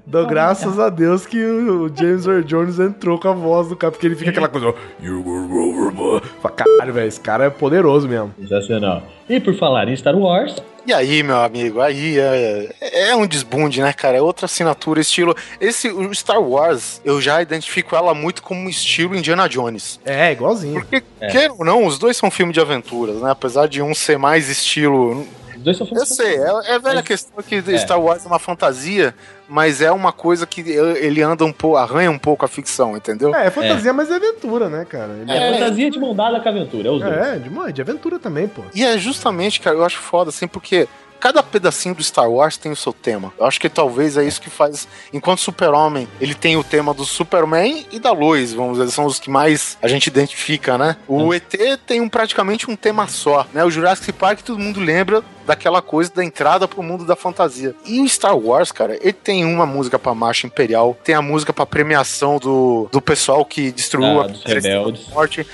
dou graças a Deus que o James Earl Jones entrou com a voz do cara, porque ele fica aquela coisa, ó, you will over, Fala, Caralho, velho, esse cara é poderoso mesmo. Sensacional. E por falar em Star Wars, E aí, meu amigo, aí é, é um desbunde, né, cara? É outra assinatura, estilo. Esse, o Star Wars, eu já identifico ela muito como estilo Indiana Jones. É, igualzinho. Porque, quer ou não, os dois são filmes de aventuras, né? Apesar de um ser mais estilo. Dois são Eu sei, é, é velha questão que É. Star Wars é uma fantasia, mas é uma coisa que ele anda um pouco, arranha um pouco a ficção, entendeu? É, é fantasia, mas é aventura, né, cara? Ele é, fantasia de mão dada com a aventura, é os dois. É, de, de aventura também, pô. E é justamente, cara, eu acho foda, assim, porque cada pedacinho do Star Wars tem o seu tema. Eu acho que talvez é isso que faz. Enquanto Super-Homem, ele tem o tema do Superman e da luz, vamos dizer, são os que mais a gente identifica, né? O ET tem um, praticamente um tema só, né? O Jurassic Park, todo mundo lembra daquela coisa da entrada pro mundo da fantasia. E o Star Wars, cara, ele tem uma música pra Marcha Imperial, tem a música pra premiação do, do pessoal que destruiu Ah, a rebeldes. Morte.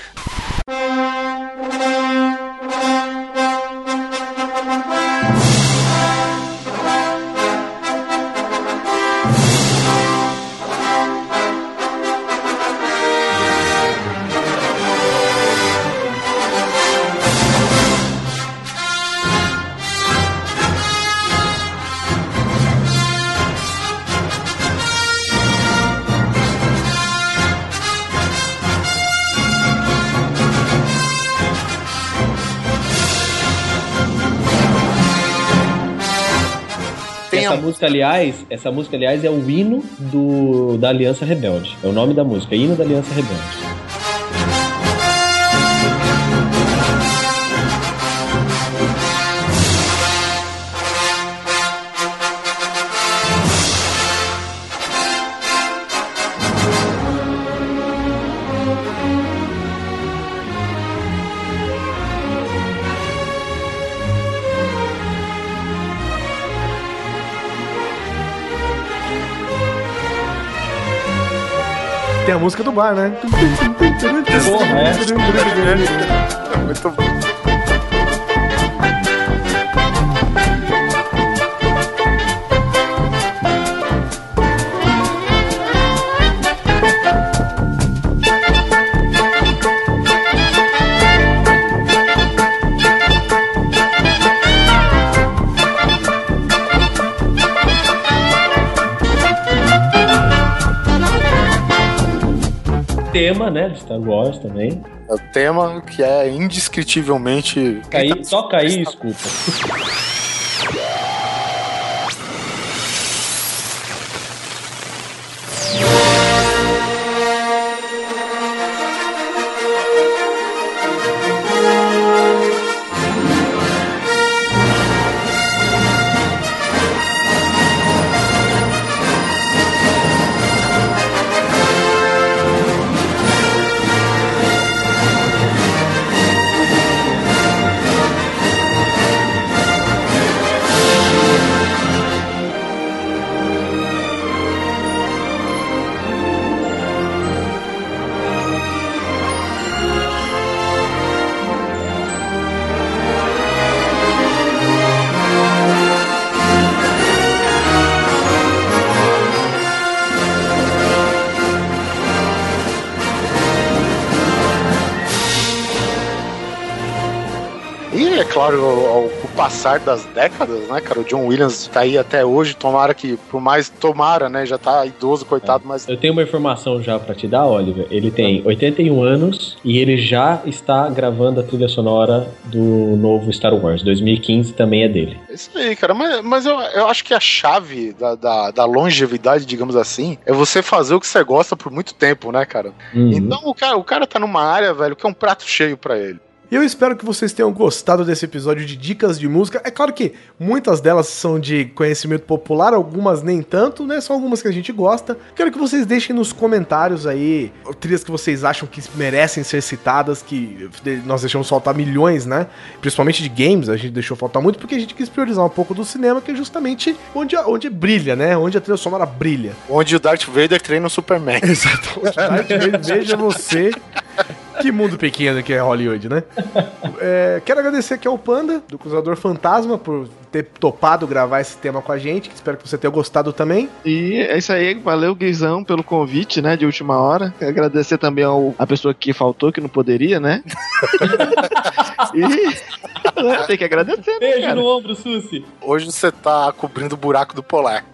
Música, aliás, essa música, aliás, é o hino do, da Aliança Rebelde. É o nome da música, hino da Aliança Rebelde. Música do bar, né? Porra, é. Muito bom. Tema, né, de Star Wars também. É o tema que é indescritivelmente. Toca aí, toca aí e escuta. É ao, passar das décadas, né, cara, o John Williams tá aí até hoje, tomara que, por mais, tomara, né, já tá idoso, coitado, mas Eu tenho uma informação já pra te dar, Oliver. Ele tem 81 anos e ele já está gravando a trilha sonora do novo Star Wars. 2015 também é dele. é isso aí, cara, mas, mas eu, eu acho que a chave da, da, da longevidade, digamos assim, é você fazer o que você gosta por muito tempo, né, cara? Uhum. Então o cara, o cara tá numa área, velho, que é um prato cheio pra ele. E eu espero que vocês tenham gostado desse episódio de dicas de música. É claro que muitas delas são de conhecimento popular, algumas nem tanto, né? São algumas que a gente gosta. Quero que vocês deixem nos comentários aí trilhas que vocês acham que merecem ser citadas, que nós deixamos faltar milhões, né? Principalmente de games, a gente deixou faltar muito porque a gente quis priorizar um pouco do cinema, que é justamente onde, onde brilha, né? Onde a trilha sonora brilha. Onde o Darth Vader treina o Superman. Exato. Darth Vader, Veja você. Que mundo pequeno que é Hollywood, né? É, quero agradecer aqui ao Panda, do Cruzador Fantasma, por ter topado gravar esse tema com a gente. Espero que você tenha gostado também. E é isso aí, valeu, Guizão, pelo convite, né, de última hora. Quero agradecer também ao, a pessoa que faltou, que não poderia, né? e né, tem que agradecer, né, Beijo cara? no ombro, Susi. Hoje você tá cobrindo o buraco do polar.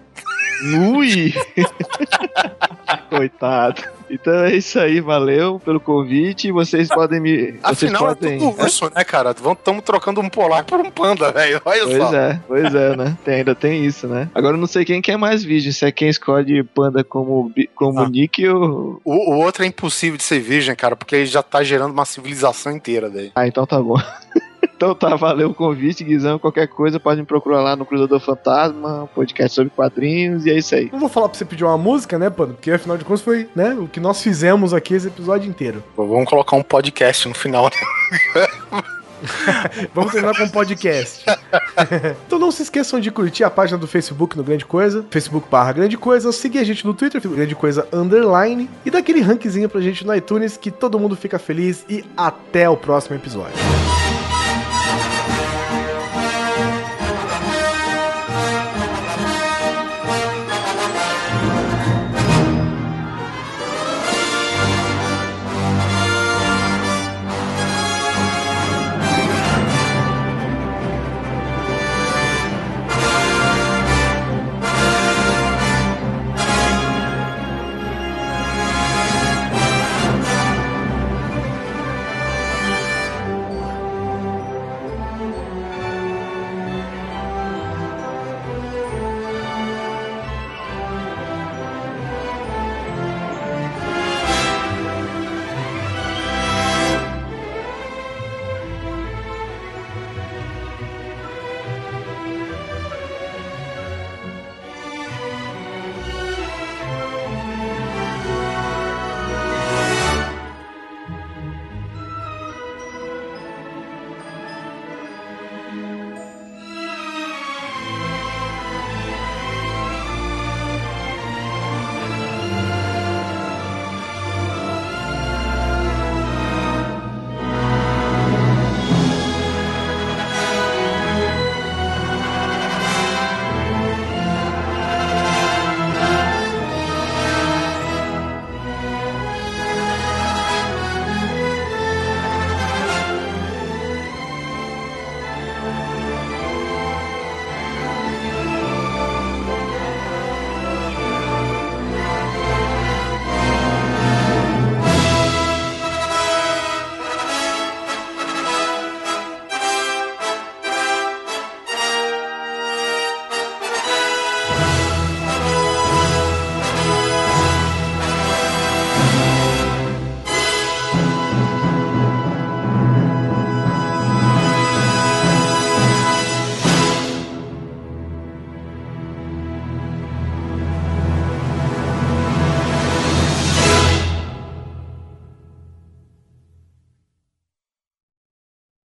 Ui! Coitado. Então é isso aí, valeu pelo convite. Vocês podem me. Vocês Afinal, podem. é tudo urso, né, cara? Estamos trocando um polar por um panda, velho. Olha Pois só. é, pois é, né? Tem, ainda tem isso, né? Agora eu não sei quem quer mais virgem, se é quem escolhe panda como, como Ah. nick ou. O, o outro é impossível de ser virgem, cara, porque ele já tá gerando uma civilização inteira daí. Ah, então tá bom. Então tá, valeu o convite, Guizão. Qualquer coisa pode me procurar lá no Cruzador Fantasma, podcast sobre quadrinhos, e é isso aí. Não vou falar pra você pedir uma música, né, Panda? Porque afinal de contas foi né, o que nós fizemos aqui esse episódio inteiro. Vamos colocar um podcast no final. né? Vamos terminar com um podcast. então não se esqueçam de curtir a página do Facebook no Grande Coisa, Facebook barra Grande Coisa, seguir a gente no Twitter, Grande Coisa Underline, e dar aquele rankzinho pra gente no iTunes que todo mundo fica feliz e até o próximo episódio.